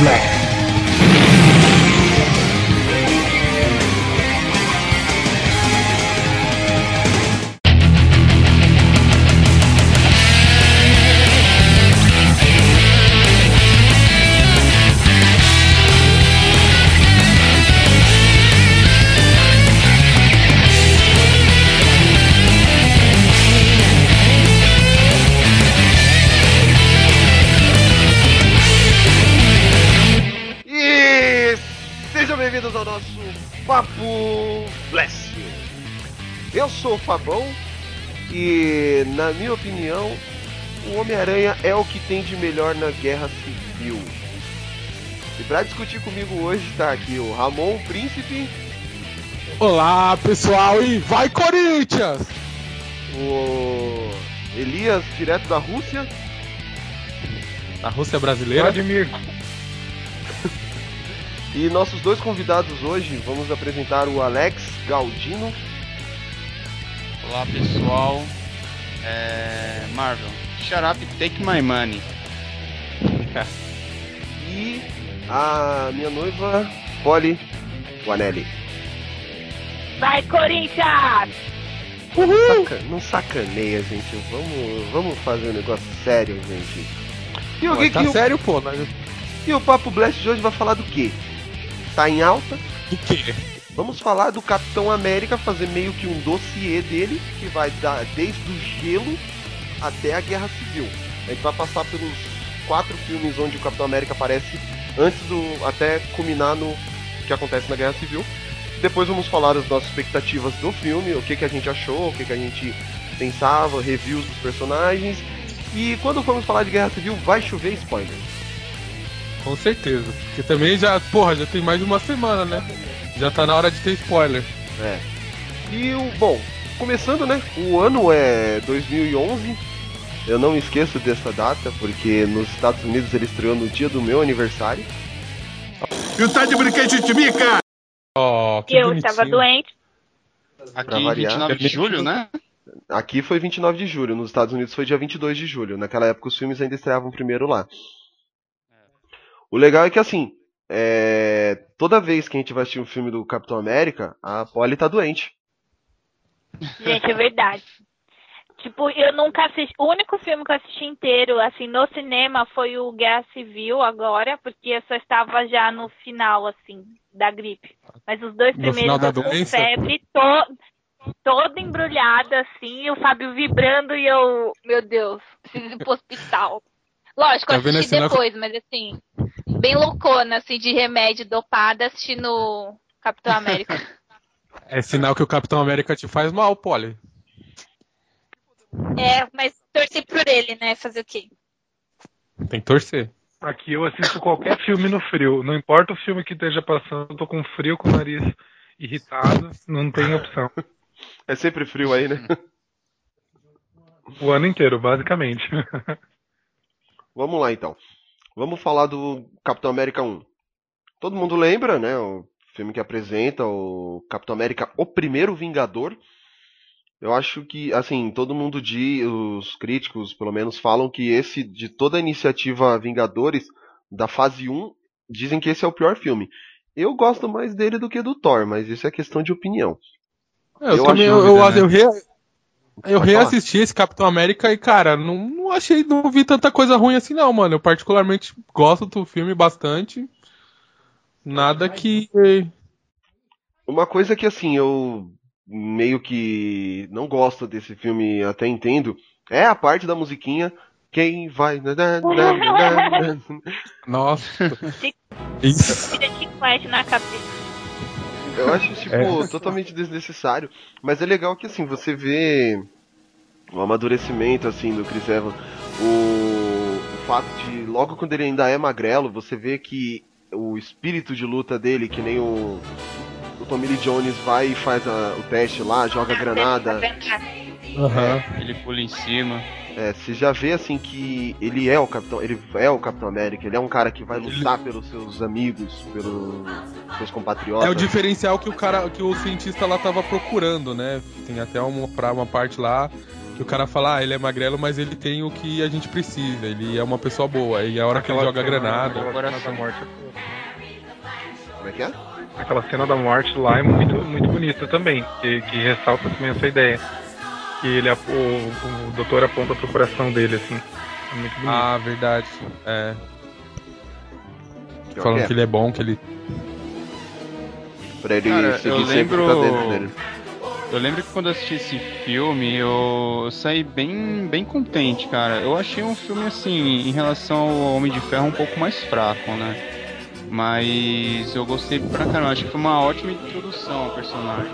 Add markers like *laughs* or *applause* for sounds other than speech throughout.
Blast. Sou o Fabão e, na minha opinião, o Homem-Aranha é o que tem de melhor na Guerra Civil. E pra discutir comigo hoje tá aqui o Ramon Príncipe, Olá pessoal e vai Corinthians! o Elias, direto da Rússia, A Rússia brasileira. Vladimir. e nossos dois convidados hoje, vamos apresentar o Alex Galdino Olá pessoal, é... Marvel, shut up take my money. e a minha noiva, Polly Guanelli. Vai, Corinthians! Saca- não sacaneia, gente. Vamos, vamos fazer um negócio sério, gente. E o, que tá que sério, pô? Mas... e o Papo Blast de hoje vai falar do quê? Tá em alta? Do quê? Vamos falar do Capitão América, fazer meio que um dossiê dele, que vai dar desde o gelo até a Guerra Civil. A gente vai passar pelos quatro filmes onde o Capitão América aparece antes do. até culminar no que acontece na Guerra Civil. Depois vamos falar das nossas expectativas do filme, o que, que a gente achou, o que, que a gente pensava, reviews dos personagens. E quando formos falar de Guerra Civil, vai chover spoiler. Com certeza. Porque também já, porra, já tem mais de uma semana, né? Já tá na hora de ter spoiler. É. E o bom, começando, né? O ano é 2011. Eu não esqueço dessa data porque nos Estados Unidos ele estreou no dia do meu aniversário. E o tá de brinquedo de mica? Ó, que eu bonitinho. estava doente. Aqui variar. 29 de julho, né? Aqui foi 29 de julho, nos Estados Unidos foi dia 22 de julho. Naquela época os filmes ainda estreavam primeiro lá. O legal é que assim, é, toda vez que a gente vai assistir um filme do Capitão América, a Polly tá doente. Gente, é verdade. Tipo, eu nunca assisti. O único filme que eu assisti inteiro, assim, no cinema foi o Guerra Civil agora, porque eu só estava já no final, assim, da gripe. Mas os dois No primeiros final da eu com doença? febre, to... toda embrulhada, assim, e o Fábio vibrando e eu. Meu Deus, preciso ir pro hospital. Lógico, Tá eu vendo assisti depois, mas assim, bem loucona, assim, de remédio dopada, assistindo Capitão América. *laughs* É sinal que o Capitão América te faz mal, Polly. É, mas torcer por ele, né? Fazer o quê? Tem que torcer. Aqui eu assisto qualquer filme no frio. Não importa o filme que esteja passando, eu tô com frio, com o nariz irritado, não tem opção. *laughs* É sempre frio aí, né? O ano inteiro, basicamente. *laughs* Vamos lá então. Vamos falar do Capitão América 1. Todo mundo lembra, né? O filme que apresenta o Capitão América, o primeiro Vingador. Eu acho que, assim, todo mundo diz, os críticos pelo menos falam que esse, de toda a iniciativa Vingadores, da fase 1, dizem que esse é o pior filme. Eu gosto mais dele do que do Thor, mas isso é questão de opinião. É, eu, Eu também, acho eu, eu, dúvida, eu, eu Pode reassisti esse Capitão América e, cara, não, não achei, não vi tanta coisa ruim assim não, mano. Eu particularmente gosto do filme bastante. Nada que. Uma coisa que assim, eu meio que não gosto desse filme, até entendo, é a parte da musiquinha. Quem vai. Nossa. Isso. Tira chiclete na cabeça. Eu acho, tipo, É. totalmente desnecessário. Mas é legal que, assim, você vê o amadurecimento, assim, do Chris Evans. O, o fato de, logo quando ele ainda é magrelo, você vê que o espírito de luta dele, que nem o, o Tommy Lee Jones vai e faz a- o teste lá, joga granada. Aham. Ele pula em cima. É, você já vê assim que ele é o Capitão, ele é o Capitão América, ele é um cara que vai lutar pelos seus amigos, pelos seus compatriotas. É o diferencial que o cara, que o cientista lá tava procurando, né? Tem até uma, pra uma parte lá Que o cara fala, ah, ele é magrelo, mas ele tem o que a gente precisa. Ele é uma pessoa boa. E a hora que ele joga granada. Aquela cena da morte, Como é que é? aquela cena da morte lá é muito, muito bonita também, que, que ressalta também essa ideia. Que ele, o, o doutor aponta pro coração dele, assim. É muito bonito. Ah, verdade. É. Falando que é. que ele é bom, que ele. Pra ele Cara, seguir eu sempre lembro- pra dentro dele. Eu lembro que quando eu assisti esse filme, eu saí bem, bem contente, cara. Eu achei um filme, assim, em relação ao Homem de Ferro, um pouco mais fraco, né? Mas eu gostei pra caramba. Acho que foi uma ótima introdução ao personagem.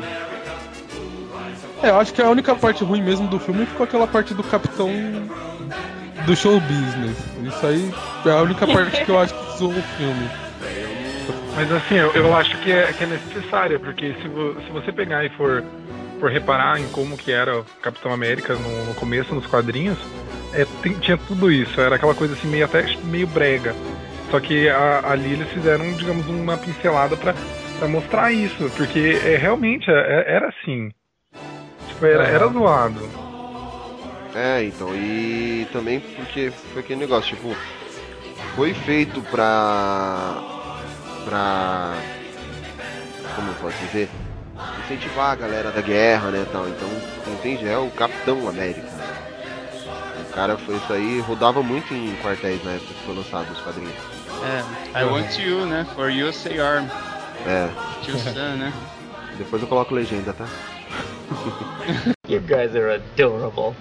É, eu acho que a única parte ruim mesmo do filme ficou aquela parte do capitão do show business. Isso aí é a única parte que eu acho que zoou o filme. Mas assim, eu, eu acho que é, que é necessária, porque se, vo- se você pegar e for, for reparar em como que era o Capitão América no, no começo, nos quadrinhos, é, tinha tudo isso, era aquela coisa assim, meio até meio brega. Só que a- ali eles fizeram, digamos, uma pincelada pra mostrar isso, porque é, realmente é- era assim. Tipo, era, era Aham. zoado. É, então, e também porque foi aquele negócio, tipo, foi feito pra. pra. como eu posso dizer? Incentivar a galera da guerra, né, tal. Então, quem entende é o Capitão América. né? O cara foi isso aí, rodava muito em quartéis na época que foi lançado os quadrinhos. É, I want you, né? For you say arm. É, Tio Sam, né? depois eu coloco legenda, tá? You guys are adorable.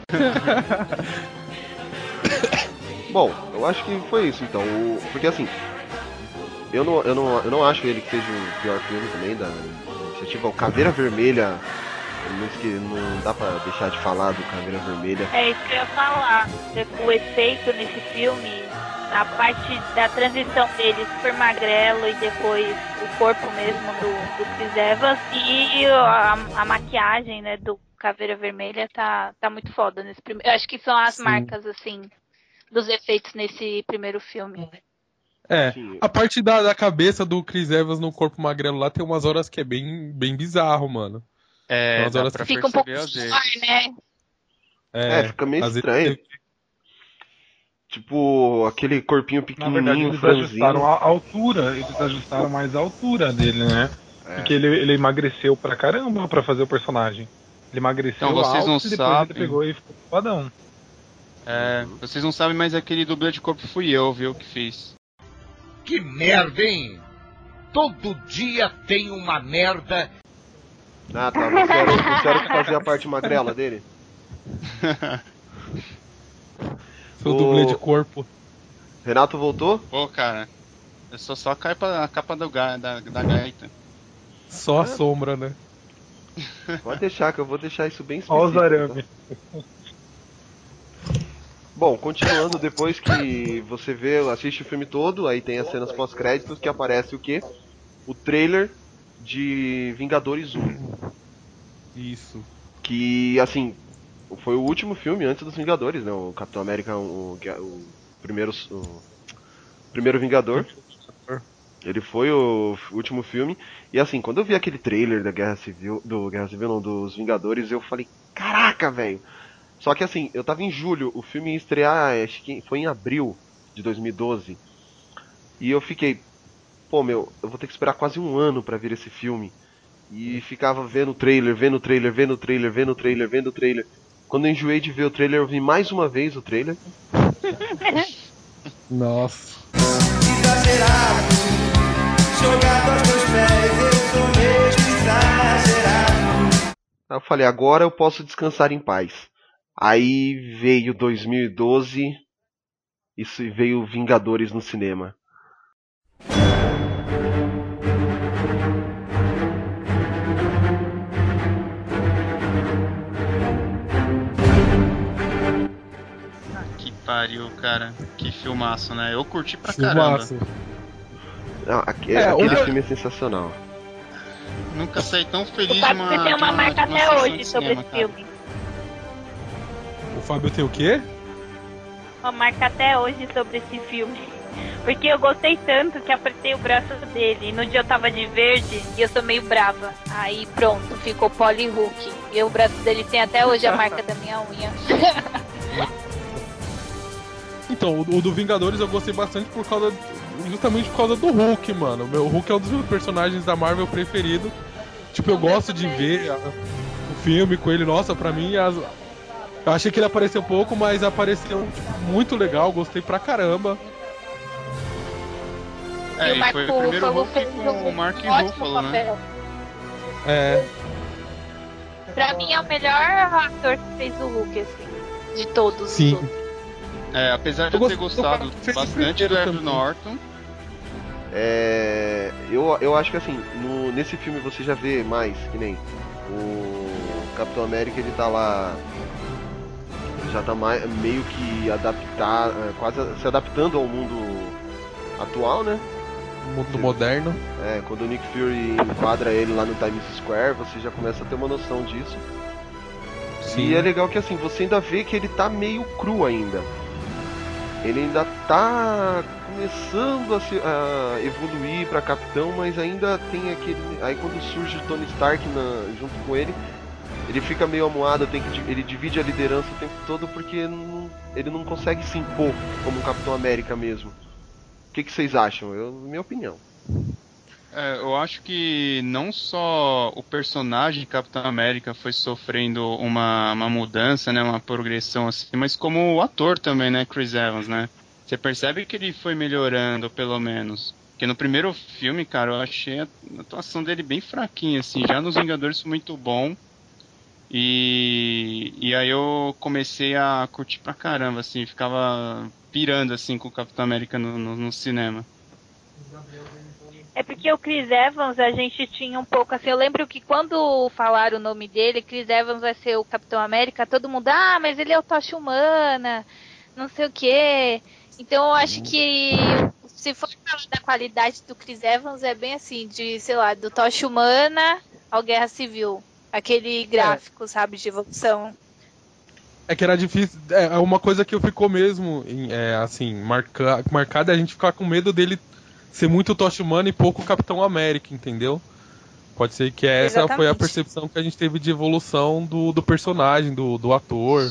Bom, eu acho que foi isso então. O- Porque assim, eu não, eu, não, eu não acho ele que seja o pior filme também da iniciativa. O Caveira Vermelha, não, esque- não dá pra deixar de falar do Caveira Vermelha. É isso que eu ia falar. O efeito nesse filme, a parte da transição dele super magrelo e depois o corpo mesmo do, do Chris Evans e a, a maquiagem, né, do Caveira Vermelha tá, tá muito foda nesse primeiro. Eu acho que são as Sim. marcas, assim, dos efeitos nesse primeiro filme. É, a parte da, da cabeça do Chris Evans no corpo magrelo lá tem umas horas que é bem, bem bizarro, mano. É, Mas dá elas pra Fica um pouco bizarro, né? É, fica meio às vezes- estranho. Tipo, aquele corpinho Na verdade, pequenininho, eles franzino. ajustaram a altura, eles ajustaram mais a altura dele, né? É. Porque ele, ele emagreceu pra caramba pra fazer o personagem. Ele emagreceu Então, vocês alto não e depois sabem. ele pegou e ficou padrão. É, vocês não sabem, mas aquele dublê de corpo fui eu, viu, que fiz. Que merda, hein? Todo dia tem uma merda. Ah, tá. Você era, você era o que fazia a parte magrela dele? *laughs* Seu O- dublê de corpo. Renato voltou? Pô, cara, eu sou só a capa, a capa do ga, da, da gaita. Só a sombra, né? Pode deixar, que eu vou deixar isso bem Olha os específico. arames. tá? Bom, continuando, depois que você vê, assiste o filme todo, aí tem as cenas pós-créditos que aparece o quê? O trailer de Vingadores 1. Isso. Que, assim, foi o último filme antes dos Vingadores, né? O Capitão América, o, o primeiro, o primeiro Vingador. Ele foi o último filme. E assim, quando eu vi aquele trailer da Guerra Civil, do Guerra Civil não, dos Vingadores, eu falei, caraca, velho. Só que assim, eu tava em julho, o filme ia estrear, acho que foi em abril de 2012. E eu fiquei, pô, meu, eu vou ter que esperar quase um ano pra ver esse filme. E ficava vendo o trailer, vendo o trailer, vendo o trailer, vendo o trailer, vendo o trailer. Quando eu enjoei de ver o trailer, eu vi mais uma vez o trailer. *laughs* Nossa. Aí eu falei, agora eu posso descansar em paz. Aí veio 2012, isso veio Vingadores no cinema. Pariu, cara. Que filmaço, né? Eu curti pra caramba. Filmaço. Não, aque- É, aquele uma- filme é sensacional. Nunca saí tão feliz de Fábio uma. tem de uma marca uma até hoje sobre cinema, esse cara. filme. O Fábio tem o quê? Uma marca até hoje sobre esse filme. Porque eu gostei tanto que apertei o braço dele. E no dia eu tava de verde e eu sou meio brava. Aí pronto, ficou Polly Hulk. E o braço dele tem até hoje a marca da minha unha. *laughs* Então, o, o do Vingadores eu gostei bastante por causa. Justamente por causa do Hulk, mano. O Hulk é um dos meus personagens da Marvel preferido. Tipo, eu gosto de ver a- o filme com ele. Nossa, pra mim, as- eu achei que ele apareceu pouco, mas apareceu muito legal. Gostei pra caramba. É, e foi o primeiro Hulk com o Mark Ruffalo, né? papel. É. Pra mim é o melhor ator que fez o Hulk, assim. De todos. Sim. os outros. É, apesar de Eu eu ter gostado bastante do Edward. Norton, É, eu, eu acho que assim, no- nesse filme você já vê mais, que nem o Capitão América, ele tá lá. Já tá mais, meio que adaptar, é, quase se adaptando ao mundo atual, né? Mundo moderno. É, quando o Nick Fury enquadra ele lá no Times Square, você já começa a ter uma noção disso. Sim. E é legal que assim, você ainda vê que ele tá meio cru ainda. Ele ainda tá começando a, se- a evoluir pra capitão, mas ainda tem aquele. Aí quando surge o Tony Stark na- junto com ele, ele fica meio amuado, tem que, ele divide a liderança o tempo todo porque não- ele não consegue se impor como um Capitão América mesmo. O que, que vocês acham? Eu, minha opinião. É, eu acho que não só o personagem Capitão América foi sofrendo uma, uma mudança, né, uma progressão assim, mas como o ator também, né, Chris Evans, né? Você percebe que ele foi melhorando, pelo menos. Porque no primeiro filme, cara, eu achei a atuação dele bem fraquinha, assim. Já nos Vingadores foi muito bom. E, e aí eu comecei a curtir pra caramba, assim. Ficava pirando, assim, com o Capitão América no, no, no cinema. É porque o Chris Evans a gente tinha um pouco assim. Eu lembro que quando falaram o nome dele, Chris Evans vai ser o Capitão América, todo mundo, ah, mas ele é o Tocha Humana, não sei o quê. Então eu acho que se for falar da qualidade do Chris Evans, é bem assim, de, sei lá, do Tocha Humana ao Guerra Civil. Aquele gráfico, sabe, de evolução. É que era difícil. É é uma coisa que ficou mesmo, é, assim, marca, marcada é a gente ficar com medo dele ser muito Tocha Humana e pouco Capitão América, entendeu? Pode ser que essa foi a Exatamente. percepção que a gente teve de evolução do, do personagem, do, do ator.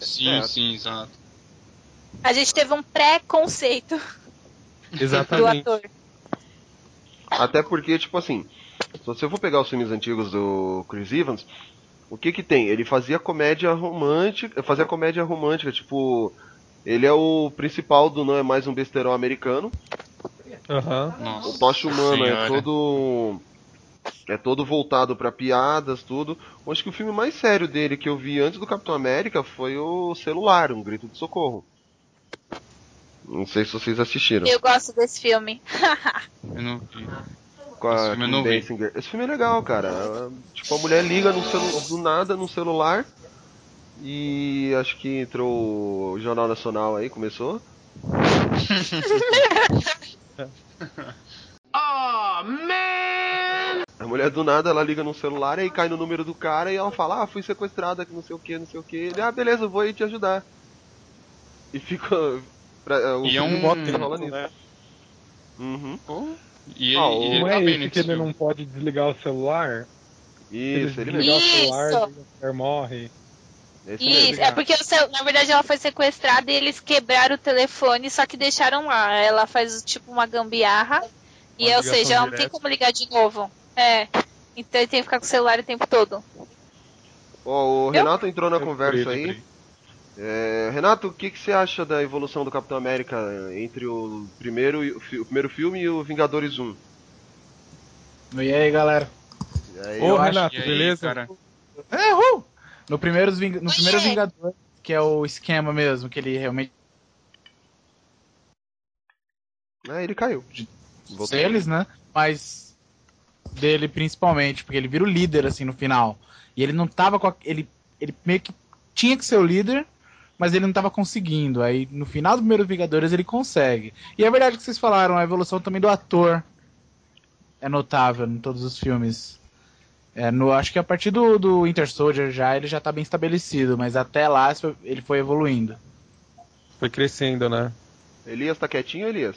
Sim, É. sim, exato. A gente teve um pré-conceito *laughs* do Exatamente. ator. Até porque, tipo assim, se você for pegar os filmes antigos do Chris Evans, o que que tem? Ele fazia comédia romântica, fazia comédia romântica, tipo, ele é o principal do Não é Mais um Besterol Americano. Aham. Nossa O Tocha Humano é todo é todo voltado pra piadas, tudo. Eu acho que o filme mais sério dele que eu vi antes do Capitão América foi o Celular, um grito de socorro. Não sei se vocês assistiram. Eu gosto desse filme. *laughs* Eu não vi. com a Esse filme eu Kim não vi. Basinger. Esse filme é legal, cara. Ela- Tipo, a mulher liga no celu do nada no celular e acho que entrou o Jornal Nacional aí, começou. *laughs* *laughs* A mulher do nada, ela liga no celular e aí cai no número do cara e ela fala, ah, fui sequestrada, que não sei o que, não sei o que. Ele, ah, beleza, eu vou aí te ajudar. E fica. Pra, o E é um- bota rola nisso. Uhum. Pô, E ele, Ah, o- ele Não tá é nesse que ele não pode desligar o celular? Isso, ele desligar Isso. o celular, a mulher morre. Esse mesmo. Isso, é porque na verdade ela foi sequestrada e eles quebraram o telefone, só que deixaram lá. Ela faz tipo uma gambiarra e, Uma ou seja, ela não tem como ligar de novo. É. Então ele tem que ficar com o celular o tempo todo. Ó, o Renato entrou na conversa lembrei, aí. É, Renato, o que, que você acha da evolução do Capitão América entre o primeiro, e- o, primeiro filme e o Vingadores 1? E aí, galera? E aí, Ô, Eu acho Renato, E aí, beleza? cara? É, uh! No primeiro, Ving... no primeiro Vingador, que é o esquema mesmo, que ele realmente. é, ele caiu. Voltou. Deles, né? Mas dele principalmente, porque ele vira o líder, assim, no final. E ele não tava com. A... Ele, ele meio que tinha que ser o líder, mas ele não tava conseguindo. Aí no final do primeiro Vingadores ele consegue. E é verdade que vocês falaram, a evolução também do ator é notável em todos os filmes. É, no, acho que a partir do, do Winter Soldier já ele já tá bem estabelecido, mas até lá ele foi evoluindo. Foi crescendo, né? Elias tá quietinho, Elias?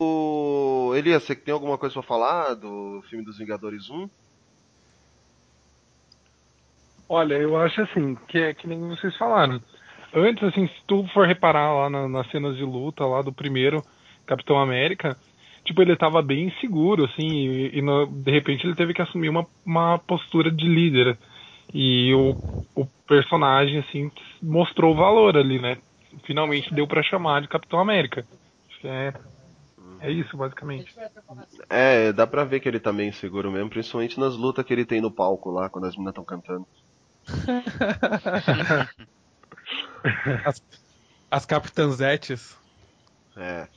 O Elias, você tem alguma coisa pra falar do filme dos Vingadores 1? Olha, eu acho assim, que é que nem vocês falaram. Antes, assim, se tu for reparar lá na- nas cenas de luta lá do primeiro Capitão América, tipo, ele tava bem inseguro, assim, e, e no- de repente ele teve que assumir uma, uma postura de líder. E o, o personagem, assim, mostrou o valor ali, né? Finalmente deu pra chamar de Capitão América. Acho que é, é isso, basicamente. É, dá pra ver que ele tá meio inseguro mesmo, principalmente nas lutas que ele tem no palco lá, quando as meninas estão cantando. *laughs* As, as capitãzetes. É.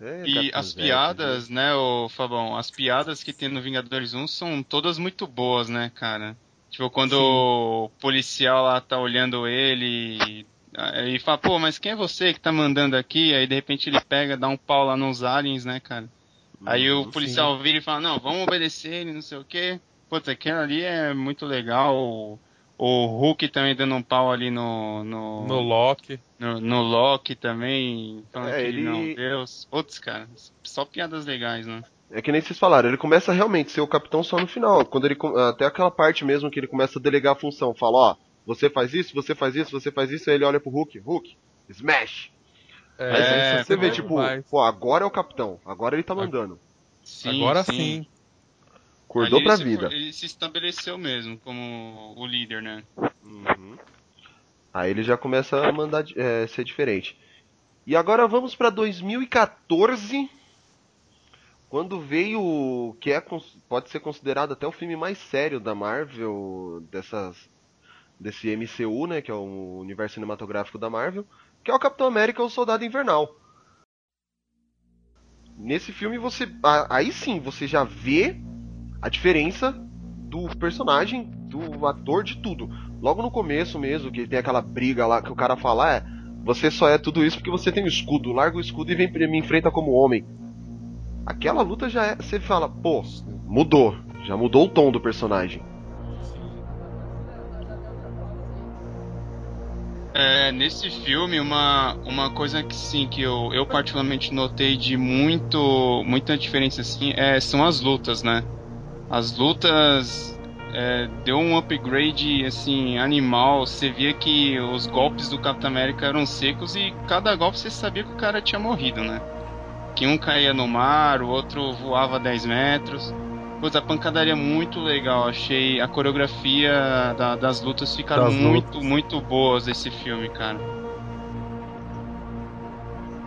É, E as Zete, piadas, né, ô Fabão, as piadas que tem no Vingadores 1 são todas muito boas, né, cara? Tipo, quando o policial lá tá olhando ele e fala, pô, mas quem é você que tá mandando aqui? Aí de repente ele pega, dá um pau lá nos aliens, né, cara? Aí o policial vira e fala, não, vamos obedecer ele, não sei o quê. Putz, aquilo ali é muito legal. O, Hulk também dando um pau ali no. No, No Loki. no, no Loki também. Falando É, que ele não é Deus. Putz, cara, só piadas legais, né? É que nem vocês falaram, ele começa a realmente ser o capitão só no final. Quando ele até aquela parte mesmo que ele começa a delegar a função, fala, ó, você faz isso, você faz isso, você faz isso, aí ele olha pro Hulk, Hulk, smash. É, Mas aí você vê, bom tipo, demais. pô, agora é o capitão, agora ele tá mandando. Sim, Agora sim. Acordou pra se- vida. ele se estabeleceu mesmo como o líder, né? Uhum. Aí ele já começa a mandar é, ser diferente. E agora vamos pra 2014, quando veio o que é pode ser considerado até o filme mais sério da Marvel dessas desse MCU, né, que é o universo cinematográfico da Marvel, que é o Capitão América, o Soldado Invernal. Nesse filme você aí sim você já vê a diferença do personagem, do ator, de tudo. Logo no começo mesmo, que tem aquela briga lá que o cara fala, é, você só é tudo isso porque você tem o escudo, larga o escudo e vem me enfrenta como homem. Aquela luta já é, você fala, pô, mudou, já mudou o tom do personagem. É, nesse filme, uma, uma coisa que sim, que eu, eu particularmente notei de muito muita diferença assim, é, são as lutas, né? As lutas é, deu um upgrade assim animal. Você via que os golpes do Capitão América eram secos e cada golpe você sabia que o cara tinha morrido, né? Que um caía no mar, o outro voava 10 metros. Putz, a pancadaria é muito legal. Achei a coreografia da- das lutas ficaram Das muito, muito boas esse filme, cara.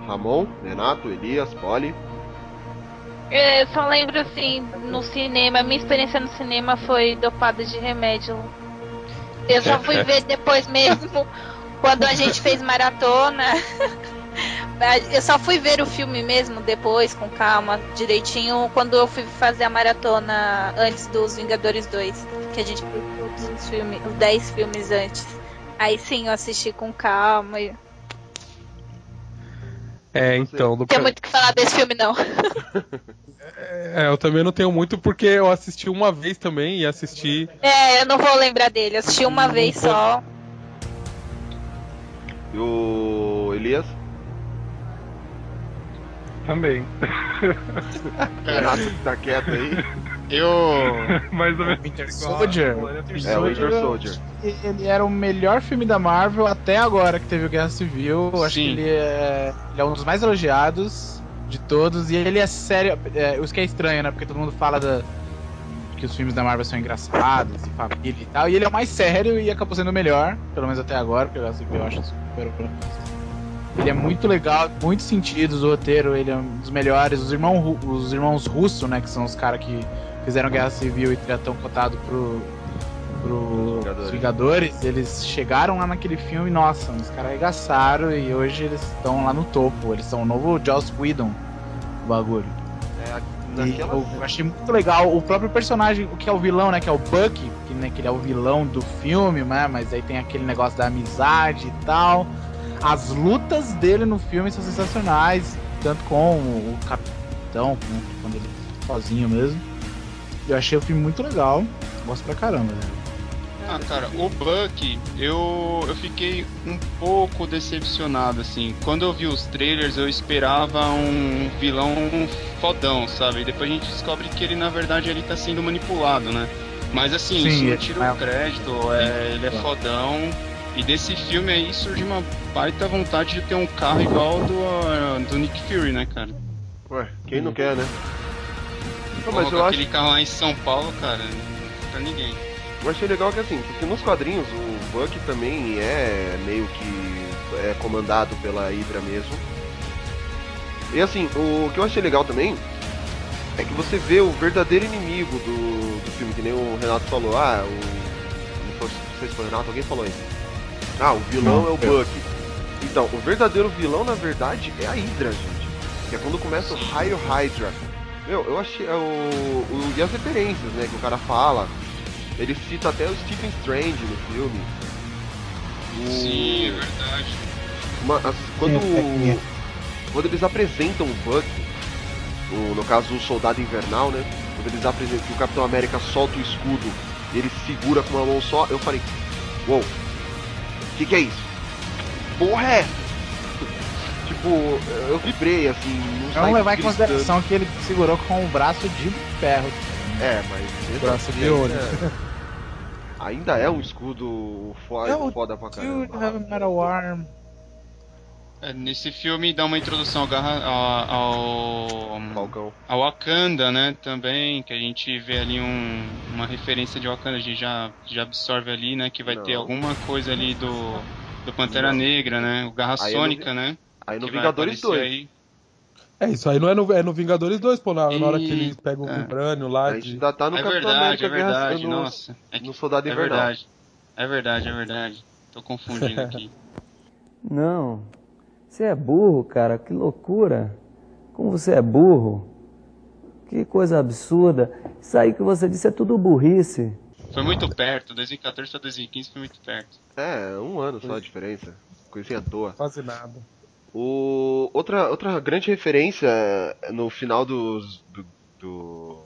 Ramon, Renato, Elias, Polly. Eu só lembro assim, no cinema, minha experiência no cinema foi dopada de remédio. Eu só fui ver *laughs* depois mesmo, quando a gente fez maratona. *laughs* Eu só fui ver o filme mesmo depois, com calma, direitinho, quando eu fui fazer a maratona antes dos Vingadores 2. Que a gente viu todos os filmes, os 10 filmes antes. Aí sim eu assisti com calma. e- É, então. Não tem muito o que falar desse filme, não. É, eu também não tenho muito porque eu assisti uma vez também e assisti. É, eu não vou lembrar dele. Assisti uma vez só. E o Elias? Também. *laughs* Renato que tá quieto aí. Eu. *laughs* Mais ou menos. Winter Soldier. É o Winter Soldier. Ele era o melhor filme da Marvel até agora que teve o Guerra Civil. Eu Acho Sim. que ele é, ele é um dos mais elogiados de todos. E ele é sério. É, isso que é estranho, né? Porque todo mundo fala da, que os filmes da Marvel são engraçados e família e tal. E ele é o mais sério e acabou sendo o melhor, pelo menos até agora, porque o Guerra Civil eu acho super. Ele é muito legal, muitos sentidos o roteiro, ele é um dos melhores. Os, irmão, Ru- os irmãos Russo, né, que são os caras que fizeram Guerra Civil e já estão cotados pro, pro Vingadores. os Vingadores, eles chegaram lá naquele filme, nossa, os caras arregaçaram e hoje eles estão lá no topo. Eles são o novo Joss Whedon, o bagulho. É, naquela eu, eu achei muito legal o próprio personagem, o que é o vilão, né? Que é o Bucky, que, né, que ele é o vilão do filme, né? Mas aí tem aquele negócio da amizade e tal. As lutas dele no filme são sensacionais, tanto com o capitão, né, quando ele sozinho mesmo. Eu achei o filme muito legal. Gosto pra caramba, né? Ah, cara, o Buck, eu, eu fiquei um pouco decepcionado, assim. Quando eu vi os trailers, eu esperava um vilão fodão, sabe? E depois a gente descobre que ele, na verdade, ele tá sendo manipulado, né? Mas assim, Sim, isso não tira o crédito, é, ele é fodão. E desse filme aí surge uma baita vontade de ter um carro igual do, ah, do Nick Fury, né, cara? Ué, quem não quer, né? Não, mas eu com acho, aquele carro lá em São Paulo, cara, não pra ninguém. eu achei legal que assim, porque nos quadrinhos o Buck também é meio que é comandado pela Hydra mesmo. E assim, o que eu achei legal também é que você vê o verdadeiro inimigo do, do filme, que nem o Renato falou, ah, o. Não sei se foi o Renato, alguém falou isso. Ah, o vilão Não, é o. Buck. Então, o verdadeiro vilão, na verdade, é a Hydra, gente. Que é quando começa o Raio Hydra. Meu, eu achei. é, O, o, e as referências, né, que o cara fala. Ele cita até o Stephen Strange no filme. O- Sim, é verdade. uma- as- quando, Sim, é. quando eles apresentam o Buck, o- no caso o Soldado Invernal, né? Quando eles apresentam que o Capitão América solta o escudo e ele segura com uma mão só, eu falei, uou, o que, que é isso? Porra é essa? tipo, eu vibrei assim, site levar em gritando. consideração que ele segurou com o braço de ferro. É, mas Braço assim, de ouro. ainda- *laughs* Ainda é um escudo foda, É foda pra Dude, caramba. have a metal arm. É, nesse filme dá uma introdução ao, garra- ao, ao, ao Wakanda, né, também, que a gente vê ali um- uma referência de Wakanda, a gente já, já absorve ali, né, que vai Não. ter alguma coisa ali do, do Pantera Não. Negra, né, o Garra Aí eu não Sônica, né, Aí no Vingadores aparecer 2. aí. É, isso aí não é no, é no Vingadores 2, pô, na, na hora que E- ele pega o é. vibrânio lá A gente de... ainda tá no é Capitão verdade, América é verdade, no, nossa, é, que- no Soldado é Invernal. verdade, é verdade, é verdade, tô confundindo *laughs* aqui. Não. Você é burro, cara. Que loucura. Como você é burro. Que coisa absurda. Isso aí que você disse é tudo burrice. Foi muito perto, 2014 pra 2015 foi muito perto. É, um ano só a diferença. Coisinha à toa. Quase nada. O, outra, outra grande referência no final dos, do. do.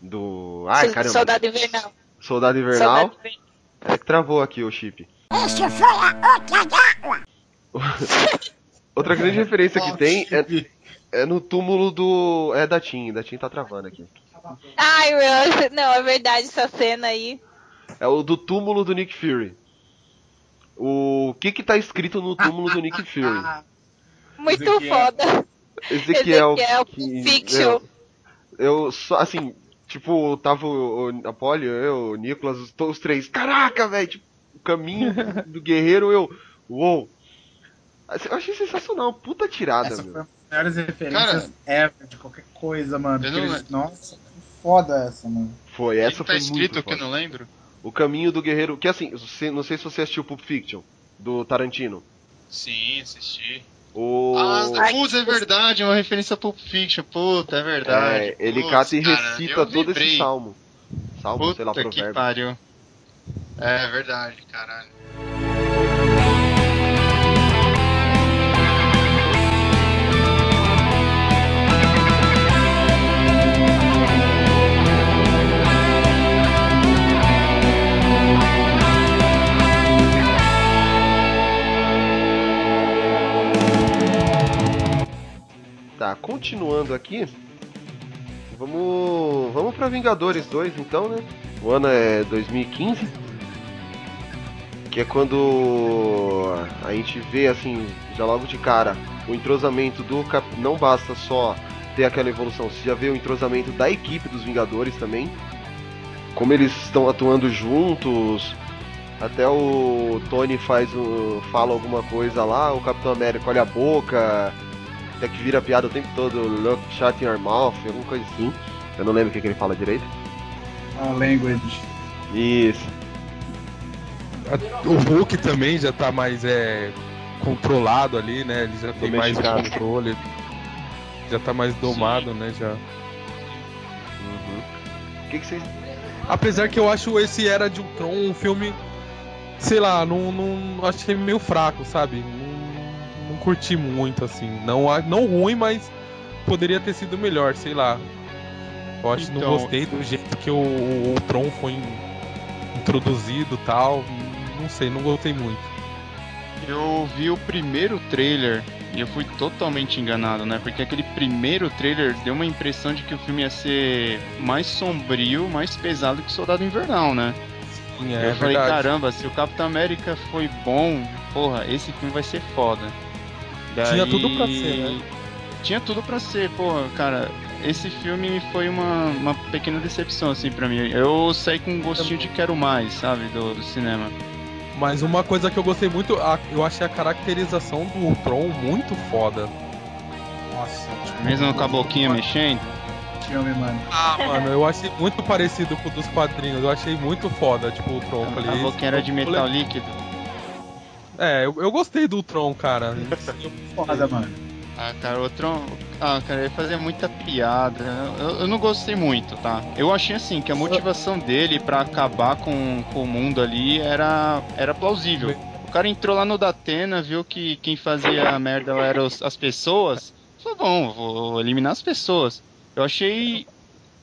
do- Ai, caramba. Soldado Invernal. Soldado Invernal. Soldado Invernal. É que travou aqui o chip. Este foi a outra dágua. *laughs* Outra grande referência que tem é, é no túmulo do. É da Tim, da Tim tá travando aqui. Ai, meu, não, é verdade essa cena aí. É o do túmulo do Nick Fury. O que que tá escrito no túmulo do Nick Fury? *laughs* Muito Ezequiel. foda. Ezequiel. Ezequiel, que- Fiction. Eu, eu só, assim, tipo, tava o, o Apollo, eu, o Nicolas, os, os três. Caraca, velho! Tipo, o caminho do guerreiro, eu. Uou! Assim, Eu achei sensacional, puta tirada, Essa meu. foi uma das melhores referências ever de qualquer coisa, mano. Eles- Nossa, foda essa, mano. Foi, essa tá foi escrito muito que eu não lembro? O caminho do guerreiro. Que assim, não sei se você assistiu Pulp Fiction, do Tarantino. Sim, assisti. O. Ah, putz, é verdade, é uma referência a Pulp Fiction, puta, é verdade. É, ele Putz, cata e cara, recita todo vibrei. esse salmo. Salmo, Puta sei lá, que provérbio. pariu. É verdade, caralho. Tá, continuando aqui. Vamos. Vamos pra Vingadores 2 então, né? O ano é 2015. Que é quando a gente vê assim, já logo de cara, o entrosamento do Cap... Não basta só ter aquela evolução, você já vê o entrosamento da equipe dos Vingadores também. Como eles estão atuando juntos. Até o Tony faz o. fala alguma coisa lá, o Capitão América olha a boca, até que vira piada o tempo todo, look shut in your mouth, alguma coisa assim. Eu não lembro o que, que ele fala direito. A language. Isso. A- O Hulk também já tá mais é, controlado ali, né? Ele já tem mais controle. Já tá mais domado, né? Já. O que, que. Apesar que eu acho esse Era de Ultron um filme. Sei lá, não, não achei meio fraco, sabe? Não, não curti muito, assim. Não, não ruim, mas poderia ter sido melhor, sei lá. Eu acho que não Então- gostei do jeito que o, o Ultron foi em- introduzido tal. Não sei, não gostei muito. Eu vi o primeiro trailer e eu fui totalmente enganado, né? Porque aquele primeiro trailer deu uma impressão de que o filme ia ser mais sombrio, mais pesado que Soldado Invernal, né? Sim, é eu falei, verdade. caramba, se o Capitão América foi bom, porra, esse filme vai ser foda. Tinha tudo pra ser, né? Tinha tudo pra ser, porra, cara. Esse filme foi uma, uma pequena decepção, assim, pra mim. Eu saí com um gostinho de quero mais, sabe, do, do cinema. Mas uma coisa que eu gostei muito, a- eu achei a caracterização do Ultron muito foda. Nossa, Mesmo com a boquinha mexendo. filme, mano. Ah, mano, eu achei muito parecido com o dos quadrinhos. Eu achei muito foda, tipo, o Ultron. Eu A Falei, boquinha era de metal líquido. É, eu, eu gostei do Ultron, cara. Foda, mano. Ah, cara, o Tron. Ah, cara, ele fazia muita piada. Eu, eu não gostei muito, tá? Eu achei assim que a motivação dele pra acabar com, com o mundo ali era, era plausível. O cara entrou lá no Datena, viu que quem fazia a merda lá eram os- as pessoas. Falou, bom, vou eliminar as pessoas. Eu achei.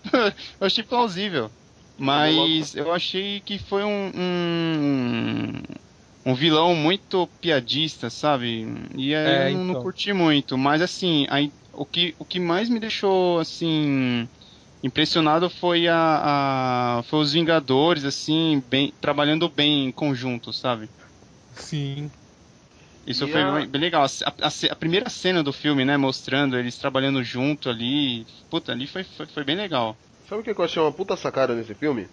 *laughs* eu achei plausível. Mas eu achei que foi um, um, um vilão muito piadista, sabe? E aí É, eu não, não então. curti muito. Mas assim, aí, o, que, o que mais me deixou assim impressionado foi a, a foi os Vingadores assim bem trabalhando bem em conjunto, sabe? Sim. Isso E foi a- bem, legal. A, a a primeira cena do filme, né, mostrando eles trabalhando junto ali, puta, ali foi, foi, foi bem legal. Sabe o que eu achei uma puta sacada nesse filme?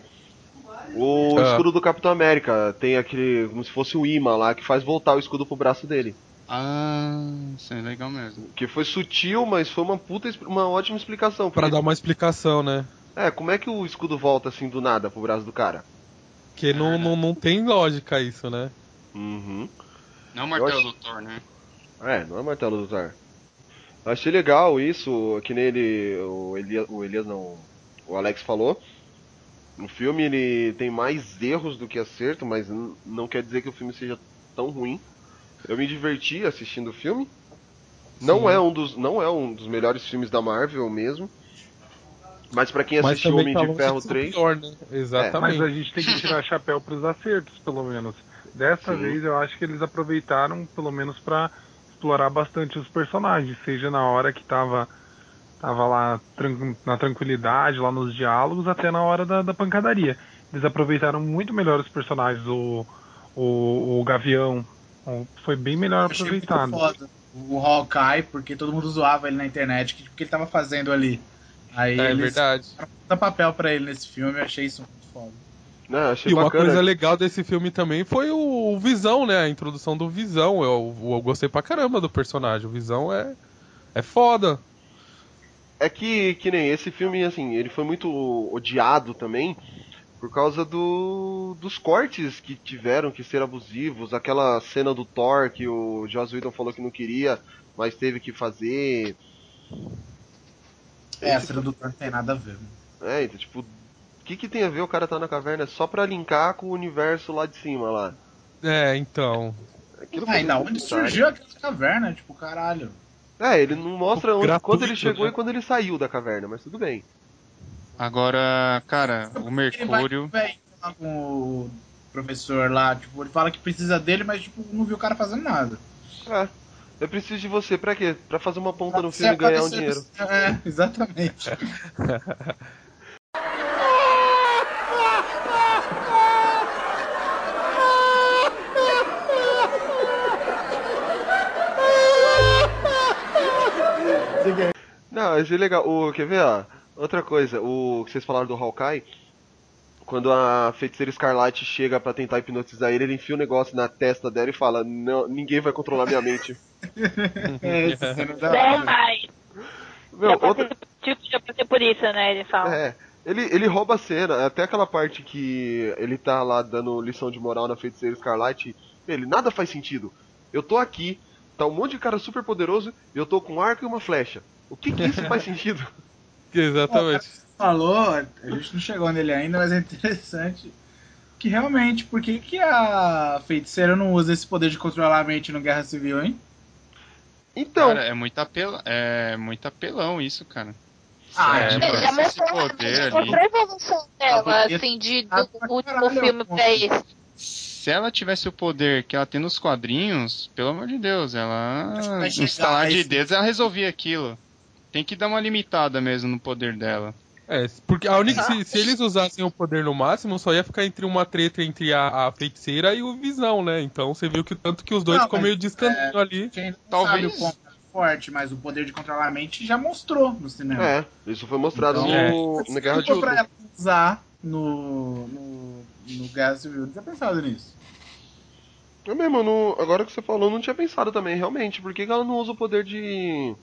O Ah. escudo do Capitão América tem aquele. como se fosse o imã lá que faz voltar o escudo pro braço dele. Ah, isso é legal mesmo. Que foi sutil, mas foi uma puta, uma ótima explicação. Pra dar uma explicação, né? É, como é que o escudo volta assim do nada pro braço do cara? Que não, não, não tem lógica isso, né? Uhum. Não o martelo do Thor, né? É, não é martelo do Thor. Eu achei legal isso, que nem ele. O Elias, o Elias não. O Alex falou. O filme ele tem mais erros do que acerto, mas não quer dizer que o filme seja tão ruim. Eu me diverti assistindo o filme. Não Sim. é um dos não é um dos melhores filmes da Marvel mesmo. Mas pra quem assistiu Homem tá de Ferro de ser o 3, pior, né? Exatamente. Mas a gente tem que tirar chapéu pros acertos, pelo menos. Dessa Sim. vez eu acho que eles aproveitaram, pelo menos, pra explorar bastante os personagens, seja na hora que tava, tava lá tran- na tranquilidade, lá nos diálogos, até na hora da, da pancadaria. Eles aproveitaram muito melhor os personagens, o, o, o Gavião. o- Foi bem melhor Eu achei muito aproveitado. foda o Hawkeye, porque todo mundo zoava ele na internet, que, o que ele tava fazendo ali. Aí É eles verdade. um papel pra ele nesse filme, eu achei isso muito foda. achei E uma bacana. coisa legal desse filme também foi o, o Visão, né? A introdução do Visão. Eu, eu gostei pra caramba do personagem. O Visão é, é foda. É que, que nem esse filme, assim, ele foi muito odiado também por causa do, dos cortes que tiveram que ser abusivos. Aquela cena do Thor que o Joss Whedon falou que não queria, mas teve que fazer. É, a cena do Thor não tem nada a ver. mano. É, então, tipo, o que, que tem a ver o cara tá na caverna só pra linkar com o universo lá de cima lá? É, então. Aquilo da onde surgiu aquela caverna? Tipo, caralho. É, ele não mostra onde, Gratuito, quando ele chegou né? e quando ele saiu da caverna, mas tudo bem. Agora, cara, o Ele vai Mercúrio. véi, lá com o professor lá, tipo, ele fala que precisa dele, mas tipo, não viu o cara fazendo nada. É. Eu preciso de você, pra quê? Pra fazer uma ponta no Pra filme e ganhar um dinheiro. É, exatamente. *laughs* Não, achei legal. O, quer ver, ó? Outra coisa, o que vocês falaram do Hawkeye, quando a feiticeira Escarlate chega pra tentar hipnotizar ele, ele enfia o negócio na testa dela e fala, não, ninguém vai controlar minha mente. *laughs* É, mas Meu, já, outra, tipo, já passei por isso, né? Ele fala. é, ele, ele rouba a cena, até aquela parte que ele tá lá dando lição de moral na feiticeira Escarlate, ele, nada faz sentido. Eu tô aqui, tá um monte de cara super poderoso, e eu tô com um arco e uma flecha. O que que isso faz *laughs* sentido? *laughs* Exatamente. falou, a gente não chegou nele ainda, mas é interessante que realmente, por que, que a feiticeira não usa esse poder de controlar a mente no Guerra Civil, hein? Então, Cara, é muito, apel... é muito apelão isso, cara. Ah, É, tipo, esse poder ali. mostrou a evolução dela, porque- assim, de, Ah, do último filme pô. pra esse. Se ela tivesse o poder que ela tem nos quadrinhos, pelo amor de Deus, ela. A de dedos, ela resolvia aquilo. Tem que dar uma limitada mesmo no poder dela. É, porque a única, se, se eles usassem o poder no máximo, só ia ficar entre uma treta entre a, a feiticeira e o Visão, né? Então você viu que tanto que os dois Não, ficam meio descantando ali. A gente não Talvez- sabe o quão forte, mas o poder de controlar a mente já mostrou no cinema. É, isso foi mostrado Então, no, na Guerra de Se for pra ela usar no, no, no Guerra Civil, não tinha pensado nisso. Eu mesmo, não- agora que você falou, não tinha pensado também, realmente. Por que, que ela não usa o poder de.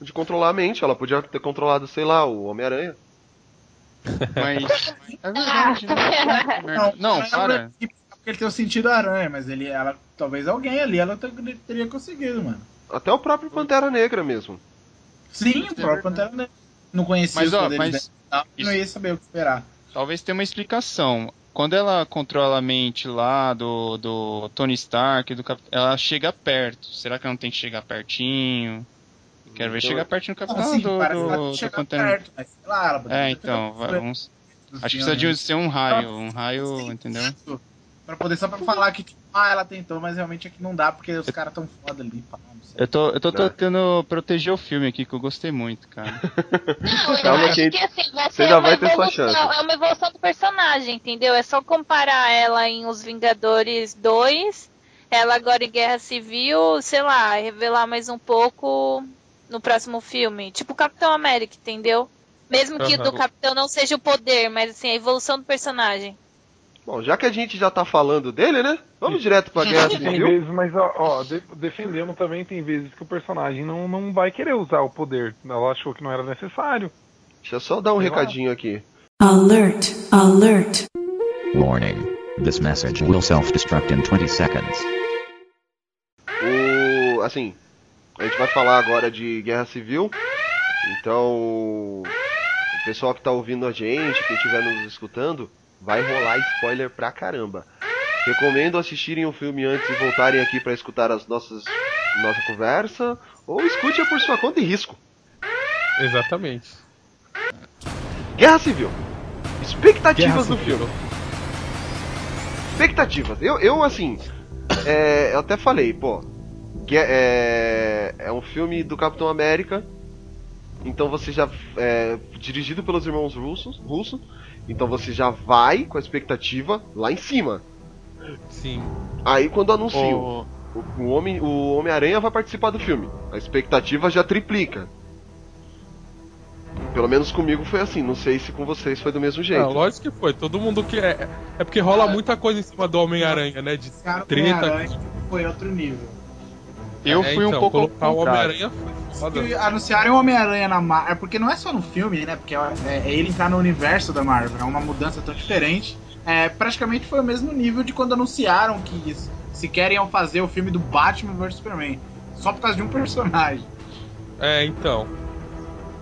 de controlar a mente? Ela podia ter controlado, sei lá, o Homem-Aranha. Mas. *laughs* É verdade, né? Não, para. Porque ele tem o sentido aranha, mas ele, ela, talvez alguém ali ela ter- teria conseguido, mano. Até o próprio Pantera Negra mesmo. Sim, o próprio Pantera Negra. Não conhecia Mas, os ó, mas dela, não ia saber o que esperar. Talvez tenha uma explicação. Quando ela controla a mente lá do, do Tony Stark, do Cap... ela chega perto. Será que ela não tem que chegar pertinho? Quero ver Então, chegar pertinho do Não, Capitão sim, do, do, do Pantera. perto, mas lá, É, então, vai- vamos. do Acho que precisa né? de ser um raio, um raio, entendeu? Pra poder só pra falar que, tipo, ah, ela tentou, mas realmente aqui não dá, porque os caras tão foda ali, pá. Eu tô, eu tô Não. tentando proteger o filme aqui, que eu gostei muito, cara. *laughs* Não, eu Calma acho que que assim, vai você já vai ter sua chance. é uma evolução do personagem, entendeu? É só comparar ela em Os Vingadores 2, ela agora em Guerra Civil, sei lá, revelar mais um pouco no próximo filme. Tipo Capitão América, entendeu? Mesmo que o do. Capitão não seja o poder, mas assim, a evolução do personagem. Bom, já que a gente já tá falando dele, né? Vamos direto pra Guerra Tem Civil. vezes, mas ó, ó, de- defendendo também tem vezes que o personagem não, não vai querer usar o poder. Ela achou que não era necessário. Deixa eu só dar um recadinho aqui. Alert, alert. Warning. This message will self-destruct in 20 seconds. O, assim, a gente vai falar agora de Guerra Civil. Então, o pessoal que tá ouvindo a gente, quem estiver nos escutando, vai rolar spoiler pra caramba. Recomendo assistirem o filme antes e voltarem aqui pra escutar as nossas nossa conversa, ou escute por sua conta e risco. Exatamente. Guerra Civil. Expectativas Guerra do Civil. filme. Expectativas. Eu, eu assim, é, eu até falei, pô, é, é, é um filme do Capitão América. Então você já é dirigido pelos irmãos russos, russo. Então você já vai com a expectativa lá em cima. Sim. Aí quando anunciam, O- o, o homem, o Homem-Aranha vai participar do filme. A expectativa já triplica. Pelo menos comigo foi assim. Não sei se com vocês foi do mesmo jeito. Não, lógico que foi. Todo mundo que é. É porque rola muita coisa em cima do Homem-Aranha, né? De Cara, o treta. Homem-Aranha foi outro nível. Eu É, fui um então, pouco ao colocar o. Homem-Aranha anunciarem o Homem-Aranha na Marvel. É porque não é só no filme, né? Porque é, é ele entrar no universo da Marvel. É uma mudança tão diferente. É, praticamente foi o mesmo nível de quando anunciaram que se querem fazer o filme do Batman vs Superman. Só por causa de um *laughs* personagem. É, então.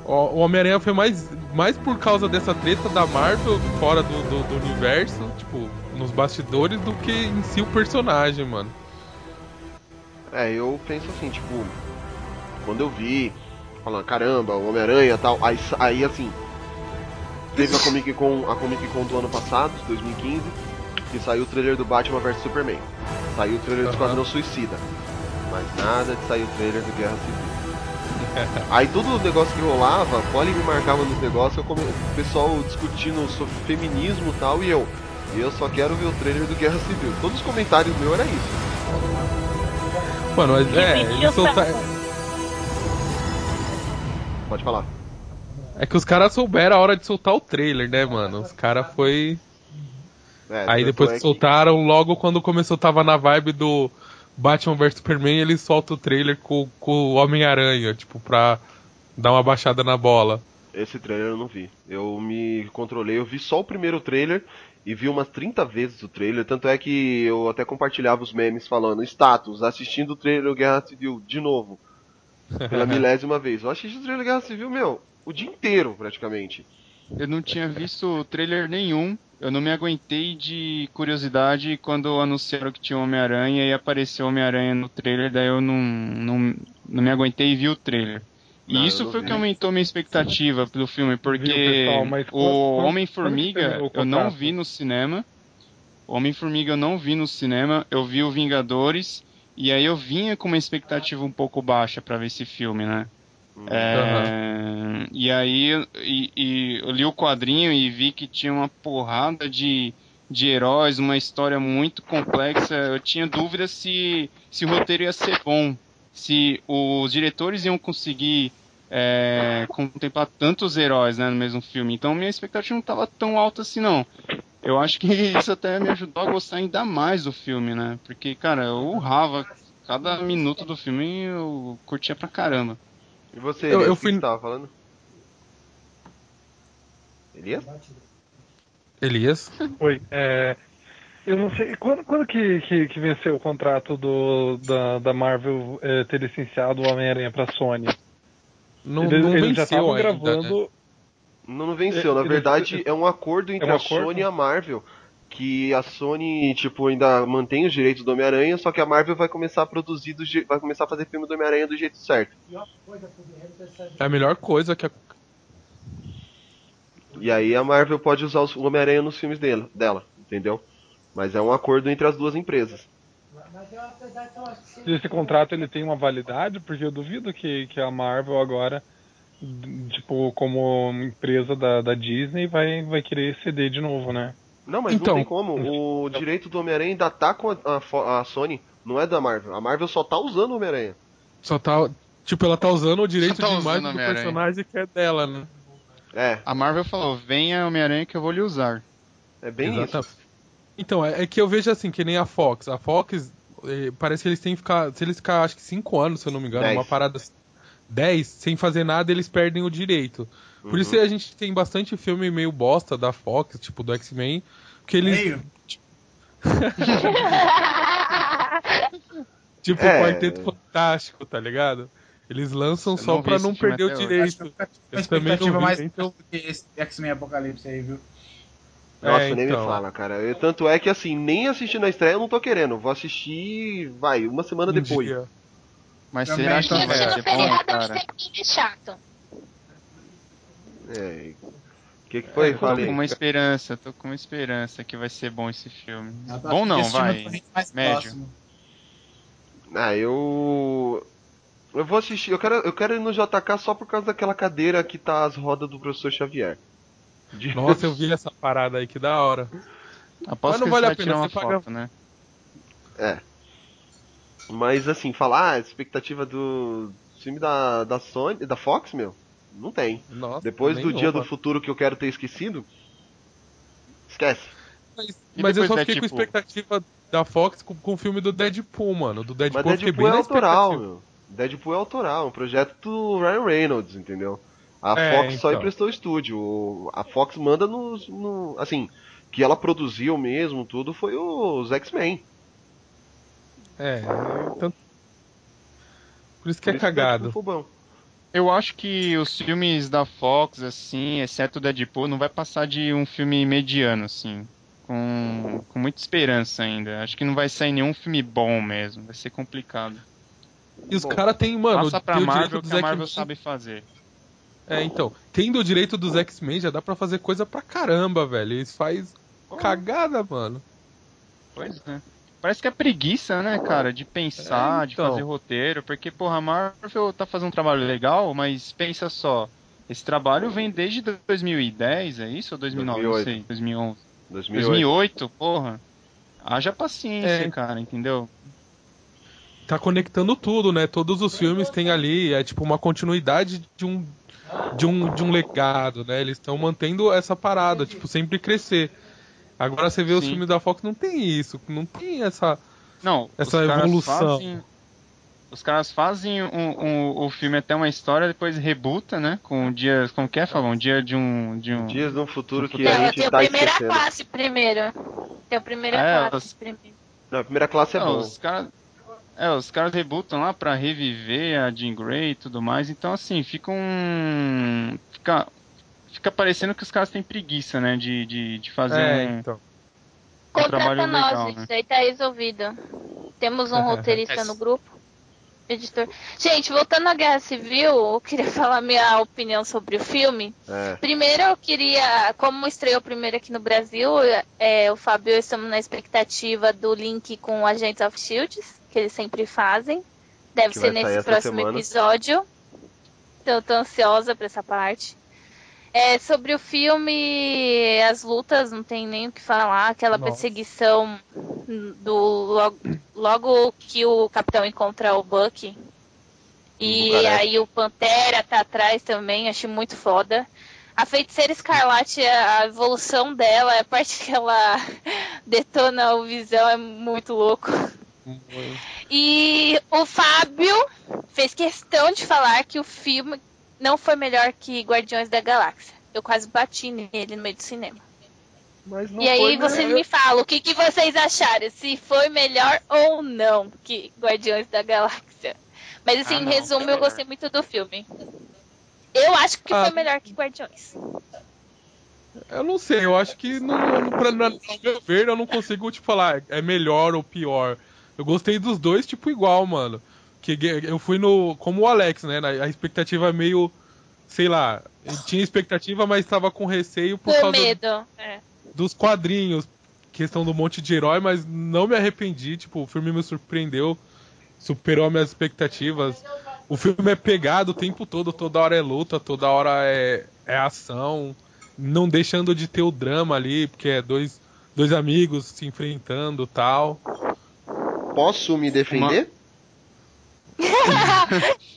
O o Homem-Aranha foi mais, mais por causa dessa treta da Marvel fora do, do, do universo, tipo, nos bastidores, do que em si o personagem, mano. É, eu penso assim, tipo, quando eu vi, falando, caramba, o Homem-Aranha e tal, aí, aí assim, teve a Comic Con, a Comic Con do ano passado, 2015, que saiu o trailer do Batman vs Superman. Saiu o trailer do. Esquadrão Suicida. Mas nada de sair o trailer do Guerra Civil. Aí todo o negócio que rolava, a Polly me marcava nos negócios, eu come... o pessoal discutindo sobre feminismo e tal, e eu, eu só quero ver o trailer do Guerra Civil. Todos os comentários meus era isso. Mano, mas é, eles solta... Pode falar. é que os caras souberam a hora de soltar o trailer, né, mano? Os caras foi. É, Aí depois é que soltaram, logo quando começou, tava na vibe do Batman vs Superman, eles soltam o trailer com, com o Homem-Aranha, tipo, pra dar uma baixada na bola. Esse trailer eu não vi. Eu me controlei, eu vi só o primeiro trailer e vi umas 30 vezes o trailer. Tanto é que eu até compartilhava os memes falando status, assistindo o trailer Guerra Civil de novo. Pela *laughs* milésima vez. Eu assisti o trailer Guerra Civil, meu, o dia inteiro praticamente. Eu não tinha visto trailer nenhum. Eu não me aguentei de curiosidade quando anunciaram que tinha Homem-Aranha e apareceu Homem-Aranha no trailer, daí eu não, não, não me aguentei e vi o trailer. E Não, isso foi o que aumentou minha expectativa pelo filme, porque pessoal, o Homem-Formiga eu não vi no cinema. O Homem-Formiga eu não vi no cinema, eu vi o Vingadores, e aí eu vinha com uma expectativa um pouco baixa pra ver esse filme, né? É, E aí e, e eu li o quadrinho e vi que tinha uma porrada de, de heróis, uma história muito complexa. Eu tinha dúvida se, se o roteiro ia ser bom, se os diretores iam conseguir é, contemplar tantos heróis né, no mesmo filme. Então minha expectativa não estava tão alta assim não. Eu acho que *laughs* isso até me ajudou a gostar ainda mais do filme, né? Porque, cara, eu urrava cada minuto do filme eu curtia pra caramba. E você, Eu- Elias, eu que fui- você tava falando? Elias? Elias? Oi, é, eu não sei, quando, quando que, que, que venceu o contrato do, da, da Marvel é, ter licenciado o Homem-Aranha pra Sony? Não, Eles- não eles já venceu estavam ainda, gravando... né? Não, não venceu, na Eles- verdade é um acordo entre É um a acordo? Sony e a Marvel. Que a Sony, tipo, ainda mantém os direitos do Homem-Aranha, só que a Marvel vai começar a produzir, do je- vai começar a fazer filme do Homem-Aranha do jeito certo. É a melhor coisa que a... E aí a Marvel pode usar o Homem-Aranha nos filmes dela, dela, entendeu? Mas é um acordo entre as duas empresas. Esse contrato ele tem uma validade? Porque eu duvido que, que a Marvel agora, tipo, como empresa da, da Disney, vai, vai querer ceder de novo, né? Não, mas Então- não tem como. O direito do Homem-Aranha ainda tá com a, a a Sony, não é da Marvel. A Marvel só tá usando o Homem-Aranha. Só tá. Tipo, ela tá usando o direito Só tá de usando imagem do personagem que é dela, né? É, A Marvel falou: venha Homem-Aranha que eu vou lhe usar. é bem Exata- isso. Então, é, é que eu vejo assim, que nem a Fox. A Fox, eh, parece que eles têm que ficar. Se eles ficar, acho que 5 anos, se eu não me engano, Dez. uma parada. 10, sem fazer nada, eles perdem o direito. Por isso Uhum. a gente tem bastante filme meio bosta da Fox, tipo do X-Men, que eles. Meio. *laughs* Tipo É. o Quarteto Fantástico, tá ligado? Eles lançam Eu só pra não perder o direito. Uma Eu também não vi, mais então. que esse X-Men Apocalipse aí, viu? Nossa, É, nem me então. fala, cara. Eu- tanto é que assim, nem assistindo a estreia eu não tô querendo. Vou assistir, vai, uma semana Um depois. dia. Mas Também será que tô vai ser bom, cara? É chato. É. O que, que foi? Tô Falei. com uma esperança, tô com uma esperança que vai ser bom esse filme. Eu tô Bom não, vai. Médio. próximo. Ah, eu. Eu vou assistir. Eu quero, eu quero ir no JK só por causa daquela cadeira que tá as rodas do professor Xavier. De- Nossa, eu vi essa parada aí, que da hora. Aposto Mas não que vale a pena, tirar uma você paga- foto, né? É. Mas assim, falar a expectativa do filme da, da Sony, da Fox, meu, não tem. Nossa, Depois do dia do futuro que eu quero ter esquecido, esquece. Mas, mas eu só fiquei com Deadpool? expectativa da Fox com, com o filme do Deadpool, mano. Do Deadpool, Mas Deadpool bem é autoral, meu. Deadpool é autoral, um projeto do Ryan Reynolds, entendeu? A É, Fox só então. emprestou o estúdio. o- A Fox manda nos. No, assim, que ela produziu mesmo, tudo, foi os X-Men. É, tanto... Por isso que Por é isso cagado. Deadpool foi bom. Eu acho que os filmes da Fox, assim, exceto o Deadpool, não vai passar de um filme mediano, assim. Com, com muita esperança ainda. Acho que não vai sair nenhum filme bom mesmo. Vai ser complicado. E os caras têm, mano, Passa pra tem o Marvel direito que a Marvel sabe fazer. É, então. Tendo o direito dos X-Men, já dá pra fazer coisa pra caramba, velho. Eles faz cagada, mano. Pois é. Parece que é preguiça, né, cara, de pensar, É, de então. fazer roteiro, porque, porra, a Marvel tá fazendo um trabalho legal, mas pensa só, esse trabalho vem desde 2010, é isso? Ou 2009? 2008. Não sei, 2011. 2008. 2008, porra. Haja paciência, É. cara, entendeu? Tá conectando tudo, né? Todos os filmes têm ali, é tipo uma continuidade de um de um, de um legado, né? Eles estão mantendo essa parada, tipo, sempre crescer. Agora você vê os Sim. filmes da Fox, não tem isso, não tem essa Não, Essa os caras evolução. Fazem, os caras fazem um, um- o filme até uma história, depois rebuta, né? Com dias. Como que é, Fabão? Um dia de um. De um... Dias no futuro que Tem- a gente tem tá a primeira esquecendo. classe primeiro. Tem a primeira É, classe os- primeiro. Não, a primeira classe é Não, bom. os caras. É, os caras rebutam lá pra reviver a Jean Grey e tudo mais. Então, assim, fica um. Fica, fica parecendo que os caras têm preguiça, né? De, de, de fazer É, um, então. um trabalho Contrata nós, legal, né? isso aí tá resolvido. Temos um *laughs* roteirista no grupo. editor. Gente, voltando à Guerra Civil, eu queria *laughs* falar minha opinião sobre o filme. É. Primeiro eu queria, como estreou primeiro aqui no Brasil, é, o Fábio e eu estamos na expectativa do link com Agents of Shield, que eles sempre fazem. Deve Que ser nesse próximo semana. episódio. Então eu tô ansiosa pra essa parte. É, sobre o filme, as lutas, não tem nem o que falar. Aquela Nossa. perseguição do logo, logo que o capitão encontra o Bucky. E aí o Pantera tá atrás também, achei muito foda. A feiticeira escarlate, a a evolução dela, a parte que ela *laughs* detona o visão é muito louco. E o Fábio fez questão de falar que o filme não foi melhor que Guardiões da Galáxia. Eu quase bati nele no meio do cinema. Mas não E aí foi vocês melhor. me falam o que, que vocês acharam, se foi melhor ou não que Guardiões da Galáxia. Mas assim, Ah, em não, resumo, foi eu gostei muito do filme. Eu acho que Ah. foi melhor que Guardiões. Eu não sei, eu acho que não, não- pra, na, ao meu ver, eu não consigo te falar é melhor ou pior. Eu gostei dos dois, tipo, igual, mano. Que eu fui no. Como o Alex, né? A expectativa é meio. Sei lá. Tinha expectativa, mas tava com receio por Com causa medo. É. dos quadrinhos. Questão do monte de herói, mas não me arrependi. Tipo, o filme me surpreendeu. Superou as minhas expectativas. O filme é pegado o tempo todo, toda hora é luta, toda hora é, é ação. Não deixando de ter o drama ali, porque é dois, dois amigos se enfrentando tal. Posso me defender? *laughs*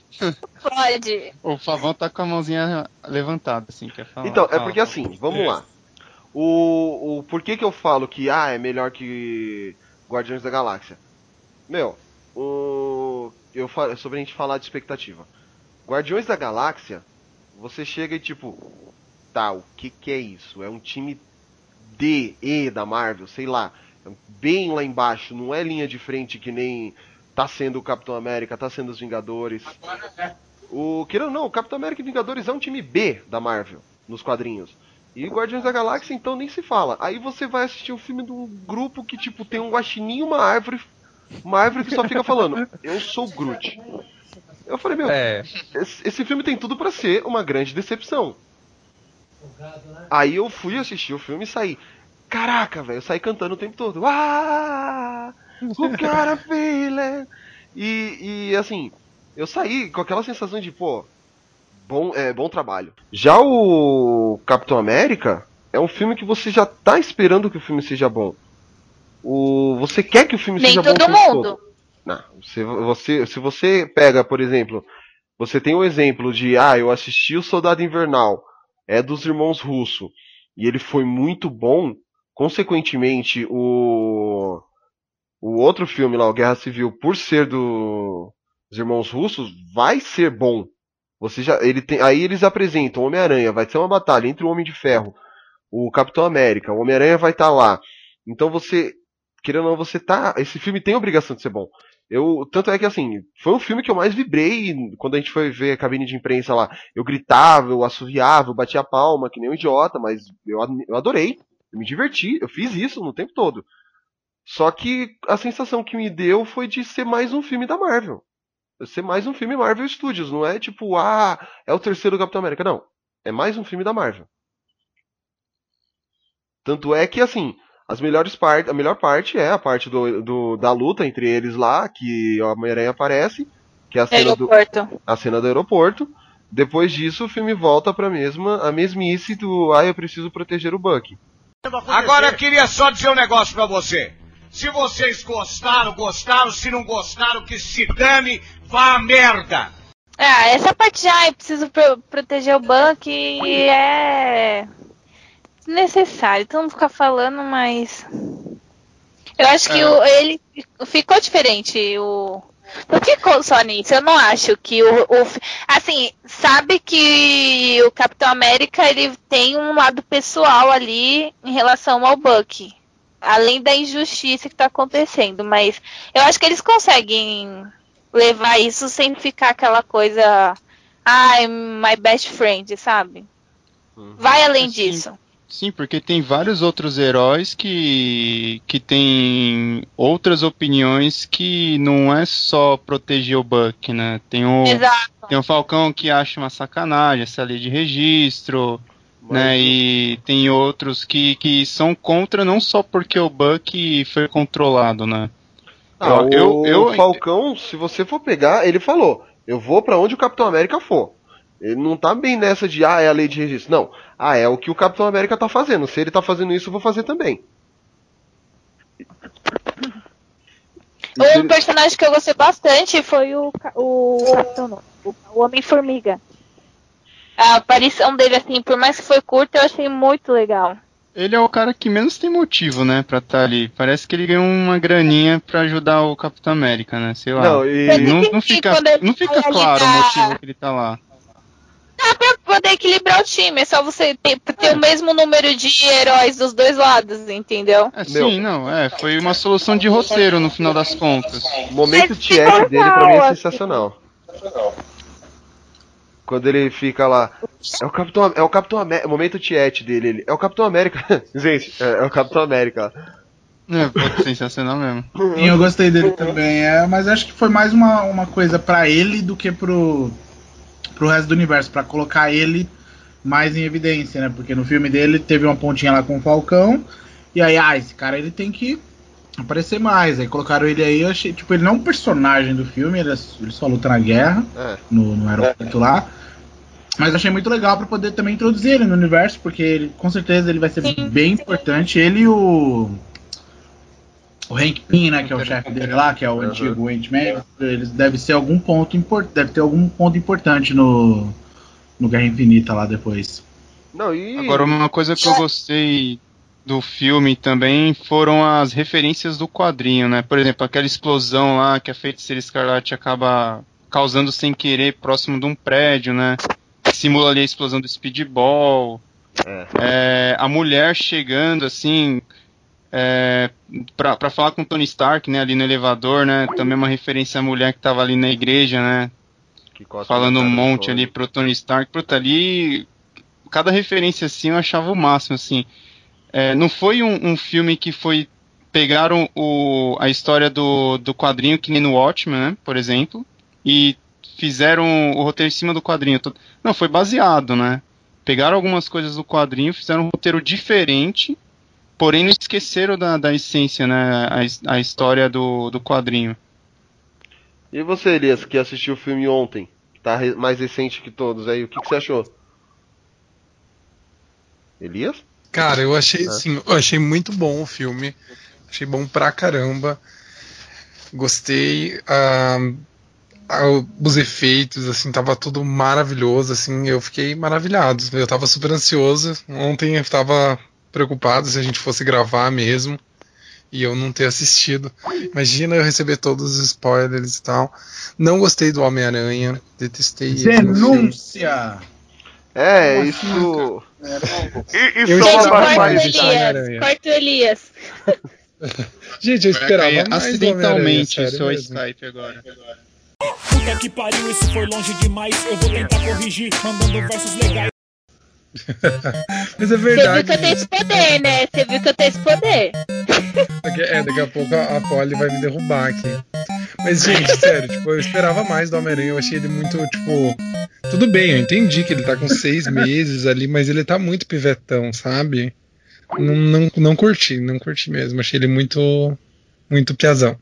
Pode. O Favão tá com a mãozinha levantada, assim, quer falar. Então, é Fala, porque assim, vamos lá. O, o por que que eu falo que ah, é melhor que Guardiões da Galáxia? Meu, o eu falo sobre a gente falar de expectativa. Guardiões da Galáxia, você chega e tipo, tá, o que que é isso? É um time D, E da Marvel, sei lá, é bem lá embaixo, não é linha de frente que nem tá sendo o Capitão América, tá sendo os Vingadores. O queira ou não, o Capitão América e Vingadores é um time B da Marvel nos quadrinhos. E Guardiões da Galáxia então nem se fala. Aí você vai assistir um filme de um grupo que tipo tem um guaxinim e uma árvore, uma árvore que só fica falando: "Eu sou o Groot". Eu falei: "Meu, É. esse, esse filme tem tudo pra ser uma grande decepção". Aí eu fui assistir o filme e saí. Caraca, velho, eu saí cantando o tempo todo. Ah! O cara *laughs* feeling. E, e assim, eu saí com aquela sensação de, pô, bom, é, bom trabalho. Já o Capitão América é um filme que você já tá esperando que o filme seja bom. O, você quer que o filme Nem seja bom o todo mundo. todo. Não, se você, se você pega, por exemplo, você tem o exemplo de, ah, eu assisti o Soldado Invernal, é dos irmãos Russo, e ele foi muito bom, consequentemente, o, o outro filme lá, o Guerra Civil, por ser do, dos irmãos russos, vai ser bom. Você já, ele tem, aí eles apresentam Homem-Aranha, vai ser uma batalha entre o Homem de Ferro, o Capitão América, o Homem-Aranha vai estar lá. Então você, querendo ou não, você tá, esse filme tem obrigação de ser bom. Eu, tanto é que assim, foi o filme que eu mais vibrei quando a gente foi ver a cabine de imprensa lá. Eu gritava, eu assoviava, eu batia a palma, que nem um idiota, mas eu, eu adorei. Eu me diverti, eu fiz isso no tempo todo. Só que a sensação que me deu foi de ser mais um filme da Marvel. Ser mais um filme Marvel Studios, não é tipo, ah, é o terceiro Capitão América, não. É mais um filme da Marvel. Tanto é que, assim, as melhores partes, a melhor parte é a parte do, do- da luta entre eles lá, que o Homem-Aranha aparece, que é a cena, do, Aeroporto. a cena do aeroporto. Depois disso, o filme volta pra mesma, a mesmice do, ah, eu preciso proteger o Bucky. Agora eu queria só dizer um negócio pra você. Se vocês gostaram, gostaram. Se não gostaram, que se dane, vá a merda. Ah, essa parte já, eu preciso pro- proteger o Buck é necessário. Então não ficar falando, mas. Eu acho que É. o, ele ficou diferente. O... Não ficou só nisso. Eu não acho que o, o. Assim, sabe que o Capitão América ele tem um lado pessoal ali em relação ao Buck. Além da injustiça que tá acontecendo. Mas eu acho que eles conseguem levar isso sem ficar aquela coisa. Ai, my best friend, sabe? Vai além Assim, disso. Sim, porque tem vários outros heróis que, que têm outras opiniões que não é só proteger o Buck, né? Tem o, Exato. tem o Falcão que acha uma sacanagem essa lei de registro, né? E tem outros que, que são contra não só porque o Buck foi controlado, né? Ah, o eu, eu, Falcão, se você for pegar, ele falou: eu vou pra onde o Capitão América for. Ele não tá bem nessa de, ah, é a lei de registro. Não. Ah, é o que o Capitão América tá fazendo. Se ele tá fazendo isso, eu vou fazer também. Um personagem que eu gostei bastante foi o, o o, o Homem-Formiga. A aparição dele, assim, por mais que foi curta, eu achei muito legal. Ele é o cara que menos tem motivo, né, pra estar ali. Parece que ele ganhou uma graninha pra ajudar o Capitão América, né? Sei lá. Não, e- não, não fica, não fica claro o motivo que ele tá lá. Poder equilibrar o time, é só você ter, ter o mesmo número de heróis dos dois lados, entendeu? É, sim, não, é. Foi uma solução de roteiro no final das contas. O momento ficou dele pra mim é legal, sensacional. Quando ele fica lá. É o Capitão, é o Capitão América. O momento tiete dele. Ele, é o Capitão América. *laughs* Gente, é, é o Capitão América. É, sensacional mesmo. Sim, eu gostei dele também, é, mas acho que foi mais uma, uma coisa pra ele do que pro, pro resto do universo, pra colocar ele mais em evidência, né? Porque no filme dele teve uma pontinha lá com o Falcão, e aí, ah, esse cara ele tem que aparecer mais. Aí colocaram ele aí, eu achei, tipo, ele não é um personagem do filme, ele, é- ele só luta na guerra, É. no, no aeroporto lá. Mas achei muito legal pra poder também introduzir ele no universo, porque ele, com certeza ele vai ser bem importante. Ele e o. O Hank Pym, né, que é o chefe dele lá, que é o antigo Ant-Man, eles devem ser algum ponto importante, deve ter algum ponto importante no no Guerra Infinita lá depois. Não, e. Agora, uma coisa que eu gostei do filme também foram as referências do quadrinho, né? Por exemplo, aquela explosão lá que a feiticeira Escarlate acaba causando sem querer próximo de um prédio, né? Simula ali a explosão do speedball. É, a mulher chegando assim é, pra, pra falar com o Tony Stark, né? Ali no elevador, né? Também uma referência à mulher que tava ali na igreja, né? Falando um monte ali pro Tony Stark. Puta, ali cada referência assim eu achava o máximo, assim. É, não foi um, um filme que foi. Pegaram o, a história do, do quadrinho, que nem no Watchmen, né, por exemplo, e fizeram o roteiro em cima do quadrinho. Não, foi baseado, né? Pegaram algumas coisas do quadrinho, fizeram um roteiro diferente, porém não esqueceram da, da essência, né? A, a história do, do quadrinho. E você, Elias, que assistiu o filme ontem? que Tá mais recente que todos aí. O que, que você achou? Elias? Cara, eu achei Ah. assim, eu achei muito bom o filme. Achei bom pra caramba. Gostei. ah, ah, os efeitos, assim, tava tudo maravilhoso, assim, eu fiquei maravilhado. Eu tava super ansioso. Ontem eu tava preocupado se a gente fosse gravar mesmo. E eu não ter assistido. Imagina eu receber todos os spoilers e tal. Não gostei do Homem-Aranha. Detestei filme. Denúncia! É, Como isso. Eu Isso é uma esperava Corta o mais Elias, Homem-Aranha. corta o Elias. *laughs* Gente, eu esperava mais do acidentalmente Homem-Aranha, o seu. Skype agora. Puta que pariu, isso foi longe demais. Eu vou tentar corrigir, mandando versos legais. *laughs* Mas é Você viu verdade. que eu tenho esse poder, né? Você viu que eu tenho esse poder. Daqui- É, daqui a pouco a, a Polly vai me derrubar aqui. Mas, gente, *laughs* sério, tipo, eu esperava mais do Homem-Aranha. Eu achei ele muito, tipo. Tudo bem, eu entendi que ele tá com seis *laughs* meses ali, mas ele tá muito pivetão, sabe? Não, não, não curti, não curti mesmo. Achei ele muito. Muito piazão.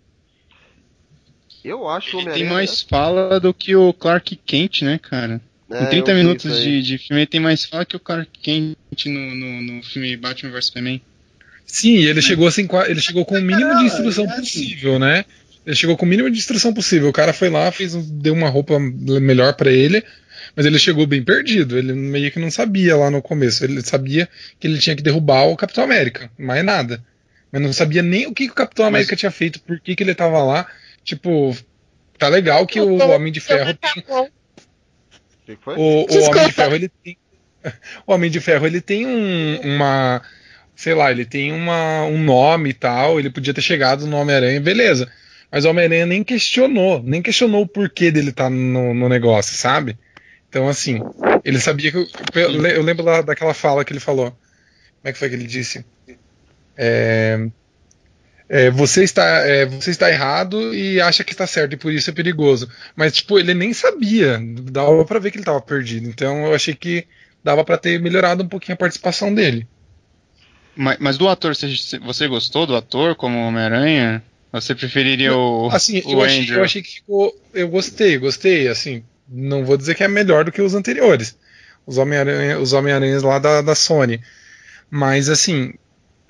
Eu acho o Ele tem Homem-Aranha. mais fala do que o Clark Kent, né, cara? É, em 30 eu vi minutos de, de filme, ele tem mais fala que o Clark Kent no, no, no filme Batman vs Superman. Sim, ele chegou assim, ele chegou com o mínimo de instrução possível, né? Ele chegou com o mínimo de instrução possível. O cara foi lá, fez, um- deu uma roupa melhor pra ele, mas ele chegou bem perdido. Ele meio que não sabia lá no começo. Ele sabia que ele tinha que derrubar o Capitão América, mais nada. Mas não sabia nem o que, que o Capitão América tinha feito, por que, que ele tava lá. Tipo, tá legal que o Homem de Ferro tem que o, o. Homem de Ferro ele tem *laughs* o Homem de Ferro ele tem um, uma sei lá ele tem uma, um nome e tal ele podia ter chegado no Homem-Aranha beleza mas o Homem-Aranha nem questionou nem questionou o porquê dele estar no, no negócio sabe então assim ele sabia que eu, eu lembro lá daquela fala que ele falou é que foi que ele disse? É, é, você, está, é, você está errado e acha que está certo e por isso é perigoso. Mas, tipo, ele nem sabia. Dava pra ver que ele estava perdido. Então eu achei que dava pra ter melhorado um pouquinho a participação dele. Mas, mas do ator, você, você gostou do ator como Homem-Aranha? Você preferiria o, Assim, o eu achei, Andrew? eu achei que ficou. Eu gostei, gostei. Assim, não vou dizer que é melhor do que os anteriores. Os Homem-Aranha, os Homem-Aranhas lá da, da Sony. Mas, assim,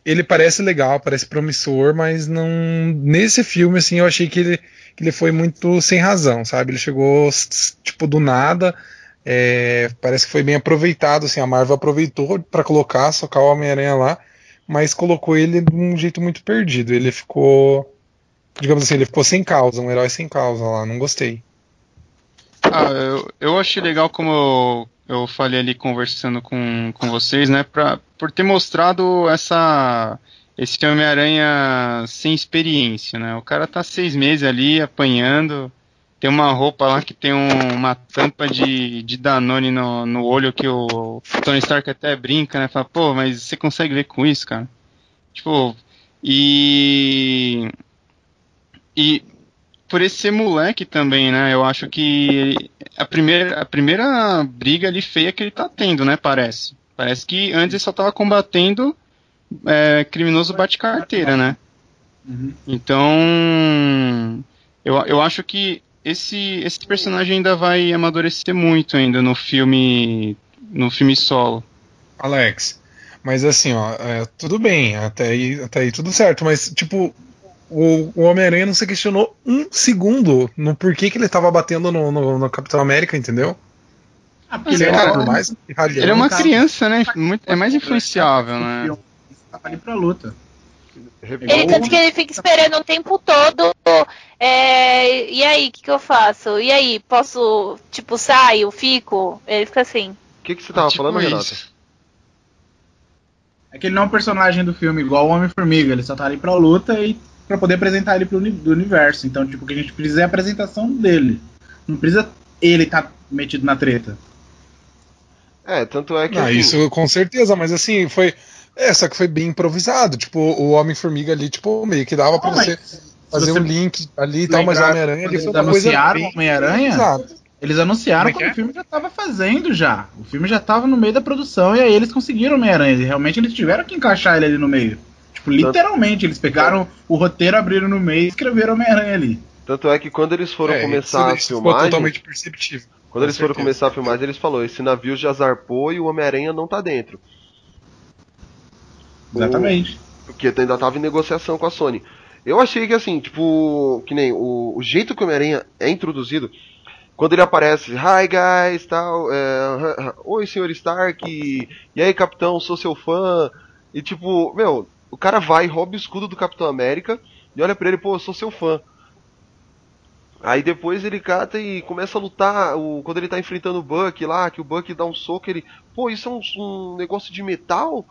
ele parece legal, parece promissor, mas não. Nesse filme, assim, eu achei que ele, que ele foi muito sem razão, sabe? Ele chegou, tipo, do nada. é, parece que foi bem aproveitado, assim, a Marvel aproveitou para colocar, socar o Homem-Aranha lá, mas colocou ele de um jeito muito perdido. Ele ficou, digamos assim, ele ficou sem causa, um herói sem causa lá, não gostei. Ah, eu, eu achei legal como eu, falei ali conversando com, com vocês, né? Pra, por ter mostrado essa esse Homem-Aranha sem experiência, né? O cara tá seis meses ali apanhando, tem uma roupa lá que tem um- uma tampa de, de Danone no, no olho que o Tony Stark até brinca, né? Fala, pô, mas você consegue ver com isso, cara? Tipo, e. E por esse ser moleque também, né? Eu acho que a primeira, a primeira briga ali feia que ele tá tendo, né? Parece. Parece que antes ele só tava combatendo é, criminoso bate-carteira, né? Então, eu, eu acho que esse, esse personagem ainda vai amadurecer muito ainda no filme no filme solo. Alex, mas assim, ó, é, tudo bem, até aí, até aí tudo certo, mas tipo, o, o Homem-Aranha não se questionou um segundo no porquê que ele tava batendo no, no, no Capitão América, entendeu? Ah, Sei lá, cara, por mais. Ele é uma criança, né? Muito- é mais influenciável, né? Tá ali pra luta. Ele, tanto que ele fica esperando o tempo todo. é, e aí, o que, que eu faço? E aí, posso, tipo, saio, fico? Ele fica assim. O que, que você tava Tipo falando, isso. Renata? É que ele não é um personagem do filme igual o Homem-Formiga, ele só tá ali pra luta e pra poder apresentar ele pro uni- do universo. Então, tipo, o que a gente precisa é a apresentação dele. Não precisa ele tá metido na treta. É, tanto é que. Ah, assim, isso com certeza, mas assim, foi. É, só que foi bem improvisado. Tipo, o Homem-Formiga ali, tipo, meio que dava pra você fazer você um link ali e tal, mas o Homem-Aranha ali foi eles uma coisa. bem o Homem-Aranha? Eles anunciaram é que quando é? o filme já tava fazendo já. O filme já tava no meio da produção e aí eles conseguiram o Homem-Aranha. E realmente eles tiveram que encaixar ele ali no meio. Tipo, literalmente, eles pegaram o roteiro, abriram no meio e escreveram o Homem-Aranha ali. Tanto é que quando eles foram É, começar isso- a filmagem. totalmente perceptível. Quando eles foram certeza. começar a filmagem, eles falaram: esse navio já zarpou e o Homem-Aranha não tá dentro. Exatamente. Porque ainda tava em negociação com a Sony. Eu achei que assim, tipo, que nem o, o jeito que o Homem-Aranha é introduzido, quando ele aparece, hi guys, tal, é, oi senhor Stark, e, e aí capitão, sou seu fã, e tipo, meu, o cara vai, rouba o escudo do Capitão América e olha pra ele, pô, eu sou seu fã. Aí depois ele cata e começa a lutar, o, quando ele tá enfrentando o Buck lá, que o Buck dá um soco, ele, pô, isso é um, um negócio de metal?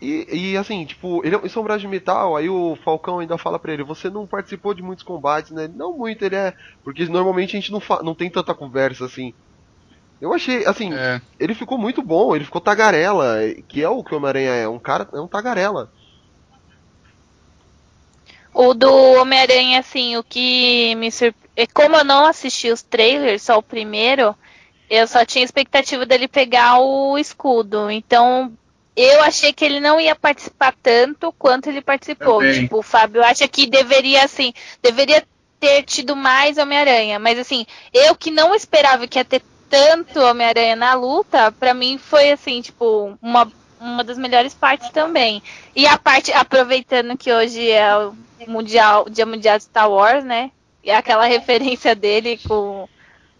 E, e, assim, tipo, ele, é- isso é um braço de metal, aí o Falcão ainda fala pra ele, você não participou de muitos combates, né? Não muito, ele é. Porque normalmente a gente não, não tem tanta conversa assim. Eu achei, assim, ele ficou muito bom, ele ficou tagarela, que é o que o Homem-Aranha é, um cara, é um tagarela. O do Homem-Aranha, assim, o que me surpreendeu. Como eu não assisti os trailers, só o primeiro, eu só tinha expectativa dele pegar o escudo. Então, eu achei que ele não ia participar tanto quanto ele participou. Também. Tipo, o Fábio acha que deveria, assim, deveria ter tido mais Homem-Aranha. Mas, assim, eu que não esperava que ia ter tanto Homem-Aranha na luta, pra mim foi, assim, tipo, uma, uma das melhores partes também. E a parte, aproveitando que hoje é o mundial, dia mundial de Star Wars, né? E aquela referência dele com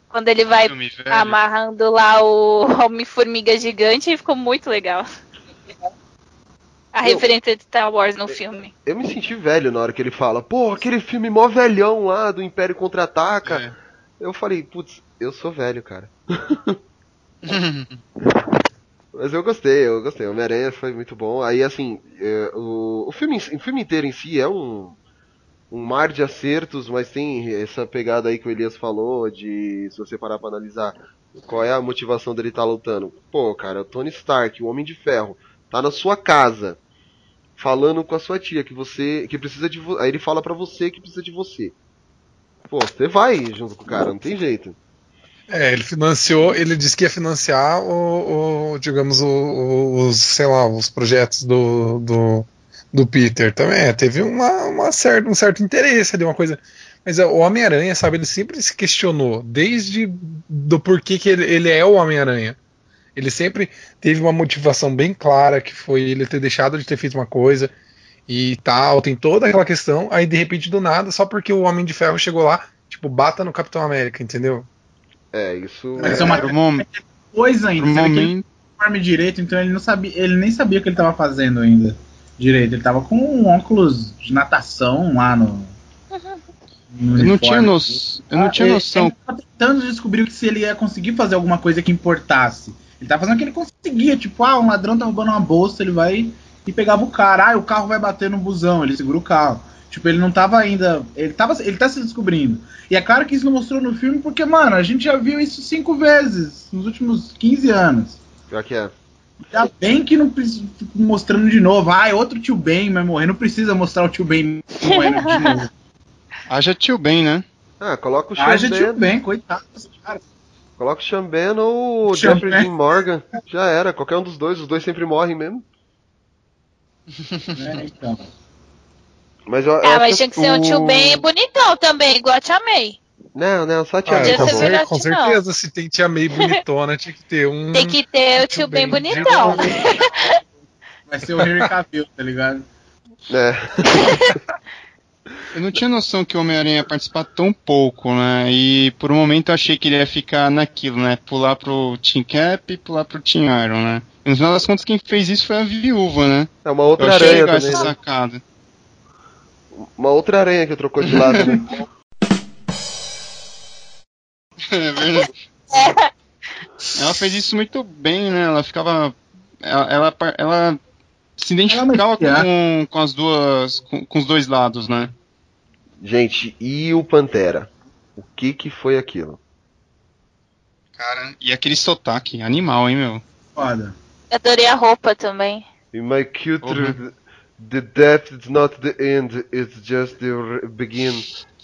quando ele vai amarrando lá o Homem-Formiga gigante, ficou muito legal. A Eu- referência de Star Wars no filme. Eu me senti velho na hora que ele fala, pô, aquele filme mó velhão lá do Império Contra-Ataca. Eu falei, putz, eu sou velho, cara. *laughs* Mas eu gostei, eu gostei. Homem-Aranha foi muito bom. Aí, assim, é, o, o, filme, o filme inteiro em si é um, um mar de acertos, mas tem essa pegada aí que o Elias falou, de se você parar pra analisar qual é a motivação dele estar lutando. Pô, cara, o Tony Stark, o Homem de Ferro, tá na sua casa, falando com a sua tia que você que precisa de aí ele fala pra você que precisa de você. Pô, você vai junto com o cara, não tem jeito. É, ele financiou, ele disse que ia financiar o, o digamos, o, os, sei lá, os projetos do, do, do Peter também. É, teve uma, uma certa, um certo interesse ali, uma coisa. Mas é, o Homem-Aranha, sabe, ele sempre se questionou, desde do porquê que ele, ele é o Homem-Aranha. Ele sempre teve uma motivação bem clara, que foi ele ter deixado de ter feito uma coisa e tal, tem toda aquela questão, aí de repente do nada, só porque o Homem de Ferro chegou lá, tipo, bata no Capitão América, entendeu? É, isso. Mas é uma Pro mom- coisa ainda. pro ele momento- dorme direito, então ele não sabia, ele nem sabia o que ele tava fazendo ainda direito. Ele tava com um óculos de natação lá no. no Eu não tinha, no... eu não tinha Ele- noção. Ele tava tentando descobrir se ele ia conseguir fazer alguma coisa que importasse. Ele tava fazendo o que ele conseguia, tipo, ah, um ladrão tá roubando uma bolsa, ele vai e pegava o cara, ah, o carro vai bater no busão, ele segura o carro. Tipo, ele não tava ainda. Ele, tava, ele tá se descobrindo. E é claro que isso não mostrou no filme, porque, mano, a gente já viu isso cinco vezes nos últimos 15 anos. Pior que é. Ainda bem que não precisa mostrando de novo. Ah, é outro tio Ben vai morrer. Não precisa mostrar o tio Ben morrendo de *laughs* novo. Haja tio bem, né? Ah, coloca o Ah, já tio. Ben, coitado desse cara. Coloca o Xambeno ou o Sean Jeffrey Ben. Dean Morgan. Já era, qualquer um dos dois, os dois sempre morrem mesmo. É, então. Mas eu, eu Ah, mas tinha que ser um tio bem bonitão também, igual a Tia May. Não, não, só a tia Ah, May, Podia tá com, ser bom. melhor cer- com que não. certeza, se tem tia May bonitona, tinha que ter um. Tem que ter o tio bem bem bonitão. *laughs* Vai ser o Henry Cavill, tá ligado? É. *laughs* Eu não tinha noção que o Homem-Aranha ia participar tão pouco, né? E por um momento eu achei que ele ia ficar naquilo, né? Pular pro Team Cap e pular pro Team Iron, né? E no final das contas, quem fez isso foi a viúva, né? É uma outra eu achei aranha legal também. essa né? sacada. Uma outra aranha que trocou de lado, né? *laughs* É verdade. Ela fez isso muito bem, né? Ela ficava. Ela, ela, ela se identificava com, com as duas. Com, com os dois lados, né? Gente, e o Pantera? O que que foi aquilo? Cara, e aquele sotaque, animal, hein, meu? Foda. Adorei a roupa também. In my culture, the death is not the end, it's just the begin.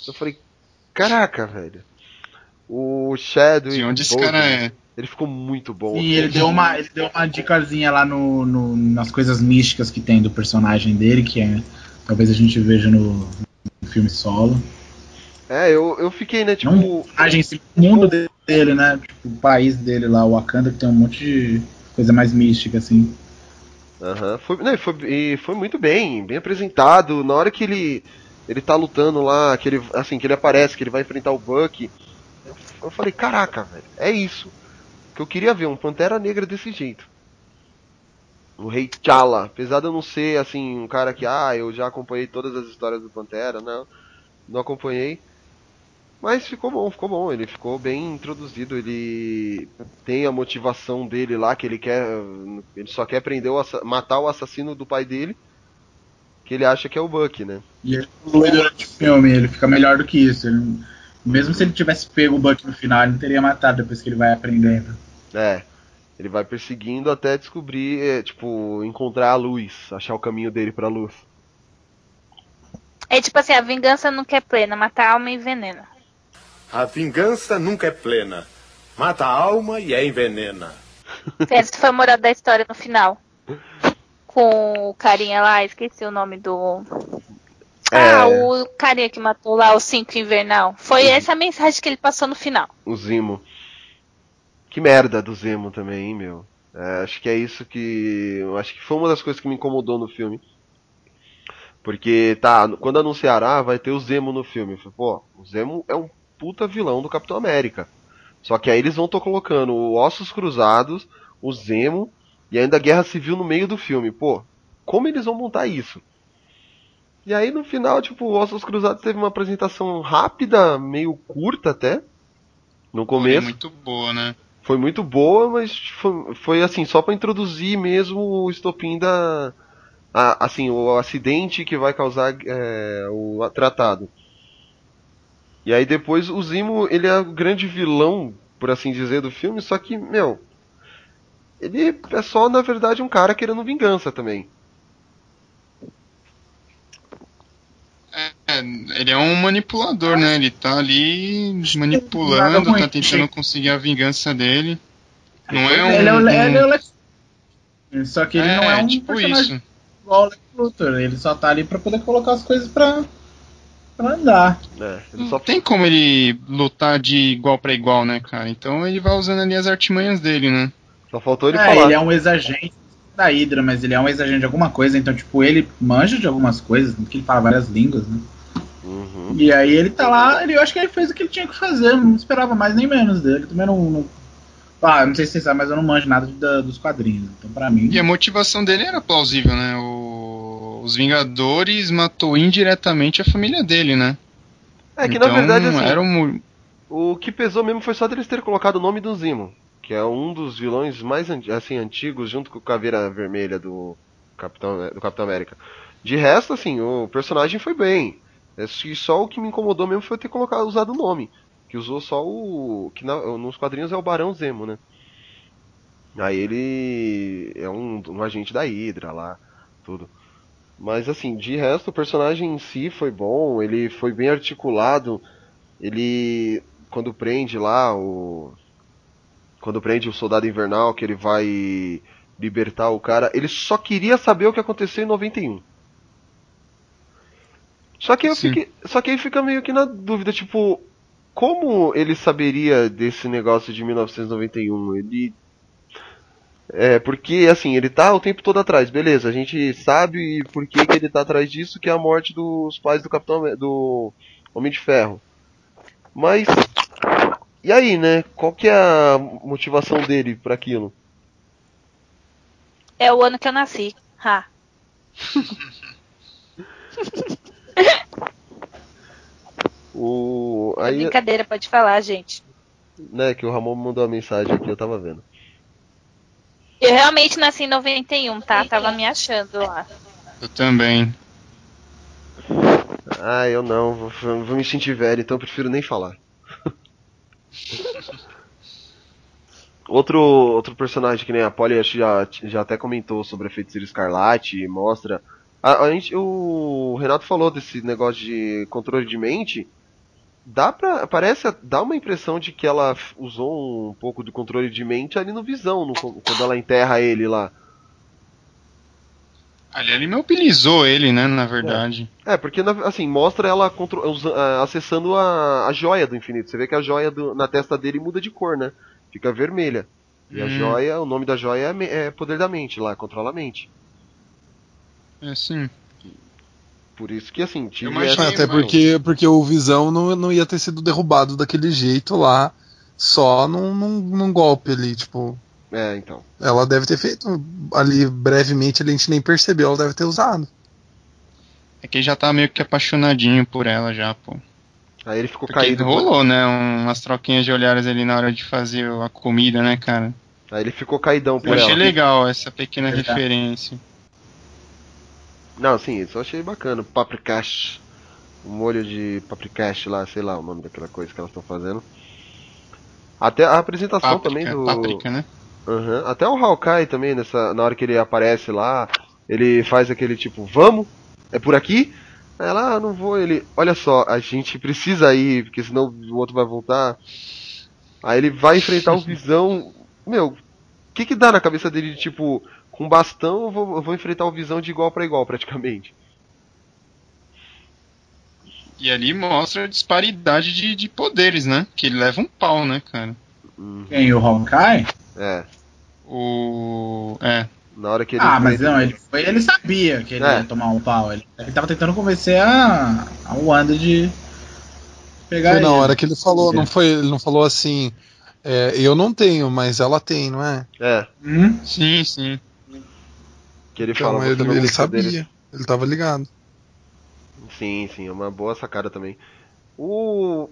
Eu falei, caraca, velho. O Shadow De onde esse cara é? Ele ficou muito bom. E ele deu uma, ele deu uma dicasinha lá no, no- nas coisas místicas que tem do personagem dele, que é. Talvez a gente veja no, no filme solo. É, eu, eu fiquei, né, tipo. Não personagem, esse mundo dele, né? Tipo, o país dele lá, o Wakanda, que tem um monte de coisa mais mística, assim. Aham, foi, não, foi, e foi muito bem, bem apresentado. Na hora que ele ele tá lutando lá, que ele, assim, que ele aparece, que ele vai enfrentar o Buck, eu falei, caraca, velho, é isso que eu queria ver, um Pantera Negra desse jeito. O Rei T'Challa, apesar de eu não ser, assim, um cara que, ah, eu já acompanhei todas as histórias do Pantera, não, não acompanhei. Mas ficou bom, ficou bom. Ele ficou bem introduzido. Ele tem a motivação dele lá, que ele quer. Ele só quer prender o matar o assassino do pai dele. Que ele acha que é o Buck, né? E ele evolui durante o filme, ele fica melhor do que isso. Ele- mesmo se ele tivesse pego o Buck no final, ele não teria matado depois que ele vai aprendendo. É. Ele vai perseguindo até descobrir, é, tipo, encontrar a luz, achar o caminho dele pra luz. É tipo assim, a vingança nunca é plena, mata a alma e envenena. A vingança nunca é plena. Mata a alma e a envenena. *laughs* Essa foi a moral da história no final. Com o carinha lá, esqueci o nome do. Ah, É. o carinha que matou lá o cinco invernal. Foi essa a mensagem que ele passou no final. O Zimo. Que merda do Zemo também, hein, meu. É, acho que é isso que. Acho que foi uma das coisas que me incomodou no filme. Porque, tá, quando anunciaram, ah, vai ter o Zemo no filme. Eu falei, pô, o Zemo é um puta vilão do Capitão América. Só que aí eles vão tô colocando o Ossos Cruzados, o Zemo e ainda a Guerra Civil no meio do filme. Pô, como eles vão montar isso? E aí no final, tipo, o Ossos Cruzados teve uma apresentação rápida, meio curta até. No Foi começo. muito boa, né? Foi muito boa, mas foi, foi assim, só pra introduzir mesmo o estopim da. a- assim, o acidente que vai causar é, o tratado. E aí depois o Zimo, ele é o grande vilão, por assim dizer, do filme, só que, meu. ele é só, na verdade, um cara querendo vingança também. É, ele é um manipulador, né? Ele tá ali manipulando, tá tentando conseguir a vingança dele. Não é um. Ele é o, um- ele é o Lex Só que ele É, não é um tipo personagem isso. igual o Lex Luthor. Ele só tá ali pra poder colocar as coisas pra, pra andar. É, Não tem como ele lutar de igual pra igual, né, cara? Então ele vai usando ali as artimanhas dele, né? Só faltou é, ele é um ex-agente da Hydra, mas ele é um ex-agente de alguma coisa, então, tipo, ele manja de algumas coisas, porque ele fala várias línguas, né? Uhum. E aí ele tá lá, ele, eu acho que ele fez o que ele tinha que fazer, não esperava mais nem menos dele. Também não. não ah, não sei se vocês sabem, mas eu não manjo nada de- da- dos quadrinhos. Então, pra mim. E a motivação dele era plausível, né? O- Os Vingadores matou indiretamente a família dele, né? É que Então, na verdade, assim, era um- o que pesou mesmo foi só deles terem colocado o nome do Zimo, que é um dos vilões mais assim, antigos, junto com o Caveira Vermelha do Capitão, do Capitão América. De resto, assim, o personagem foi bem. Que só o que me incomodou mesmo foi ter colocado, usado o nome. Que usou só o. que na- nos quadrinhos é o Barão Zemo, né? Aí ele é um, um agente da Hydra lá, tudo. Mas assim, de resto, o personagem em si foi bom, ele foi bem articulado. Ele, quando prende lá o. Quando prende o soldado invernal, que ele vai libertar o cara, ele só queria saber o que aconteceu em 91. Só que eu fiquei, só que aí fica meio que na dúvida, tipo, como ele saberia desse negócio de 1991? Ele é, porque assim, ele tá o tempo todo atrás, beleza, a gente sabe por que, que ele tá atrás disso, que é a morte dos pais do Capitão do Homem de Ferro. Mas e aí, né? Qual que é a motivação dele para aquilo? É o ano que eu nasci. Ha. *laughs* O É aí, brincadeira, pode falar, gente. né, que o Ramon mandou uma mensagem aqui, eu tava vendo. Eu realmente nasci em 91, tá? Tava me achando lá. Eu também. Ah, eu não, vou, vou me sentir velho, então eu prefiro nem falar. *laughs* outro, outro personagem que nem a Polly acho que já, já até comentou sobre a feiticeira escarlate, mostra. A, a gente, o Renato falou desse negócio de controle de mente. Dá pra. Parece. Dá uma impressão de que ela usou um pouco de controle de mente ali no visão, no- quando ela enterra ele lá. Ali ele mobilizou ele, né, na verdade. É, porque na- assim, mostra ela usa- ah, acessando a, a joia do infinito. Você vê que a joia do- na testa dele muda de cor, né? Fica vermelha. E a Hum. joia, o nome da joia é, é poder da mente lá, controla a mente. É sim. Por isso que assim, tive Ah, Até porque, porque o Visão não, não ia ter sido derrubado daquele jeito lá, só num, num, num golpe ali, tipo. É, então. Ela deve ter feito ali brevemente, a gente nem percebeu, ela deve ter usado. É que ele já tá meio que apaixonadinho por ela já, pô. Aí ele ficou Porque caído. rolou, né? Umas troquinhas de olhares ali na hora de fazer a comida, né, cara? Aí ele ficou caidão por Eu achei ela. legal essa pequena Verdade. referência. Não, sim, isso eu achei bacana. Paprikash. Um molho de paprikash lá, sei lá o nome daquela coisa que elas estão fazendo. Até a apresentação Páprica, também do. páprica, né? Aham. Até o Hawkeye também, nessa, na hora que ele aparece lá, ele faz aquele tipo, vamos? É por aqui? Aí ela, ah, não vou, ele, olha só, a gente precisa ir, porque senão o outro vai voltar. Aí ele vai enfrentar o *laughs* Visão. Meu, o que que dá na cabeça dele de tipo, com bastão eu vou, eu vou enfrentar o Visão de igual pra igual, praticamente. E ali mostra a disparidade de, de poderes, né? Que ele leva um pau, né, cara? Quem? O Hawkeye? É. O. É. Na hora que ele. Ah, mas não, ele, foi, ele sabia que ele É. ia tomar um pau. Ele, ele tava tentando convencer a, a Wanda de pegar Foi na ele. hora que ele falou, não foi, ele não falou assim, é, eu não tenho, mas ela tem, não é? É. Hum? Sim, sim. Que ele Então, fala, ele, ele sabia, poderes. ele tava ligado. Sim, sim, é uma boa sacada também. O.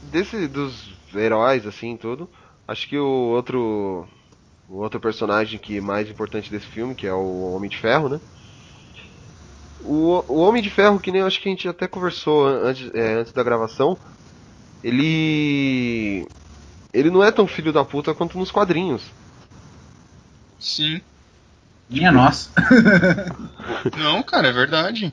Desse. dos heróis, assim, tudo. Acho que o outro. O outro personagem que é mais importante desse filme, que é o Homem de Ferro, né? O, o Homem de Ferro, que nem eu acho que a gente até conversou an- antes, é, antes da gravação, ele. Ele não é tão filho da puta quanto nos quadrinhos. Sim. Minha nossa. *laughs* Não, cara, é verdade.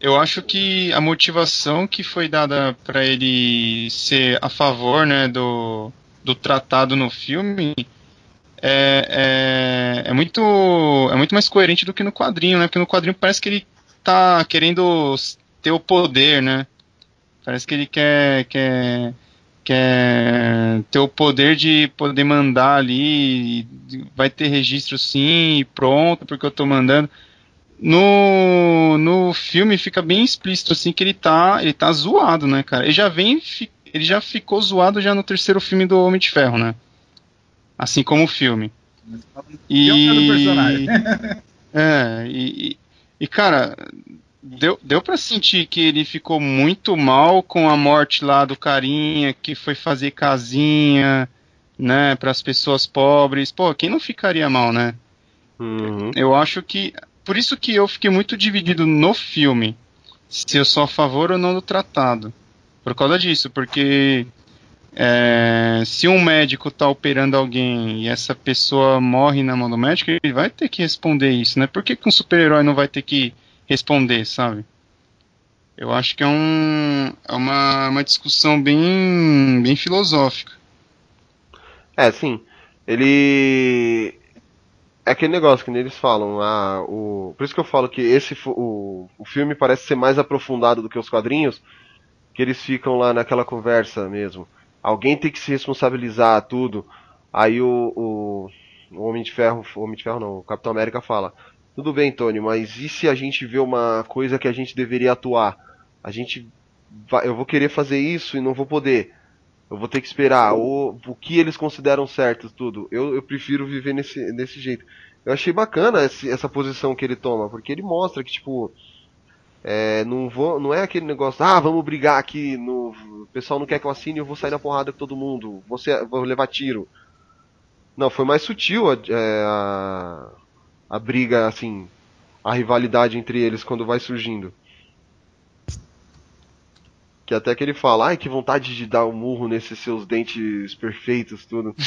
Eu acho que a motivação que foi dada pra ele ser a favor, né, do, do tratado no filme é, é, é muito é muito mais coerente do que no quadrinho, né? Porque no quadrinho parece que ele tá querendo ter o poder, né? Parece que ele quer quer quer ter o poder de poder mandar ali, vai ter registro sim, e pronto, porque eu tô mandando. No, no filme fica bem explícito assim que ele tá, ele tá zoado, né, cara? Ele já vem ele já ficou zoado já no terceiro filme do Homem de Ferro, né? Assim como o filme. E é *laughs* é, e- e, cara, deu, deu pra sentir que ele ficou muito mal com a morte lá do carinha que foi fazer casinha, né, pras pessoas pobres. Pô, quem não ficaria mal, né? Eu acho que. Por isso que eu fiquei muito dividido no filme. Se eu sou a favor ou não do tratado. Por causa disso, porque. é, se um médico tá operando alguém e essa pessoa morre na mão do médico, ele vai ter que responder isso, né? Por que, que um super-herói não vai ter que responder, sabe? Eu acho que é, um, é uma, uma discussão bem, bem filosófica. É, sim. Ele. É aquele negócio que eles falam, ah, o... por isso que eu falo que esse o, o filme parece ser mais aprofundado do que os quadrinhos, que eles ficam lá naquela conversa mesmo. Alguém tem que se responsabilizar tudo. Aí o, o, o Homem de Ferro, o Homem de Ferro não, o Capitão América fala: "Tudo bem, Tony, mas e se a gente vê uma coisa que a gente deveria atuar? A gente vai, eu vou querer fazer isso e não vou poder. Eu vou ter que esperar. O, o que eles consideram certo, tudo. Eu, eu prefiro viver nesse, nesse jeito. Eu achei bacana esse- essa posição que ele toma, porque ele mostra que, tipo, é, não, vou, não é aquele negócio, ah, vamos brigar aqui, no, o pessoal não quer que eu assine, eu vou sair na porrada com todo mundo, você, vou levar tiro. Não, foi mais sutil a, é, a, a briga, assim, a rivalidade entre eles quando vai surgindo. Que até que ele fala, ai que vontade de dar um murro nesses seus dentes perfeitos, tudo. *laughs*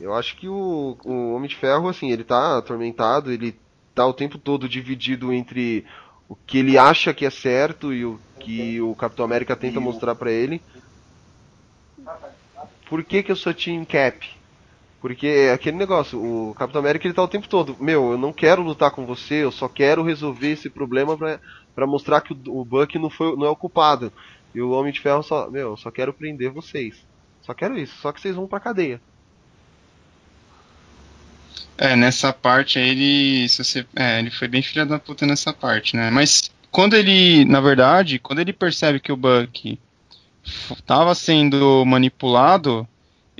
Eu acho que o, o Homem de Ferro, assim, ele tá atormentado, ele tá o tempo todo dividido entre o que ele acha que é certo e o que o Capitão América tenta mostrar pra ele. Por que, que eu sou Team Cap? Porque é aquele negócio, o Capitão América ele tá o tempo todo, meu, eu não quero lutar com você, eu só quero resolver esse problema pra mostrar que o, o Buck não, foi, não é o culpado. E o Homem de Ferro só, meu, eu só quero prender vocês. Só quero isso, só que vocês vão pra cadeia. É, nessa parte aí ele. Você, é, ele foi bem filha da puta nessa parte, né? Mas quando ele. Na verdade, quando ele percebe que o Buck tava sendo manipulado,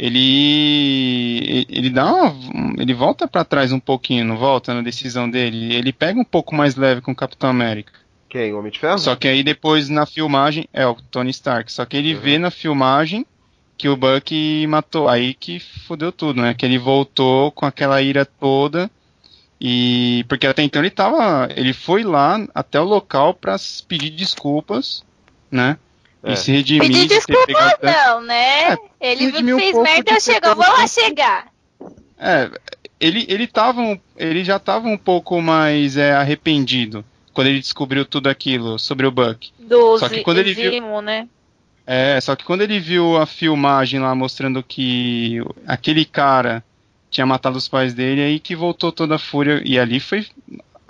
ele. Ele dá uma, Ele volta pra trás um pouquinho, não volta na decisão dele. Ele pega um pouco mais leve com o Capitão América. Quem? O Homem de Ferro? Só que aí depois na filmagem. É, o Tony Stark. Só que ele vê na filmagem que o Buck matou. Aí que fodeu tudo, né? Que ele voltou com aquela ira toda. E. Porque até então ele tava. Ele foi lá até o local pra s- pedir desculpas, né? É. E se redimir. Pedir desculpa não, né? É, Ele viu que um fez pouco merda, de chegou, vou lá chegar. É, ele, ele, tava, um- ele já tava um pouco mais é, arrependido quando ele descobriu tudo aquilo sobre o Buck. Do Só que quando ele viu. Zimo, né? É, só que quando ele viu a filmagem lá mostrando que aquele cara tinha matado os pais dele, aí que voltou toda a fúria. E ali foi.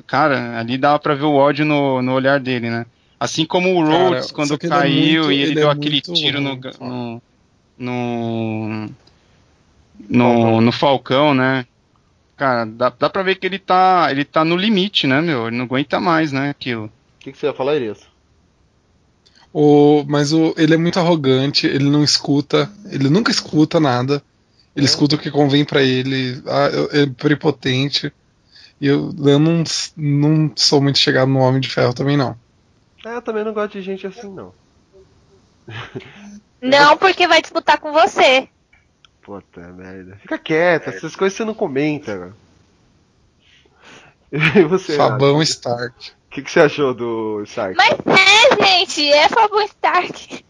Cara, ali dava pra ver o ódio no, no olhar dele, né? Assim como o Cara, Rhodes, só quando ele é caiu muito- e ele, ele é deu aquele muito tiro no, no, no. No, no Falcão, né? Cara, dá, dá pra ver que ele tá. Ele tá no limite, né, meu? Ele não aguenta mais, né, aquilo. O que, que você ia falar, Elias? O, mas o, ele é muito arrogante, ele não escuta, ele nunca escuta nada. Ele escuta o que convém pra ele, ah, eu- é prepotente. E eu, eu não, não sou muito chegado no Homem de Ferro também, não. É, eu também não gosto de gente assim, não. *laughs* Não, porque vai disputar com você. Puta merda. Fica quieto, essas coisas você não comenta, cara. *laughs* E você, Fabão Renato? Stark. O que, que você achou do Stark? Mas é, gente, é Fabio Stark.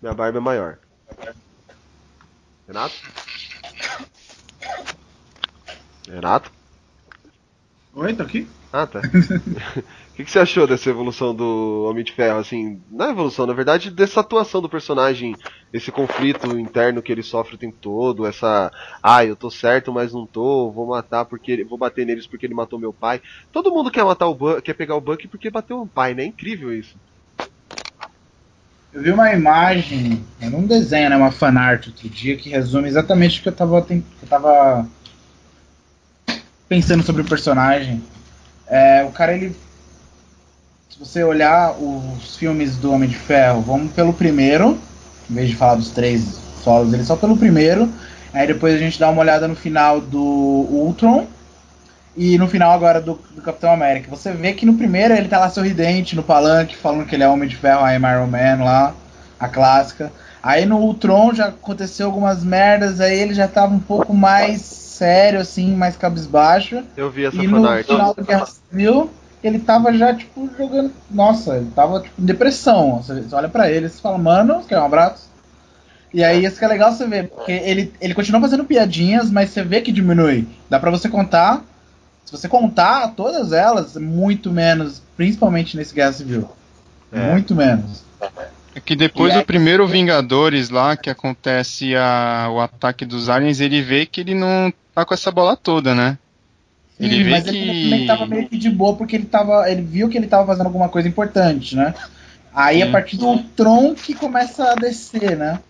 Minha barba é maior. Renato? Renato? Oi, tô aqui? Ah, tá. *laughs* O que, que você achou dessa evolução do Homem de Ferro? Assim, não é evolução, na verdade, dessa atuação do personagem, esse conflito interno que ele sofre o tempo todo, essa. Ah, eu tô certo, mas não tô, vou matar porque ele- vou bater neles porque ele matou meu pai. Todo mundo quer matar o Buck, quer pegar o Buck porque bateu o pai, né? É incrível isso. Eu vi uma imagem, era um desenho, né, uma fanart outro dia, que resume exatamente o que eu tava, que eu tava pensando sobre o personagem. É, o cara, ele. Se você olhar os filmes do Homem de Ferro, vamos pelo primeiro, em vez de falar dos três solos dele, só pelo primeiro. Aí depois a gente dá uma olhada no final do Ultron. E no final agora do, do Capitão América. Você vê que no primeiro ele tá lá sorridente no palanque, falando que ele é Homem de Ferro, I'm Iron Man lá, a clássica. Aí no Ultron já aconteceu algumas merdas, aí ele já tava um pouco mais sério, assim, mais cabisbaixo. Eu vi essa E no final do Guerra Civil, ele tava já, tipo, jogando. Nossa, ele tava tipo, em depressão. Você, olha pra ele e fala, mano, quer um abraço? E aí isso que é legal você ver, porque ele, ele continua fazendo piadinhas, mas você vê que diminui. Dá pra você contar. Se você contar todas elas, muito menos, principalmente nesse Guerra Civil. É. Muito menos. É que depois E do primeiro Vingadores lá, que acontece a, o ataque dos aliens, ele vê que ele não tá com essa bola toda, né? Ele Sim, vê mas que. ele também tava meio que de boa porque ele tava. Ele viu que ele tava fazendo alguma coisa importante, né? Aí a Sim. partir do Tron que começa a descer, né?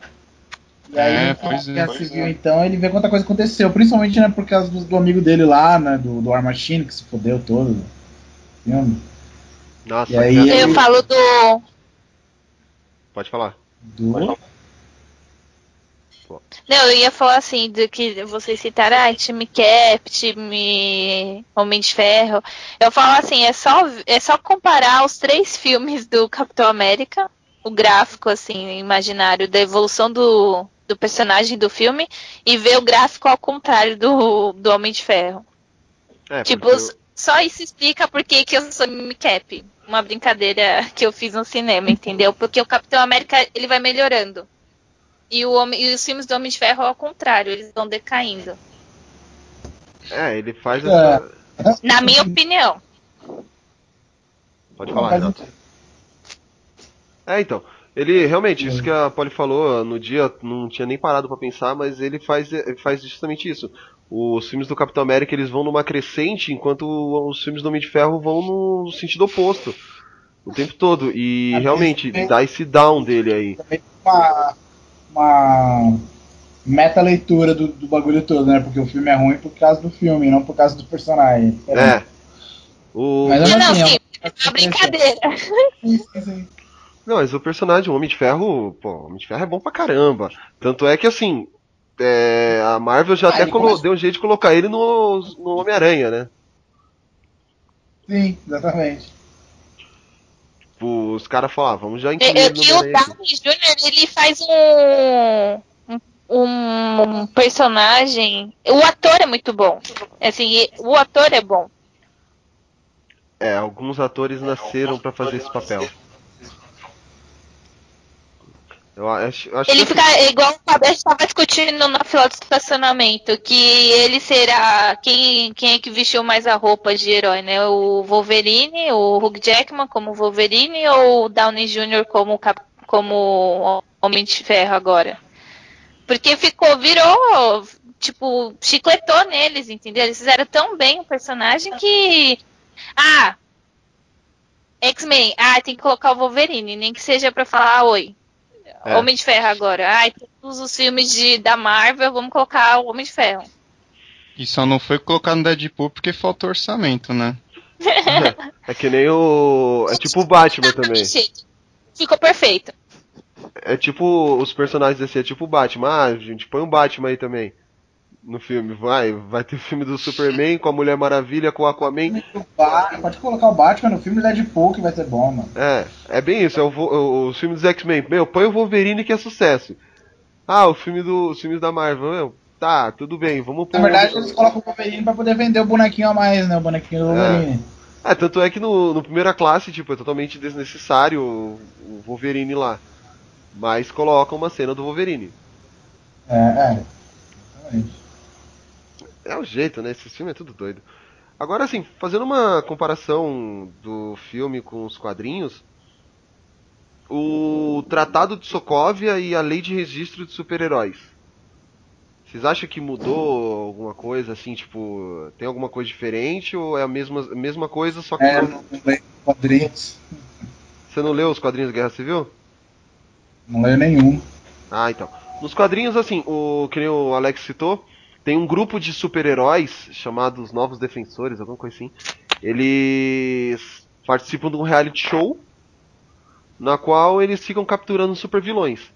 E aí É, pois é. Guerra Civil, então, ele vê quanta coisa aconteceu, principalmente né, por causa do, do amigo dele lá, né? Do, do War Machine, que se fodeu todo. Filme. Nossa, E aí cara. ele- Eu falo do. Pode falar. Do... Não, eu ia falar assim, do que vocês citaram, ah, time Cap, time Homem de Ferro. Eu falo assim, é só, é só comparar os três filmes do Capitão América, o gráfico, assim, imaginário da evolução do, do personagem do filme, e ver o gráfico ao contrário do, do Homem de Ferro. É, tipo, eu- só isso explica por que eu sou Mimi Cap. Uma brincadeira que eu fiz no cinema, entendeu? Porque o Capitão América, ele vai melhorando. E, o homem, e os filmes do Homem de Ferro ao contrário, eles vão decaindo. É, ele faz essa. Na minha opinião. Pode falar, Renato. É, então. Ele realmente, isso que a Polly falou no dia, não tinha nem parado pra pensar, mas ele faz, faz justamente isso. Os filmes do Capitão América eles vão numa crescente, enquanto os filmes do Homem de Ferro vão no sentido oposto. O tempo todo. E realmente, dá esse down dele aí. Uma, uma meta leitura do, do bagulho todo, né? Porque o filme é ruim por causa do filme, não por causa do personagem. É. O... Mas Não, mesmo assim, sim, é é uma brincadeira. Não, mas o personagem, o Homem de Ferro, pô, o Homem de Ferro é bom pra caramba. Tanto é que assim, é, a Marvel já Ah, até deu um jeito de colocar ele no, no Homem-Aranha, né? Sim, exatamente. Tipo, Os caras falaram, ah, vamos já incluir e- ele no e o. Downey Jr., ele faz um, um, personagem. O ator é muito bom. Assim, o ator é bom. É, alguns atores nasceram pra fazer esse papel. Eu acho, eu acho Ele que fica igual o Fabio estava discutindo na fila do estacionamento, que ele será quem, quem é que vestiu mais a roupa de herói, né? O Wolverine, o Hugh Jackman como Wolverine ou o Downey Jr. como, como Homem de Ferro agora? Porque ficou, virou, tipo, chicletou neles, entendeu? Eles fizeram tão bem o personagem que. Ah! X-Men, ah, tem que colocar o Wolverine, nem que seja pra falar oi. É. Homem de Ferro agora. Ai, todos os filmes de, da Marvel, vamos colocar o Homem de Ferro. E só não foi colocado no Deadpool porque faltou orçamento, né? é que nem o. É tipo o Batman também. Ficou perfeito. É tipo os personagens desse, é tipo o Batman. Ah, gente, põe um Batman aí também. No filme, vai, vai ter filme do Superman com a Mulher Maravilha, com o Aquaman. Pode colocar o Batman no filme do Deadpool que vai ser bom, mano. É, é bem isso, é o, o- os filmes dos X-Men. Meu, põe o Wolverine que é sucesso. Ah, o filme do, os filmes da Marvel, meu, tá, tudo bem, vamos pôr. Na verdade, eles colocam o Wolverine pra poder vender o bonequinho a mais, né? O bonequinho do Wolverine. É, tanto é que no, no primeira classe, tipo, é totalmente desnecessário o, o Wolverine lá. Mas colocam uma cena do Wolverine. É, é. Exatamente. É o jeito, né? Esse filme é tudo doido. Agora, assim, fazendo uma comparação do filme com os quadrinhos, o Tratado de Sokovia e a Lei de Registro de Super-Heróis. Vocês acham que mudou alguma coisa, assim, tipo, tem alguma coisa diferente ou é a mesma, mesma coisa, só que... É, não leio quadrinhos. Você não leu os quadrinhos da Guerra Civil? Não leio nenhum. Ah, então. Nos quadrinhos, assim, o que nem o Alex citou, tem um grupo de super-heróis chamados Novos Defensores, alguma coisa assim. Eles participam de um reality show na qual eles ficam capturando super vilões.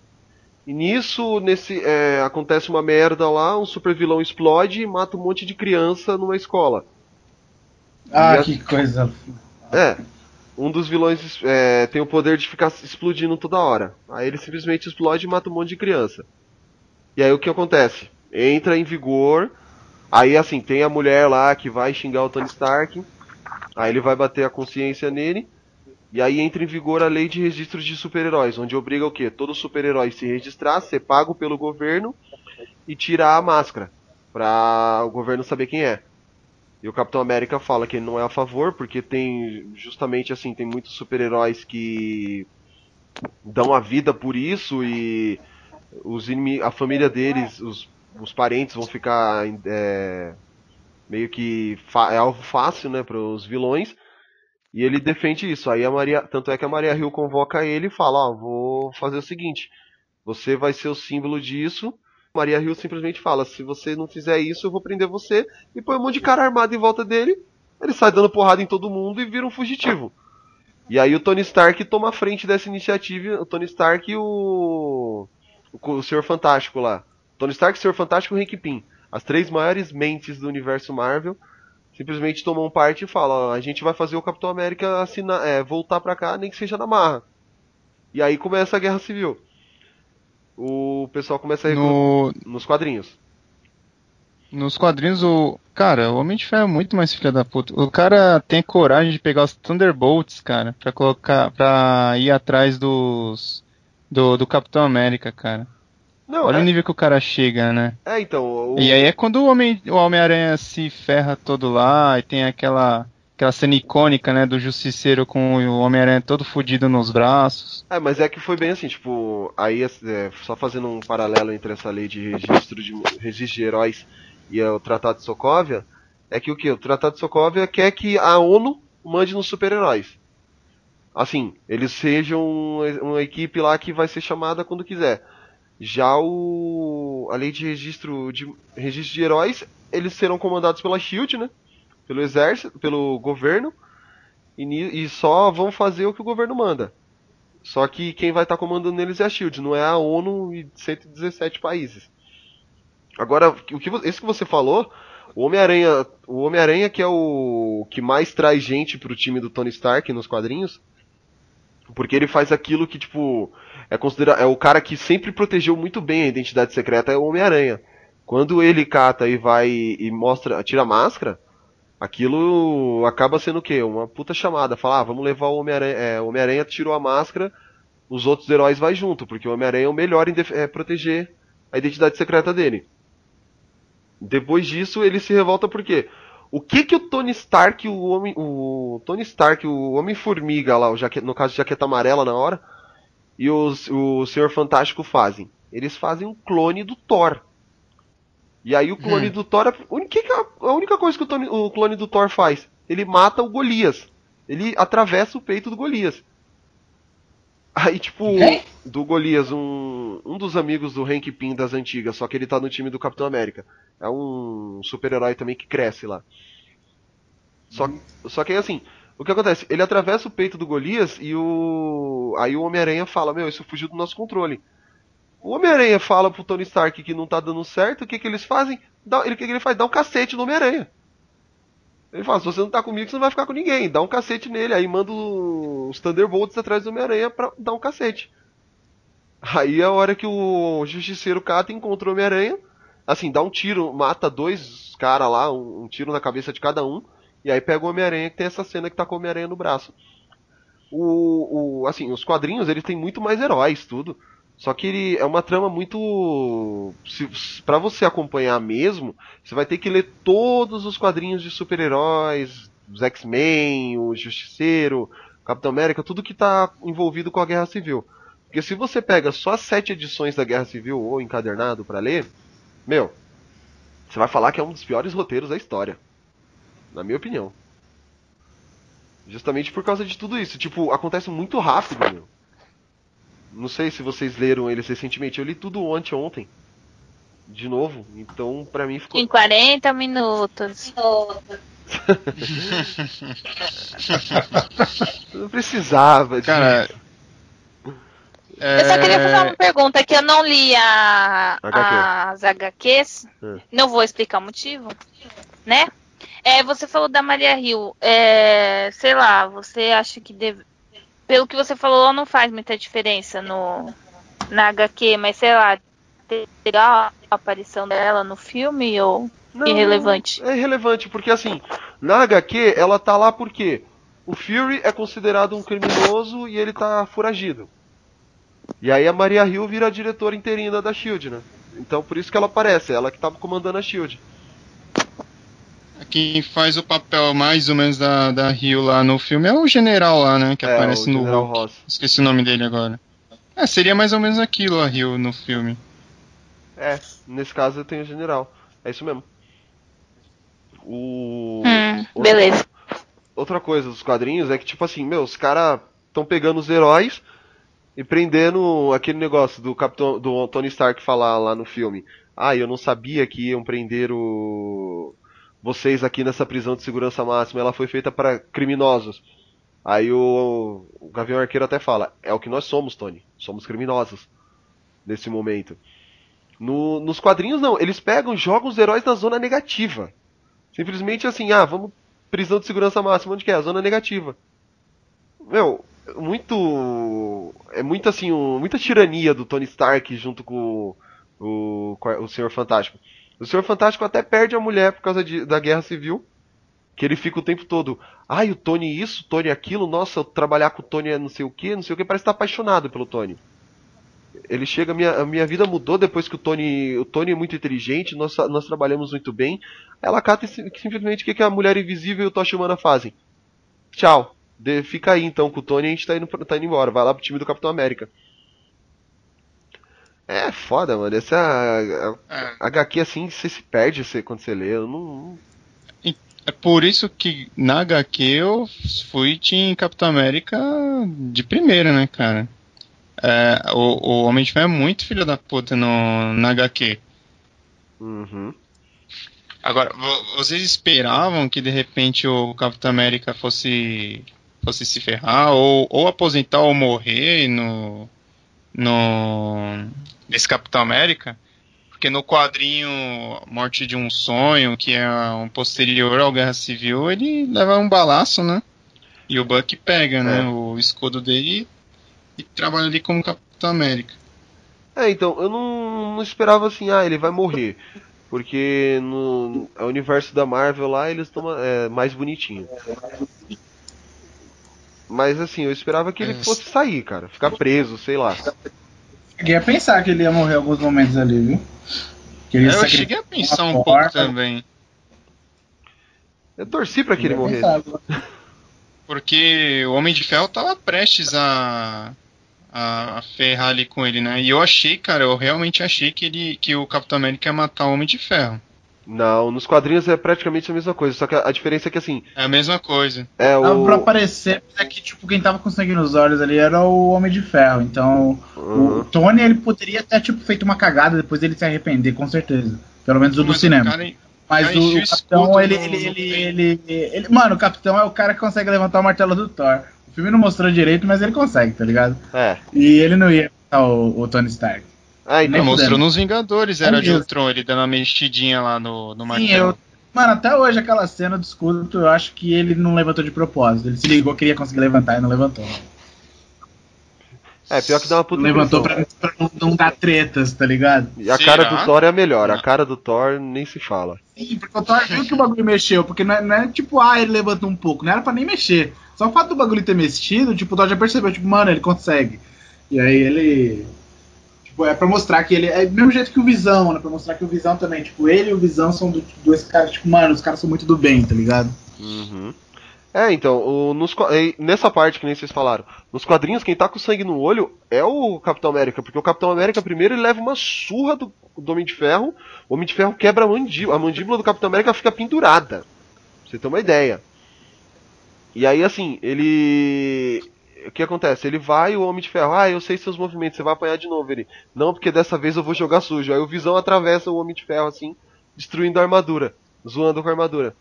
E nisso, nesse, é, acontece uma merda lá, um super vilão explode e mata um monte de criança numa escola. Ah, a- que coisa. É. Um dos vilões é, tem o poder de ficar explodindo toda hora. Aí ele simplesmente explode e mata um monte de criança. E aí o que acontece? Entra em vigor. Aí assim, tem a mulher lá que vai xingar o Tony Stark. Aí ele vai bater a consciência nele. E aí entra em vigor a lei de registro de super-heróis, onde obriga o quê? Todo super-herói se registrar, ser pago pelo governo e tirar a máscara. Pra o governo saber quem é. E o Capitão América fala que ele não é a favor, porque tem justamente assim, tem muitos super-heróis que dão a vida por isso e os a família deles, os, os parentes vão ficar é, meio que é alvo fácil, né, para os vilões. E ele defende isso. Aí a Maria, tanto é que a Maria Hill convoca ele e fala, ó, vou fazer o seguinte, você vai ser o símbolo disso. Maria Hill simplesmente fala, se você não fizer isso, eu vou prender você e põe um monte de cara armado em volta dele. Ele sai dando porrada em todo mundo e vira um fugitivo. E aí o Tony Stark toma a frente dessa iniciativa, o Tony Stark e o o, o Senhor Fantástico lá. Tony Stark, Senhor Fantástico e Hank Pym. As três maiores mentes do universo Marvel simplesmente tomam parte e falam, ó, a gente vai fazer o Capitão América assinar, é, voltar pra cá, nem que seja na marra. E aí começa a Guerra Civil. O pessoal começa a No, nos quadrinhos. nos quadrinhos, o. Cara, o Homem de Ferro é muito mais filha da puta. O cara tem coragem de pegar os Thunderbolts, cara, pra colocar. pra ir atrás dos. do, do Capitão América, cara. Não, Olha é- o nível que o cara chega, né? É, então. O... E aí é quando o Homem- o Homem-Aranha se ferra todo lá e tem aquela. aquela cena icônica, né, do Justiceiro com o Homem-Aranha todo fudido nos braços. É, mas é que foi bem assim, tipo, aí é, só fazendo um paralelo entre essa lei de registro de registro de heróis e o Tratado de Sokovia, é que o que? O Tratado de Sokovia quer que a ONU mande nos super-heróis. Assim, eles sejam uma equipe lá que vai ser chamada quando quiser. Já o a lei de registro de registro de heróis, eles serão comandados pela Shield, né? Pelo exército, pelo governo, e, e só vão fazer o que o governo manda. Só que quem vai estar comandando eles é a Shield, não é a ONU e 117 países. Agora, o que esse que você falou, o Homem-Aranha, o Homem-Aranha que é o que mais traz gente pro time do Tony Stark nos quadrinhos, porque ele faz aquilo que tipo é considera é o cara que sempre protegeu muito bem a identidade secreta é o Homem-Aranha. Quando ele cata e vai e mostra, tira a máscara, aquilo acaba sendo o quê? Uma puta chamada. Falar, ah, vamos levar o Homem-Aranha. É, o Homem-Aranha tirou a máscara, os outros heróis vai junto, porque o Homem-Aranha é o melhor em é, proteger a identidade secreta dele. Depois disso, ele se revolta por quê? O que que o Tony Stark, o homem, o Tony Stark, o Homem-Formiga lá, o jaque, no caso de jaqueta amarela na hora, e os, o Senhor Fantástico fazem? Eles fazem um clone do Thor. E aí o clone Hum. do Thor, a, o que que a, a única coisa que o, o clone do Thor faz? Ele mata o Golias. Ele atravessa o peito do Golias. Aí, tipo, do Golias, um, um dos amigos do Hank Pym das antigas, só que ele tá no time do Capitão América. É um super-herói também que cresce lá. Só, só que aí, assim, o que acontece? Ele atravessa o peito do Golias e o. Aí o Homem-Aranha fala: Meu, isso fugiu do nosso controle. O Homem-Aranha fala pro Tony Stark que não tá dando certo, o que, que eles fazem? Dá, ele, o que, que ele faz? Dá um cacete no Homem-Aranha. Ele fala, se você não tá comigo, você não vai ficar com ninguém. Dá um cacete nele. Aí manda os Thunderbolts atrás do Homem-Aranha pra dar um cacete. Aí é a hora que o Justiceiro cata encontra o Homem-Aranha. Assim, dá um tiro, mata dois caras lá, um tiro na cabeça de cada um. E aí pega o Homem-Aranha, que tem essa cena que tá com o Homem-Aranha no braço. O, o, assim, os quadrinhos, eles têm muito mais heróis, tudo. Só que ele é uma trama muito. Pra você acompanhar mesmo, você vai ter que ler todos os quadrinhos de super-heróis, os X-Men, o Justiceiro, Capitão América, tudo que tá envolvido com a Guerra Civil. Porque se você pega só as sete edições da Guerra Civil ou encadernado pra ler, meu, você vai falar que é um dos piores roteiros da história. Na minha opinião. Justamente por causa de tudo isso. Tipo, acontece muito rápido, meu. Não sei se vocês leram eles recentemente. Eu li tudo anteontem. De novo. Então, pra mim ficou. Em 40 minutos. *laughs* Não precisava. de- Cara, Eu só queria fazer uma pergunta que eu não li a, HQ. as HQs. Hum. Não vou explicar o motivo, né? É, você falou da Maria Rio. É, sei lá, você acha que deve. Pelo que você falou, não faz muita diferença no na HQ, mas sei lá, terá a aparição dela no filme ou Não, irrelevante? É irrelevante, porque assim, na HQ ela tá lá porque o Fury é considerado um criminoso e ele tá foragido. E aí a Maria Hill vira a diretora interina da SHIELD, né? Então por isso que ela aparece, ela que tava comandando a SHIELD. Quem faz o papel mais ou menos da, da Rio lá no filme é o general lá, né? Que É, aparece o no General. Ross. Esqueci o nome dele agora. É, seria mais ou menos aquilo a Rio no filme. É, nesse caso eu tenho o general. É isso mesmo. O. Hum, outra- beleza. Outra coisa dos quadrinhos é que, tipo assim, meu, os caras estão pegando os heróis e prendendo aquele negócio do Capitão. do Tony Stark falar lá no filme. Ah, eu não sabia que iam prender o. vocês aqui nessa prisão de segurança máxima. Ela foi feita para criminosos. Aí o, o Gavião Arqueiro até fala: É o que nós somos, Tony. Somos criminosos. Nesse momento. No- nos quadrinhos, não. Eles pegam jogam os heróis na zona negativa. Simplesmente assim, ah, vamos. Prisão de segurança máxima, onde que é? A zona negativa. Meu, muito. É muito assim, um- muita tirania do Tony Stark junto com o, com o Senhor Fantástico. O Senhor Fantástico até perde a mulher por causa de- da guerra civil. Que ele fica o tempo todo, ai, o Tony isso, o Tony aquilo, nossa, trabalhar com o Tony é não sei o que, não sei o que, parece estar apaixonado pelo Tony. Ele chega, minha, a minha vida mudou depois que o Tony. O Tony é muito inteligente, nós, nós trabalhamos muito bem. Ela cata sim- simplesmente o que, que a mulher invisível e o Tocha fazem. Tchau. De- fica aí então com o Tony e a gente tá indo, tá indo embora. Vai lá pro time do Capitão América. É foda, mano. Essa a, a- a HQ assim, você se perde você- quando você lê. Eu não. É por isso que na HQ eu fui Team Capitão América de primeira, né, cara? É, o, o Homem de Ferro é muito filho da puta no, na HQ. Uhum. Agora, vo- vocês esperavam que de repente o Capitão América fosse, fosse se ferrar, ou, ou aposentar ou morrer no, no nesse Capitão América? Porque no quadrinho Morte de um Sonho, que é um posterior ao Guerra Civil, ele leva um balaço, né? E o Buck pega, né? O escudo dele e trabalha ali como Capitão América. É, então, eu não, não esperava assim, ah, ele vai morrer. Porque no, no universo da Marvel lá eles estão é, mais bonitinho. Mas assim, eu esperava que ele fosse sair, cara. Ficar preso, sei lá. Cheguei a pensar que ele ia morrer em alguns momentos ali, viu? Que ele ia É, eu cheguei a pensar um uma pouco porta. também. Eu torci pra que ele morresse. Porque o Homem de Ferro tava prestes a, a, a ferrar ali com ele, né? E eu achei, cara, eu realmente achei que ele que o Capitão América ia matar o Homem de Ferro. Não, nos quadrinhos é praticamente a mesma coisa, só que a, a diferença é que assim. É a mesma coisa. É o. pra aparecer, mas é que tipo, quem tava com sangue nos olhos ali era o Homem de Ferro. Então, Uhum. o Tony ele poderia ter tipo, feito uma cagada depois dele se arrepender, com certeza. Pelo menos o do Mas cinema. cara- Mas o, Capitão, ele, ele, ele, ele, ele- Mano, o Capitão é o cara que consegue levantar o martelo do Thor. O filme não mostrou direito, mas ele consegue, tá ligado? É. E ele não ia matar o, o Tony Stark. Ah, fudendo. nos Vingadores, era É de. Ultron, ele dando uma mexidinha lá no, no Sim, eu. Mano, até hoje aquela cena do escudo, eu acho que ele não levantou de propósito. Ele se ligou, queria conseguir levantar e não levantou. É, pior que dá uma puta levantou pra, pra não, dar tretas, tá ligado? E a cara do Thor é a melhor, a cara do Thor nem se fala. Sim, porque o Thor viu que o bagulho mexeu, porque não é, não é tipo, ah, ele levantou um pouco, não era pra nem mexer. Só o fato do bagulho ter mexido, tipo, o Thor já percebeu, tipo, mano, ele consegue. E aí ele. Tipo, é pra mostrar que ele. É do mesmo jeito que o Visão, né? Pra mostrar que o Visão também, tipo, ele e o Visão são do- dois caras, tipo, mano, os caras são muito do bem, tá ligado? Uhum. É, então, o- nos nessa parte que nem vocês falaram, nos quadrinhos quem tá com sangue no olho é o Capitão América, porque o Capitão América primeiro ele leva uma surra do, do Homem de Ferro, o Homem de Ferro quebra a mandíbula, a mandíbula do Capitão América fica pendurada. Pra você ter uma ideia. E aí assim, ele. O que acontece? Ele vai, o Homem de Ferro, ah, eu sei seus movimentos, você vai apanhar de novo. Ele, não, porque dessa vez eu vou jogar sujo. Aí o Visão atravessa o Homem de Ferro assim, destruindo a armadura, zoando com a armadura.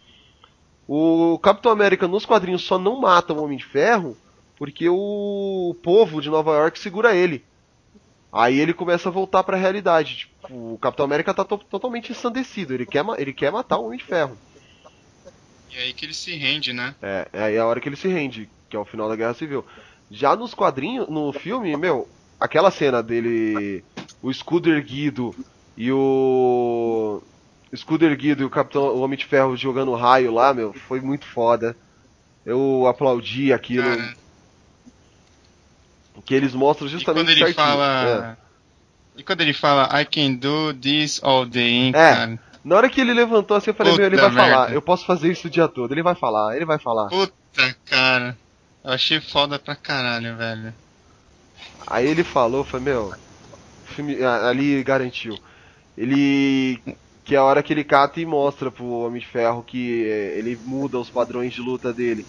O Capitão América nos quadrinhos só não mata o Homem de Ferro porque o povo de Nova York segura ele. Aí ele começa a voltar pra realidade. Tipo, o Capitão América tá to- totalmente ensandecido. Ele quer, ele quer matar o Homem de Ferro. E aí que ele se rende, né? É, é aí a hora que ele se rende, que é o final da Guerra Civil. Já nos quadrinhos, no filme, meu, aquela cena dele, o escudo erguido e o escudo erguido e o Capitão, o Homem de Ferro jogando raio lá, meu, foi muito foda. Eu aplaudi aquilo. Que eles mostram justamente Quando ele certinho. fala. E quando ele fala I can do this all day, hein, É. cara? Na hora que ele levantou assim, eu falei, meu, ele Puta vai falar, merda. eu posso fazer isso o dia todo. Ele vai falar, ele vai falar. Puta, cara. Eu achei foda pra caralho, velho. Aí ele falou, foi meu, filme ali garantiu. Ele que é a hora que ele cata e mostra pro Homem de Ferro que eh, ele muda os padrões de luta dele.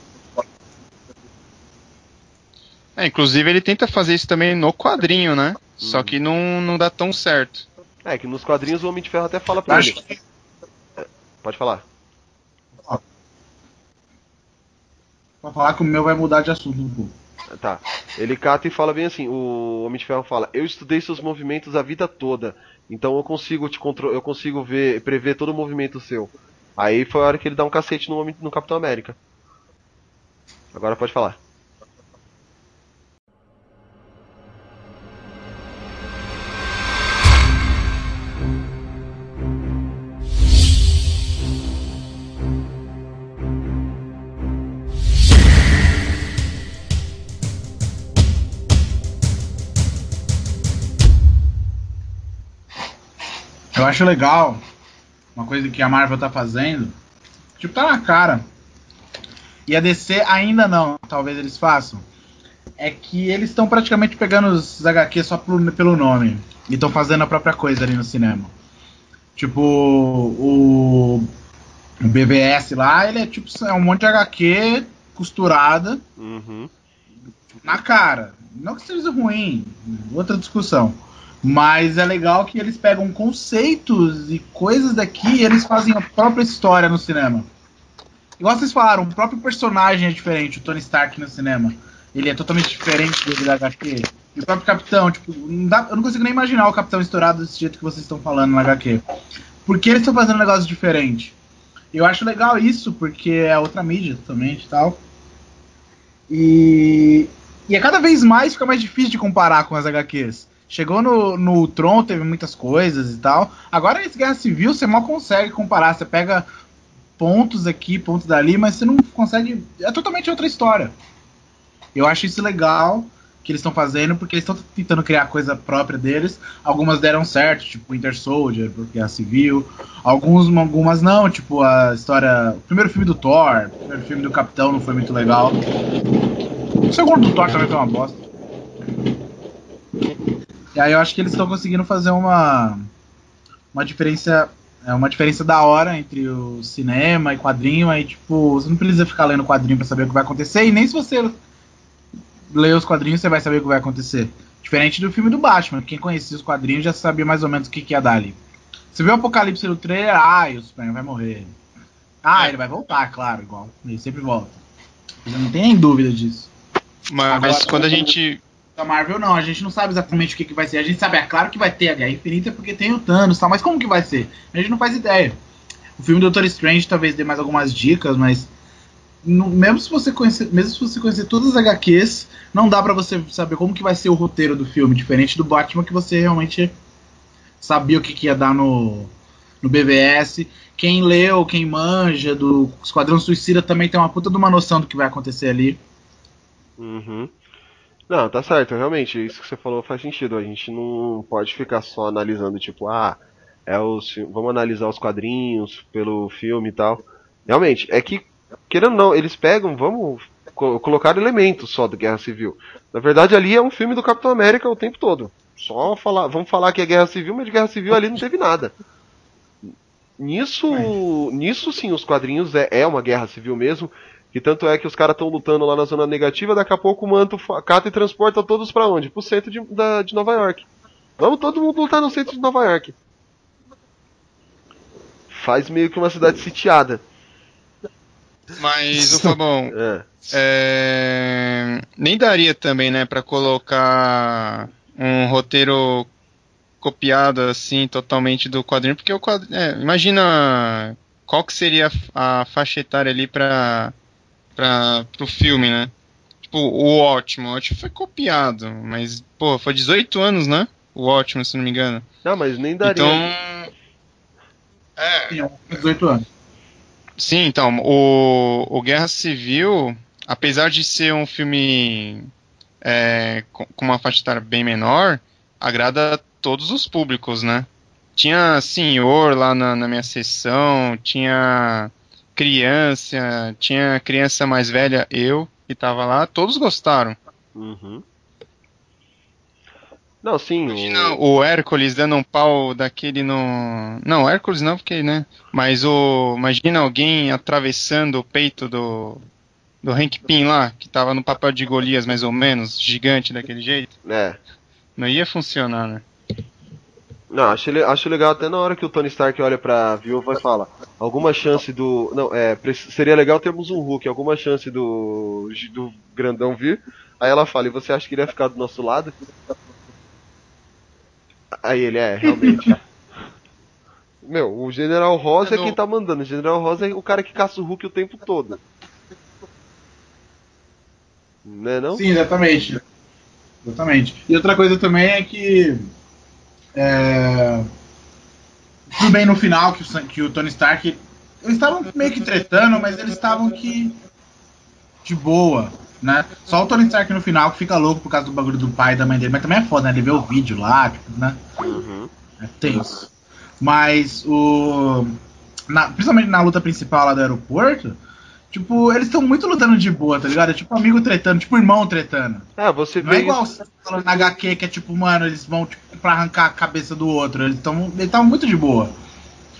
É, inclusive ele tenta fazer isso também no quadrinho, né? Uhum. Só que não, não dá tão certo. É que nos quadrinhos o Homem de Ferro até fala pra Acho ele. É, Pode falar. Pra falar que o meu vai mudar de assunto um pouco. Tá. Ele cata e fala bem assim, o Homem de Ferro fala: "Eu estudei seus movimentos a vida toda, então eu consigo te contro eu consigo ver, prever todo o movimento seu". Aí foi a hora que ele dá um cacete no homem no Capitão América. Agora pode falar. Acho legal uma coisa que a Marvel tá fazendo. Tipo, tá na cara. E a DC ainda não, talvez eles façam. É que eles estão praticamente pegando os HQ só pelo, pelo nome. E estão fazendo a própria coisa ali no cinema. Tipo, o, o BVS lá, ele é tipo é um monte de HQ costurada Uhum. na cara. Não que seja ruim, outra discussão. Mas é legal que eles pegam conceitos e coisas daqui e eles fazem a própria história no cinema. Igual vocês falaram, o próprio personagem é diferente, o Tony Stark no cinema. Ele é totalmente diferente dele da HQ. E o próprio Capitão, tipo, não dá- eu não consigo nem imaginar o Capitão estourado desse jeito que vocês estão falando na HQ. Porque eles estão fazendo um negócio diferente. Eu acho legal isso, porque é outra mídia totalmente e tal. E, e é cada vez mais fica mais difícil de comparar com as HQs. Chegou no, no teve muitas coisas e tal. Agora esse Guerra Civil você mal consegue comparar. Você pega pontos aqui, pontos dali, mas você não consegue. É totalmente outra história. Eu acho isso legal que eles estão fazendo, porque eles estão tentando criar coisa própria deles. Algumas deram certo, tipo Winter Soldier, Guerra Civil. Alguns, algumas não, tipo a história. O primeiro filme do Thor, o primeiro filme do Capitão não foi muito legal. O segundo do Thor também foi uma bosta. E aí eu acho que eles estão conseguindo fazer uma uma diferença é uma diferença da hora entre o cinema e quadrinho, aí tipo, você não precisa ficar lendo quadrinho pra saber o que vai acontecer, e nem se você ler os quadrinhos você vai saber o que vai acontecer. Diferente do filme do Batman, quem conhecia os quadrinhos já sabia mais ou menos o que, que ia dar ali. Você viu o Apocalipse no trailer, ah, o Superman vai morrer. Ah, ele vai voltar, claro, igual. Ele sempre volta. Eu não tem nem dúvida disso. Mas Agora, quando a gente. Da Marvel não, a gente não sabe exatamente o que, que vai ser. A gente sabe, é claro que vai ter a Guerra Infinita porque tem o Thanos e tal, mas como que vai ser? A gente não faz ideia. O filme do Doutor Strange talvez dê mais algumas dicas, mas no- mesmo se você conhecer, mesmo se você conhecer todas as HQs, não dá pra você saber como que vai ser o roteiro do filme, diferente do Batman que você realmente sabia o que, que ia dar no no BVS. Quem leu, quem manja do Esquadrão Suicida também tem uma puta de uma noção do que vai acontecer ali. Uhum. Não, tá certo, realmente, isso que você falou faz sentido. A gente não pode ficar só analisando, tipo, ah, é os, vamos analisar os quadrinhos pelo filme e tal. Realmente, é que, querendo ou não, eles pegam, vamos co- colocar elementos só do Guerra Civil. Na verdade, ali é um filme do Capitão América o tempo todo. Só falar, vamos falar que é Guerra Civil, mas de Guerra Civil ali não teve nada. Nisso, nisso sim, os quadrinhos é, é uma guerra civil mesmo. Que tanto é que os caras estão lutando lá na zona negativa, daqui a pouco o manto cata e transporta todos pra onde? Pro centro de, da- de Nova York. Vamos todo mundo lutar no centro de Nova York. Faz meio que uma cidade sitiada. Mas, o *laughs* Fabão, é, nem daria também, né, pra colocar um roteiro copiado assim totalmente do quadrinho, porque o quadrinho, é, imagina qual que seria a faixa etária ali pra, pra, pro filme, né? Tipo, o ótimo, o ótimo foi copiado, mas, pô, foi 18 anos, né? O ótimo, se não me engano. Não, mas nem daria. Então, Tinha 18 anos. Sim, então, o, o Guerra Civil, apesar de ser um filme é, com, uma faixa etária bem menor, agrada a todos os públicos, né? Tinha senhor lá na, na minha sessão, tinha criança, tinha criança mais velha, eu, que tava lá, todos gostaram. Uhum. Não, sim. Imagina o Hércules dando um pau daquele no. Não, Hércules não, porque, né? Mas o. Imagina alguém atravessando o peito do. Do Hank Pym lá, que tava no papel de Golias, mais ou menos, gigante daquele jeito. É. Não ia funcionar, né? Não, acho, acho legal até na hora que o Tony Stark olha pra viúva e fala: alguma chance do. Não, é, seria legal termos um Hulk, alguma chance do. do grandão vir. Aí ela fala: e você acha que ele ia ficar do nosso lado? Aí ele é, realmente. *laughs* Meu, o General Ross é quem tá mandando. O General Ross é o cara que caça o Hulk o tempo todo. Né não? Sim, exatamente. Exatamente. E outra coisa também é que. É, tudo bem no final que o, que o Tony Stark. Eles estavam meio que tretando, mas eles estavam que. de boa, né? Só o Tony Stark no final que fica louco por causa do bagulho do pai e da mãe dele. Mas também é foda, né? Ele vê o vídeo lá, tipo, né? É tenso. Mas o. na- principalmente na luta principal lá do aeroporto, tipo, eles estão muito lutando de boa, tá ligado? É tipo amigo tretando, tipo irmão tretando. Ah, você Não é vê igual isso- você falando na HQ que é tipo, mano, eles vão tipo, pra arrancar a cabeça do outro. Eles estão eles muito de boa.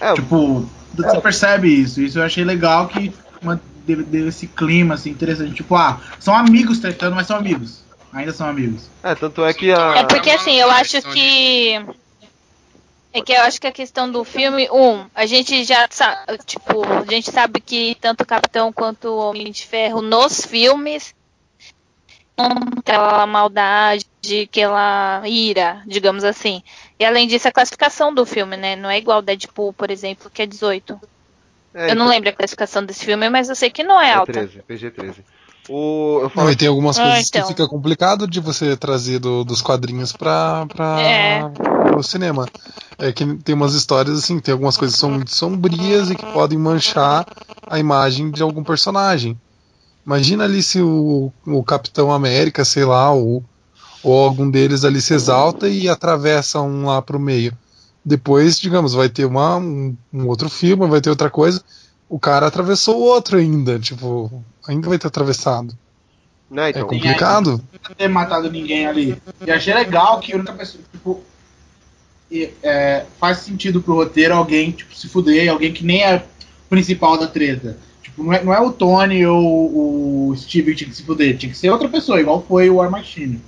É, tipo, você percebe isso. Isso eu achei legal que deu esse clima assim, interessante. Tipo, ah, são amigos tretando, mas são amigos. Ainda são amigos. É, tanto é que a. É porque assim, eu acho que. É que eu acho que a questão do filme, um, a gente já sabe, tipo, a gente sabe que tanto o Capitão quanto o Homem de Ferro nos filmes não aquela maldade, aquela ira, digamos assim. E além disso, a classificação do filme, né? Não é igual Deadpool, por exemplo, que é 18. É, eu não então- lembro a classificação desse filme, mas eu sei que não é É alta. 13, PG-13. O, eu Não, falo e tem algumas Ah, coisas então. que fica complicado de você trazer do- dos quadrinhos pra, pra É. pro cinema. É que tem umas histórias assim, tem algumas coisas que são muito sombrias e que podem manchar a imagem de algum personagem. Imagina ali se o, o Capitão América, sei lá, ou, ou algum deles ali se exalta e atravessa um lá pro meio. Depois, digamos, vai ter uma, um, um outro filme, vai ter outra coisa. O cara atravessou o outro ainda, tipo, ainda vai ter atravessado. Né, É então. complicado. Não ter matado ninguém ali. E achei legal que a única pessoa, tipo, e, é, faz sentido pro roteiro alguém, tipo, se fuder, alguém que nem é principal da treta. Tipo, não é, não é o Tony ou o Steve que tinha que se fuder, tinha que ser outra pessoa, igual foi o War Machine.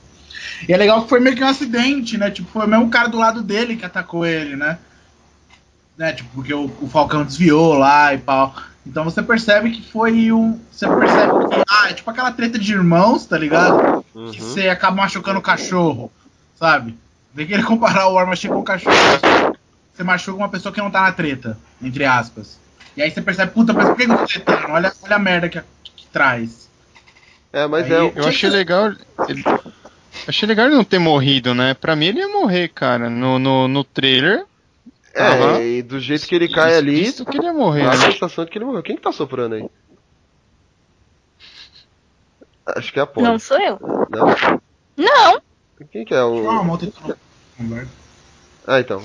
E é legal que foi meio que um acidente, né? Tipo, foi o mesmo cara do lado dele que atacou ele, né? Né? Tipo, porque o, o Falcão desviou lá e pau. Então você percebe que foi um. Você percebe que. Ah, é tipo aquela treta de irmãos, tá ligado? Que você acaba machucando o cachorro, sabe? Vem querer *laughs* comparar o War Machine com o cachorro. Você machuca uma pessoa que não tá na treta, entre aspas. E aí você percebe, puta, mas por que eu tô tretando? Olha, olha a merda que, que traz. É, mas Aí- é. Eu achei legal. Ele, achei legal ele não ter morrido, né? Pra mim ele ia morrer, cara. No, no, no trailer. É, e do jeito que ele cai ali. Isso que ele ia morrer. A sensação de que ele morreu. Quem que tá soprando aí? Acho que é a Polly. Não sou eu. Não? Não, Quem que é o. Ah, Ah, então.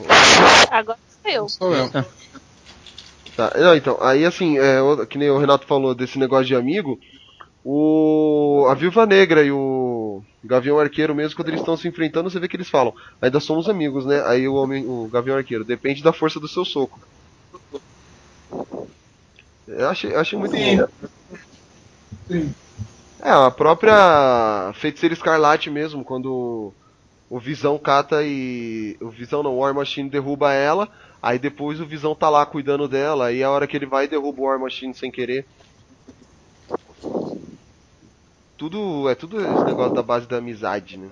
agora sou eu. Sou eu. Tá, não, então, aí assim, é, que nem o Renato falou desse negócio de amigo, o a Viúva Negra e o Gavião Arqueiro mesmo, quando eles estão se enfrentando, você vê que eles falam, ainda somos amigos, né? Aí o homem, o Gavião Arqueiro, depende da força do seu soco. Eu achei, eu achei muito Sim. Sim. É, a própria Feiticeira Escarlate mesmo, quando o Visão cata e. O Visão não, o War Machine derruba ela, aí depois o Visão tá lá cuidando dela, aí a hora que ele vai derruba o War Machine sem querer. Tudo. É tudo esse negócio da base da amizade, né?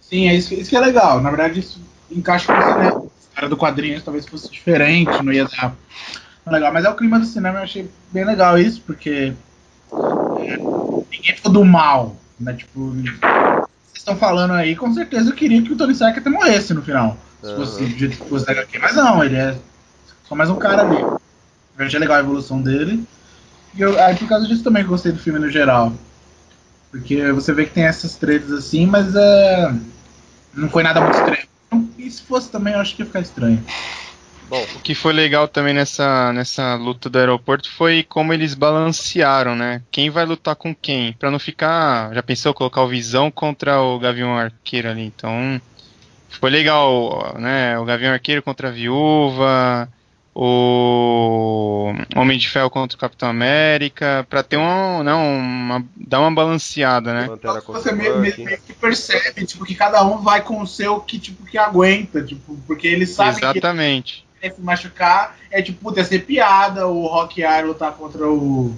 Sim, é isso, isso que é legal. Na verdade, isso encaixa com o cinema. A cara do quadrinho talvez fosse diferente, não ia dar. tão Legal, mas é o clima do cinema, eu achei bem legal isso, porque é, ninguém ficou do mal, né? Tipo, vocês estão falando aí, com certeza eu queria que o Tony Stark até morresse no final, se fosse do jeito que fosse da HQ. Mas não, ele é só mais um cara ali. Eu achei legal a evolução dele. Eu, aí por causa disso também gostei do filme no geral. Porque você vê que tem essas tretas assim, mas é, não foi nada muito estranho. E se fosse também, eu acho que ia ficar estranho. O que foi legal também nessa, nessa luta do aeroporto foi como eles balancearam, né? Quem vai lutar com quem? Pra não ficar. Já pensou colocar o Visão contra o Gavião Arqueiro ali? Então. Foi legal, né? O Gavião Arqueiro contra a Viúva. O Homem de Ferro contra o Capitão América. Pra ter um. Não, uma, dar uma balanceada, né? Você meio, meio- meio que percebe, tipo, que cada um vai com o seu que, tipo, que aguenta, tipo, porque eles sabem Exatamente. que se machucar é tipo, puta, ia ser piada o Rockeye lutar contra o,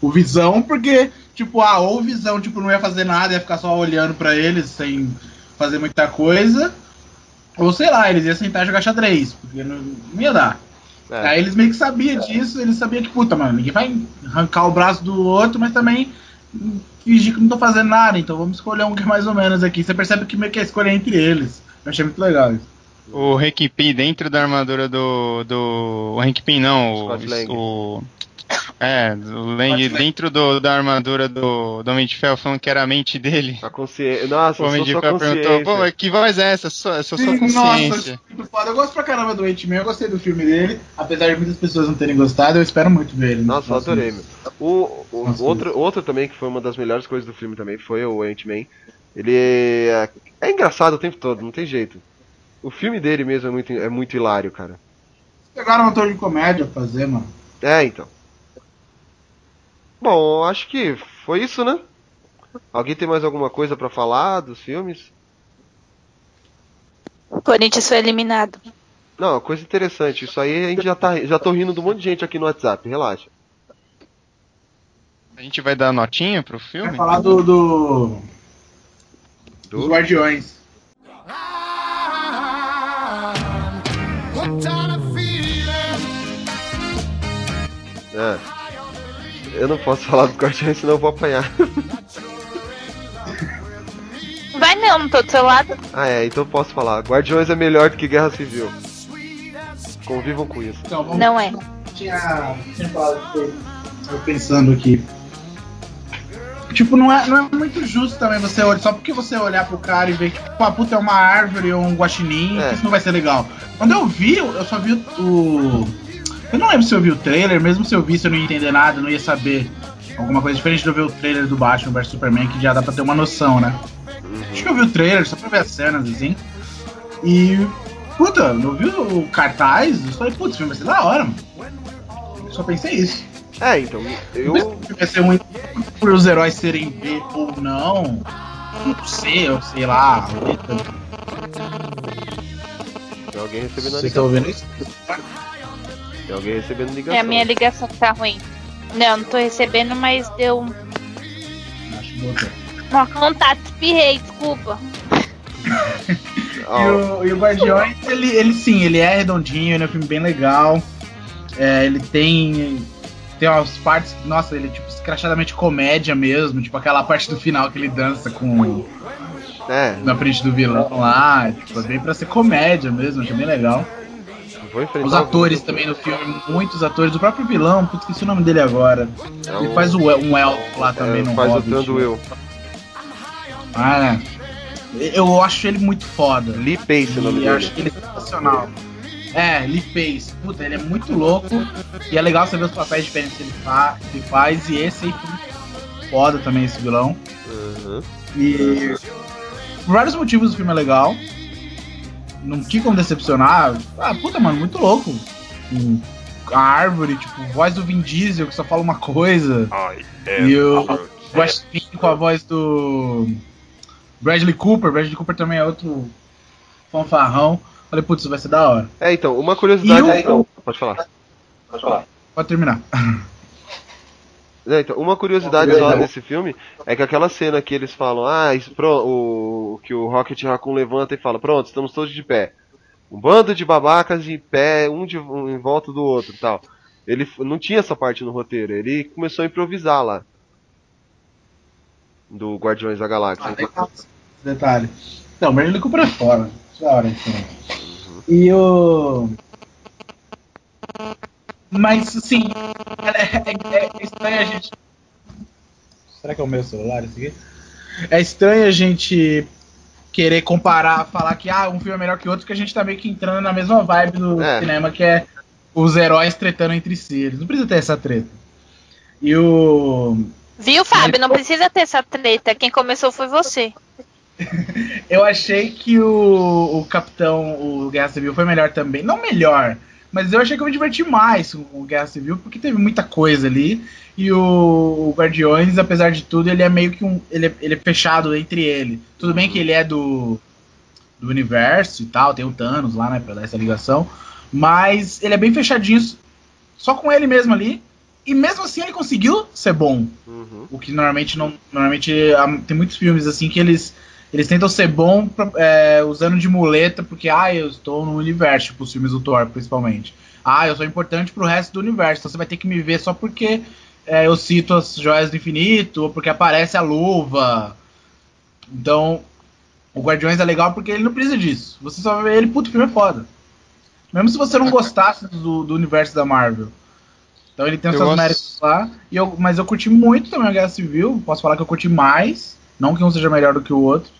o Visão, porque, tipo, ah, ou o Visão, tipo, não ia fazer nada, ia ficar só olhando pra eles sem fazer muita coisa, ou sei lá, eles iam sentar e jogar xadrez, porque não, não ia dar. É. Aí eles meio que sabiam disso, eles sabiam que, puta, mano, ninguém vai arrancar o braço do outro, mas também fingir que não tô fazendo nada, então vamos escolher um que é mais ou menos aqui. Você percebe que meio que é escolha entre eles. Eu achei muito legal isso. O Hank Pym dentro da armadura do. do o Hank Pym não, o. O é, o Lang dentro do, da armadura do, do Homem de Ferro falando que era a mente dele. A consciência. Nossa, O Homem de sua Ferro perguntou, pô, mas que voz é essa? Só, sou sua Sim, consciência. Nossa, muito foda. Eu gosto pra caramba do Ant-Man, eu gostei do filme dele, apesar de muitas pessoas não terem gostado, eu espero muito ver ele. Nossa, eu adorei, meu. O, o outro, outro também que foi uma das melhores coisas do filme também foi o Ant-Man. Ele é, é engraçado o tempo todo, não tem jeito. O filme dele mesmo é muito, é muito hilário, cara. Pegaram um ator de comédia pra fazer, mano. É, então. Bom, acho que foi isso, né? Alguém tem mais alguma coisa pra falar dos filmes? O Corinthians foi eliminado. Não, coisa interessante. Isso aí a gente já tá, já tô rindo de um monte de gente aqui no WhatsApp. Relaxa. A gente vai dar notinha pro filme? Vai falar do. do... Dos Guardiões. É. Eu não posso falar do Guardiões, senão eu vou apanhar. Vai não, não tô do seu lado. ah, é, então eu posso falar. Guardiões é melhor do que Guerra Civil. Convivam com isso. Então, vamos- Não é. Tinha, tinha falado. Eu pensando aqui. Tipo, não é, não é muito justo também você olhar. Só porque você olhar pro cara e ver que, tipo, a puta é uma árvore ou um guaxinim, É. que isso não vai ser legal. Quando eu vi, eu só vi o. Eu não lembro se eu vi o trailer, mesmo se eu visse, eu não ia entender nada, eu não ia saber alguma coisa diferente de eu ver o trailer do Batman vs Superman, que já dá pra ter uma noção, né? Acho que eu vi o trailer só pra ver as cenas, assim. E. Puta, eu vi o cartaz, eu falei, putz, filme vai ser da hora, mano. Eu só pensei isso. É, então, eu. Vai ser muito por os heróis serem B ou não. Não sei, ou sei lá. Tem alguém recebendo a Vocês estão ligação. ouvindo isso? Tem alguém recebendo ligação. É a minha ligação que tá ruim. Não, não tô recebendo, mas deu um. Uma contato, espirrei, desculpa. E o, e o Guardiões, ele, ele sim, ele é redondinho, ele é um filme bem legal. É, ele tem. Tem umas partes. Nossa, ele é tipo escrachadamente comédia mesmo. Tipo aquela parte do final que ele dança com. É. Na frente do vilão lá. Tipo, é bem pra ser comédia mesmo, achei bem legal. Os o atores também no filme, muitos atores. O próprio vilão, putz, esqueci o nome dele agora. É ele o- faz o, um elfo lá também É, no faz o Hobbit. Tanduel. Ah, eu acho ele muito foda. Lee Pace, o nome dele. eu acho ele sensacional. É, Lee Pace. Puta, ele é muito louco. E é legal ver os papéis diferentes que ele, fa que ele faz. E esse aí foi foda também, esse vilão. Uhum. E por vários motivos o filme é legal. Não tinha como decepcionar. Ah, puta, mano, muito louco. Hum, A árvore, tipo, voz do Vin Diesel que só fala uma coisa. E o Westin com a voz do Bradley Cooper. Bradley Cooper também é outro fanfarrão. Falei, putz, isso vai ser da hora. É, então, uma curiosidade. E o- Pode falar. Pode falar. Pode terminar. *laughs* É, então, uma curiosidade só desse filme é que aquela cena que eles falam, ah, isso, pro, o, que o Rocket Raccoon levanta e fala, pronto, estamos todos de pé. Um bando de babacas de pé, um, de, um em volta do outro e tal. Ele não tinha essa parte no roteiro, ele começou a improvisar lá. Do Guardiões da Galáxia. Ah, detalhe. Não, Bradley Cooper é fora. Da hora, então. E o. Mas, assim, é, é- é estranho a gente. Será que é o meu celular esse aqui? É estranho a gente querer comparar, falar que ah, um filme é melhor que outro, porque a gente tá meio que entrando na mesma vibe do É. cinema, que é os heróis tretando entre si. Eles não precisa ter essa treta. E o. Viu, Fábio? Não precisa ter essa treta. Quem começou foi você. *laughs* Eu achei que o, o Capitão, o Guerra Civil foi melhor também. Não melhor, mas eu achei que eu me diverti mais com o Guerra Civil, porque teve muita coisa ali. E o, o Guardiões, apesar de tudo, ele é meio que um. Ele é, ele é fechado entre ele. Tudo bem que ele é do, do universo e tal, tem o Thanos lá, né, pra dar essa ligação. Mas ele é bem fechadinho, só com ele mesmo ali. E mesmo assim ele conseguiu ser bom. O que normalmente não. Normalmente tem muitos filmes assim que eles. Eles tentam ser bom pra- é, usando de muleta, porque ah, eu estou no universo, tipo os filmes do Thor, principalmente. Ah, eu sou importante pro resto do universo, então você vai ter que me ver só porque é, eu cito as joias do infinito, ou porque aparece a luva. Então, o Guardiões é legal porque ele não precisa disso. Você só ver ele, puto, o filme é foda. Mesmo se você não gostasse do, do universo da Marvel. Então ele tem os Eu seus méritos lá. E eu, mas eu curti muito também a Guerra Civil. Posso falar que eu curti mais. Não que um seja melhor do que o outro.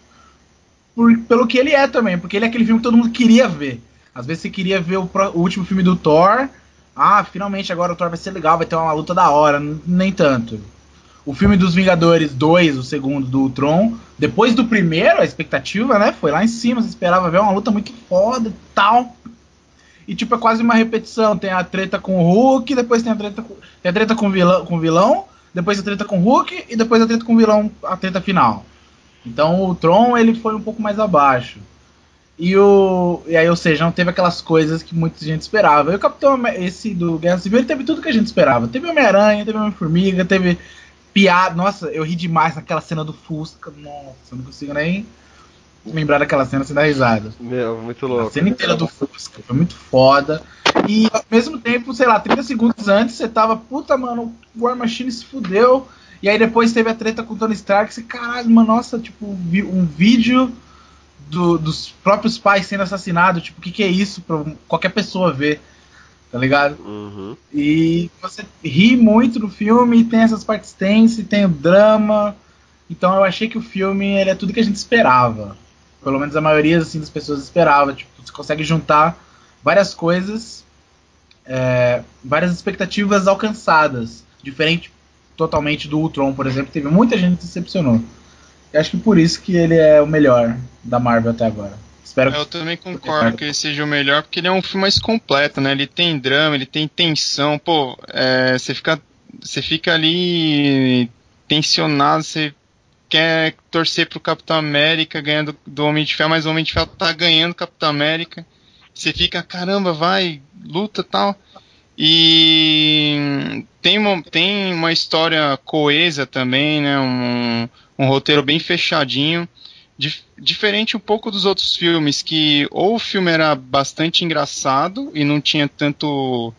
Por- pelo que ele é também. Porque ele é aquele filme que todo mundo queria ver. Às vezes você queria ver o, o último filme do Thor. Ah, finalmente agora o Thor vai ser legal, vai ter uma luta da hora. Nem tanto. O filme dos Vingadores 2, o segundo do Tron, depois do primeiro, a expectativa, né? Foi lá em cima, você esperava ver uma luta muito foda e tal. E tipo, é quase uma repetição. Tem a treta com o Hulk, depois tem a treta com, tem a treta com vilão, com o vilão, depois a treta com o Hulk e depois a treta com o vilão, a treta final. Então o Tron ele foi um pouco mais abaixo. E o e aí, ou seja, não teve aquelas coisas que muita gente esperava. E o Capitão esse do Guerra Civil ele teve tudo que a gente esperava. Teve Homem-Aranha, teve Homem-Formiga, teve piada. Nossa, eu ri demais naquela cena do Fusca. Nossa, eu não consigo nem lembrar daquela cena sem dar risada. Meu, muito A louco. cena inteira do Fusca foi muito foda. E ao mesmo tempo, sei lá, 30 segundos antes você tava, puta, mano, o War Machine se fudeu. E aí depois teve a treta com o Tony Stark. Você, caralho, mano, nossa, tipo, vi- um vídeo do- dos próprios pais sendo assassinados. Tipo, o que, que é isso pra qualquer pessoa ver? Tá ligado? Uhum. E você ri muito do filme, tem essas partes tensas, tem o drama. Então eu achei que o filme ele é tudo que a gente esperava. Pelo menos a maioria assim, das pessoas esperava. Tipo, você consegue juntar várias coisas, é, várias expectativas alcançadas. Diferente totalmente do Ultron, por exemplo. Teve muita gente que decepcionou. E acho que por isso que ele é o melhor da Marvel até agora. Espero que Eu também concordo que ele seja o melhor, porque ele é um filme mais completo, né? Ele tem drama, ele tem tensão, pô, é, você fica, você fica ali tensionado, você quer torcer pro Capitão América ganhando do Homem de Ferro, mas o Homem de Ferro tá ganhando o Capitão América. Você fica, caramba, vai, luta tal. E tem uma, tem uma história coesa também, né? Um, um roteiro bem fechadinho. Dif- diferente um pouco dos outros filmes, que ou o filme era bastante engraçado e não tinha tanto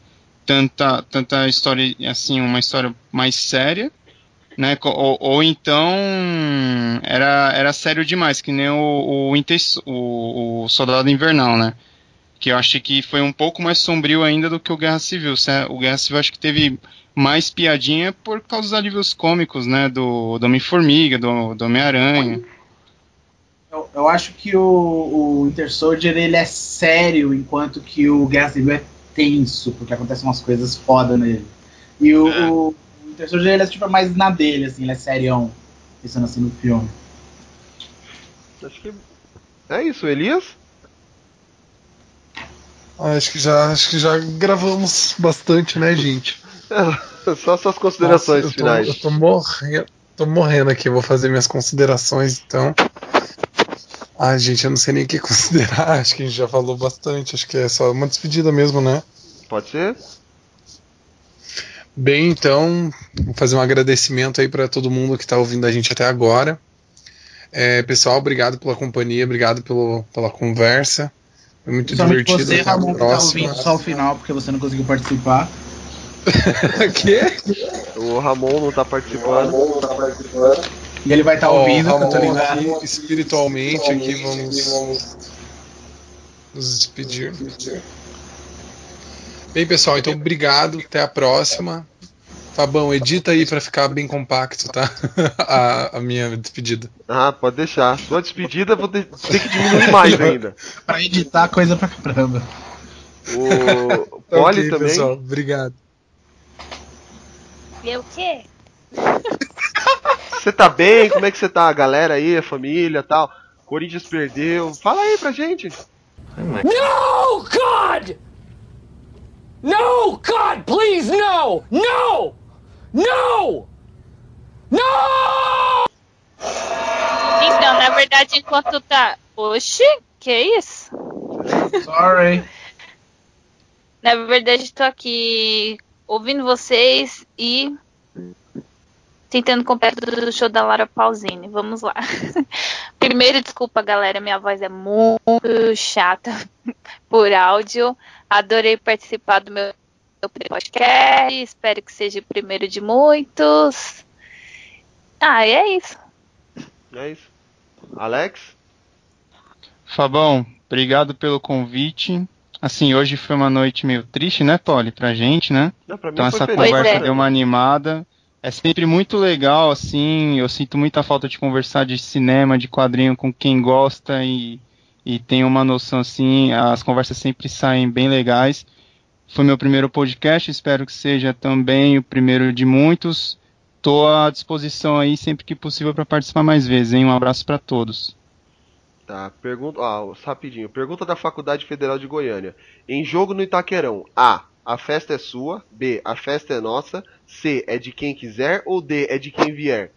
tanta, tanta história, assim, uma história mais séria, né? Ou, ou então era, era sério demais, que nem o, o, o, o Soldado Invernal, né? Que eu achei que foi um pouco mais sombrio ainda do que o Guerra Civil. O Guerra Civil acho que teve mais piadinha por causa dos alívios cômicos, né? Do, do Homem-Formiga, do, do Homem-Aranha. eu acho que o, o Winter Soldier ele é sério, enquanto que o Guerra Civil é tenso, porque acontecem umas coisas foda nele. E o, o, o Winter Soldier ele é tipo mais na dele, assim, ele é serião, pensando assim no filme. Acho que é isso, Elias? Ah, Acho que já, acho que já gravamos bastante, né, gente? Só suas considerações Nossa, eu tô- finais. Eu tô morrendo, tô morrendo aqui, vou fazer minhas considerações, então. Ah, gente, eu não sei nem o que *laughs* considerar, acho que a gente já falou bastante, acho que é só uma despedida mesmo, né? Pode ser? Bem, então, vou fazer um agradecimento aí para todo mundo que tá ouvindo a gente até agora. É, pessoal, obrigado pela companhia, obrigado pelo, pela conversa. Foi muito Principalmente divertido. você, a Ramon, que tá ouvindo só o final, porque você não conseguiu participar. *laughs* Quê? O Ramon não tá participando. E ele vai estar ouvindo, que eu tô Ramon, ligado. aqui, espiritualmente aqui vamos nos despedir. Bem, pessoal, então obrigado, até a próxima. Fabão, edita aí pra ficar bem compacto, tá? *laughs* a, a minha despedida. Ah, pode deixar. Sua despedida eu vou ter, ter que diminuir mais ainda. *laughs* Pra editar coisa pra caramba. O *laughs* Poli Ok, também. pessoal, obrigado. O quê? Você tá bem? Como é que você tá? A galera aí, a família e tal. Corinthians perdeu. Fala aí pra gente. No, God! No, God, please, no! No! No! No! Então, na verdade, enquanto tá. Oxi, que isso? Sorry. *laughs* Na verdade, tô aqui ouvindo vocês e tentando comprar do show da Lara Pausini. Vamos lá. *laughs* Primeiro, desculpa, galera, minha voz é muito chata *laughs* por áudio. Adorei participar do meu meu podcast. Espero que seja o primeiro de muitos. Ah, e é isso. É isso. Alex? Fabão, obrigado pelo convite. Assim, hoje foi uma noite meio triste, né, Polly, pra gente, né? Não, pra mim então foi essa feliz. conversa é. deu uma animada. É sempre muito legal, assim, eu sinto muita falta de conversar de cinema, de quadrinho com quem gosta e, e tem uma noção, assim, as conversas sempre saem bem legais. Foi meu primeiro podcast, espero que seja também o primeiro de muitos. Tô à disposição aí sempre que possível para participar mais vezes, hein? Um abraço para todos. Tá, pergunta. Ah, rapidinho. Pergunta da Faculdade Federal de Goiânia. Em jogo no Itaquerão, A. A festa é sua. B. A festa é nossa. C. É de quem quiser. Ou D. É de quem vier.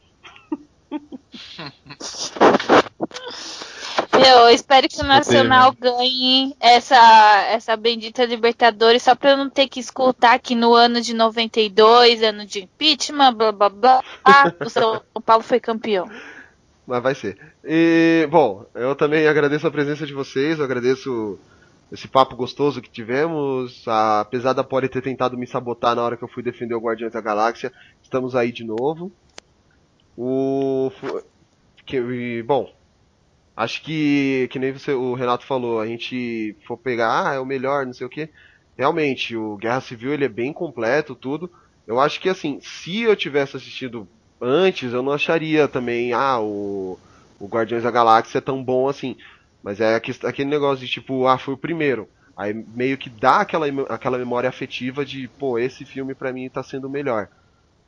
*laughs* Eu espero que o Nacional ganhe essa, essa bendita Libertadores, só pra eu não ter que escutar que no ano de 92, ano de impeachment, blá blá blá, ah, *laughs* o São Paulo foi campeão. Mas vai ser. E, bom, eu também agradeço a presença de vocês, eu agradeço esse papo gostoso que tivemos. a- apesar da Poli ter tentado me sabotar na hora que eu fui defender o Guardiões da Galáxia, estamos aí de novo. O. Que, e, bom, acho que, que nem você, o Renato falou, a gente for pegar, ah, é o melhor, não sei o que. Realmente, o Guerra Civil ele é bem completo, tudo. Eu acho que assim, se eu tivesse assistido antes, eu não acharia também, ah, o, o Guardiões da Galáxia é tão bom assim. Mas é aque- aquele negócio de tipo, ah, foi o primeiro. Aí meio que dá aquela, aquela memória afetiva de, pô, esse filme pra mim tá sendo o melhor.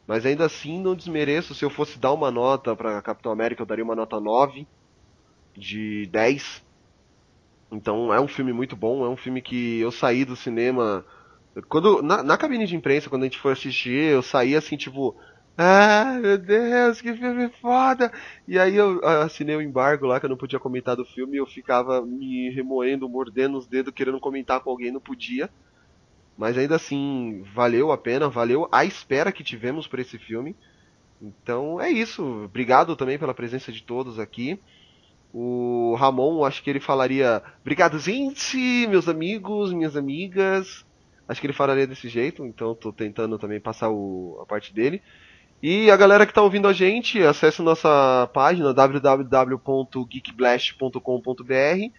Mas ainda assim, não desmereço. Se eu fosse dar uma nota pra Capitão América, eu daria uma nota 9 de 10. Então é um filme muito bom, é um filme que eu saí do cinema. Quando, na, na cabine de imprensa, quando a gente foi assistir, eu saí assim, tipo. Ah, meu Deus, que filme foda! E aí eu assinei o embargo lá que eu não podia comentar do filme e eu ficava me remoendo, mordendo os dedos, querendo comentar com alguém, não podia. Mas ainda assim, valeu a pena, valeu a espera que tivemos por esse filme. Então é isso. Obrigado também pela presença de todos aqui. O Ramon, acho que ele falaria: Obrigado, gente, meus amigos, minhas amigas. Acho que ele falaria desse jeito, então tô tentando também passar o, a parte dele. E a galera que tá ouvindo a gente, acesse nossa página www.geekblast.com.br.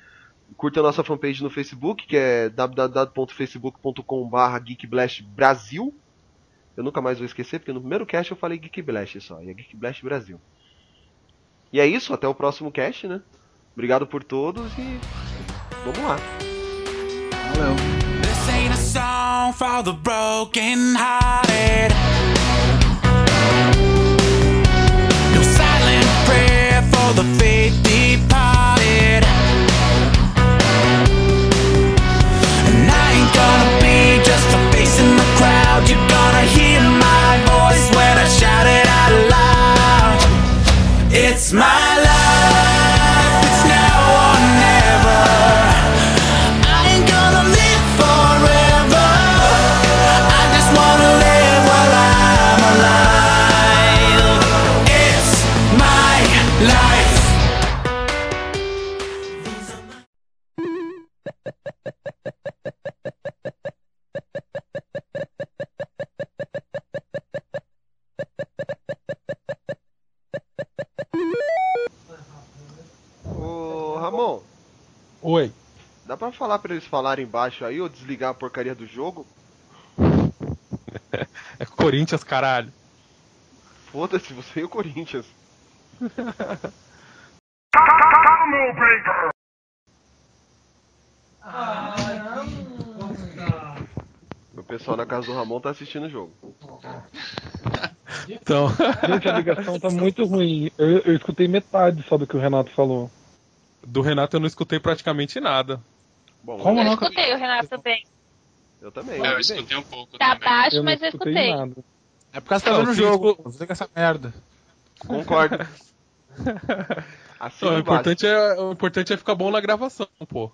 Curta a nossa fanpage no Facebook, que é www.facebook.com.br geekblastbrasil. Eu nunca mais vou esquecer, porque no primeiro cast eu falei Geek Blast só, e é Geek Blast Brasil. E é isso, até o próximo cast, né? Obrigado por todos e vamos lá. Valeu. This ain't a song for the broken hearted. No silent prayer for the faith departed. And I ain't gonna be just a face in the crowd. You're gonna hear It's falar pra eles falarem baixo aí ou desligar a porcaria do jogo? *laughs* É Corinthians, caralho. Foda-se, você e o Corinthians. O pessoal na casa do Ramon tá assistindo o jogo. *laughs* Então. Gente, a ligação tá muito ruim. Eu, eu escutei metade só do que o Renato falou. Do Renato eu não escutei praticamente nada. Bom, Como eu não? escutei o Renato também. Eu também. Eu bem. escutei um pouco Tá também. baixo, Eu mas eu escutei nada. É por causa que tá vendo o jogo. escuta- Desliga essa merda. Concordo. *laughs* Assim Não, o, importante é, o importante é ficar bom na gravação, pô.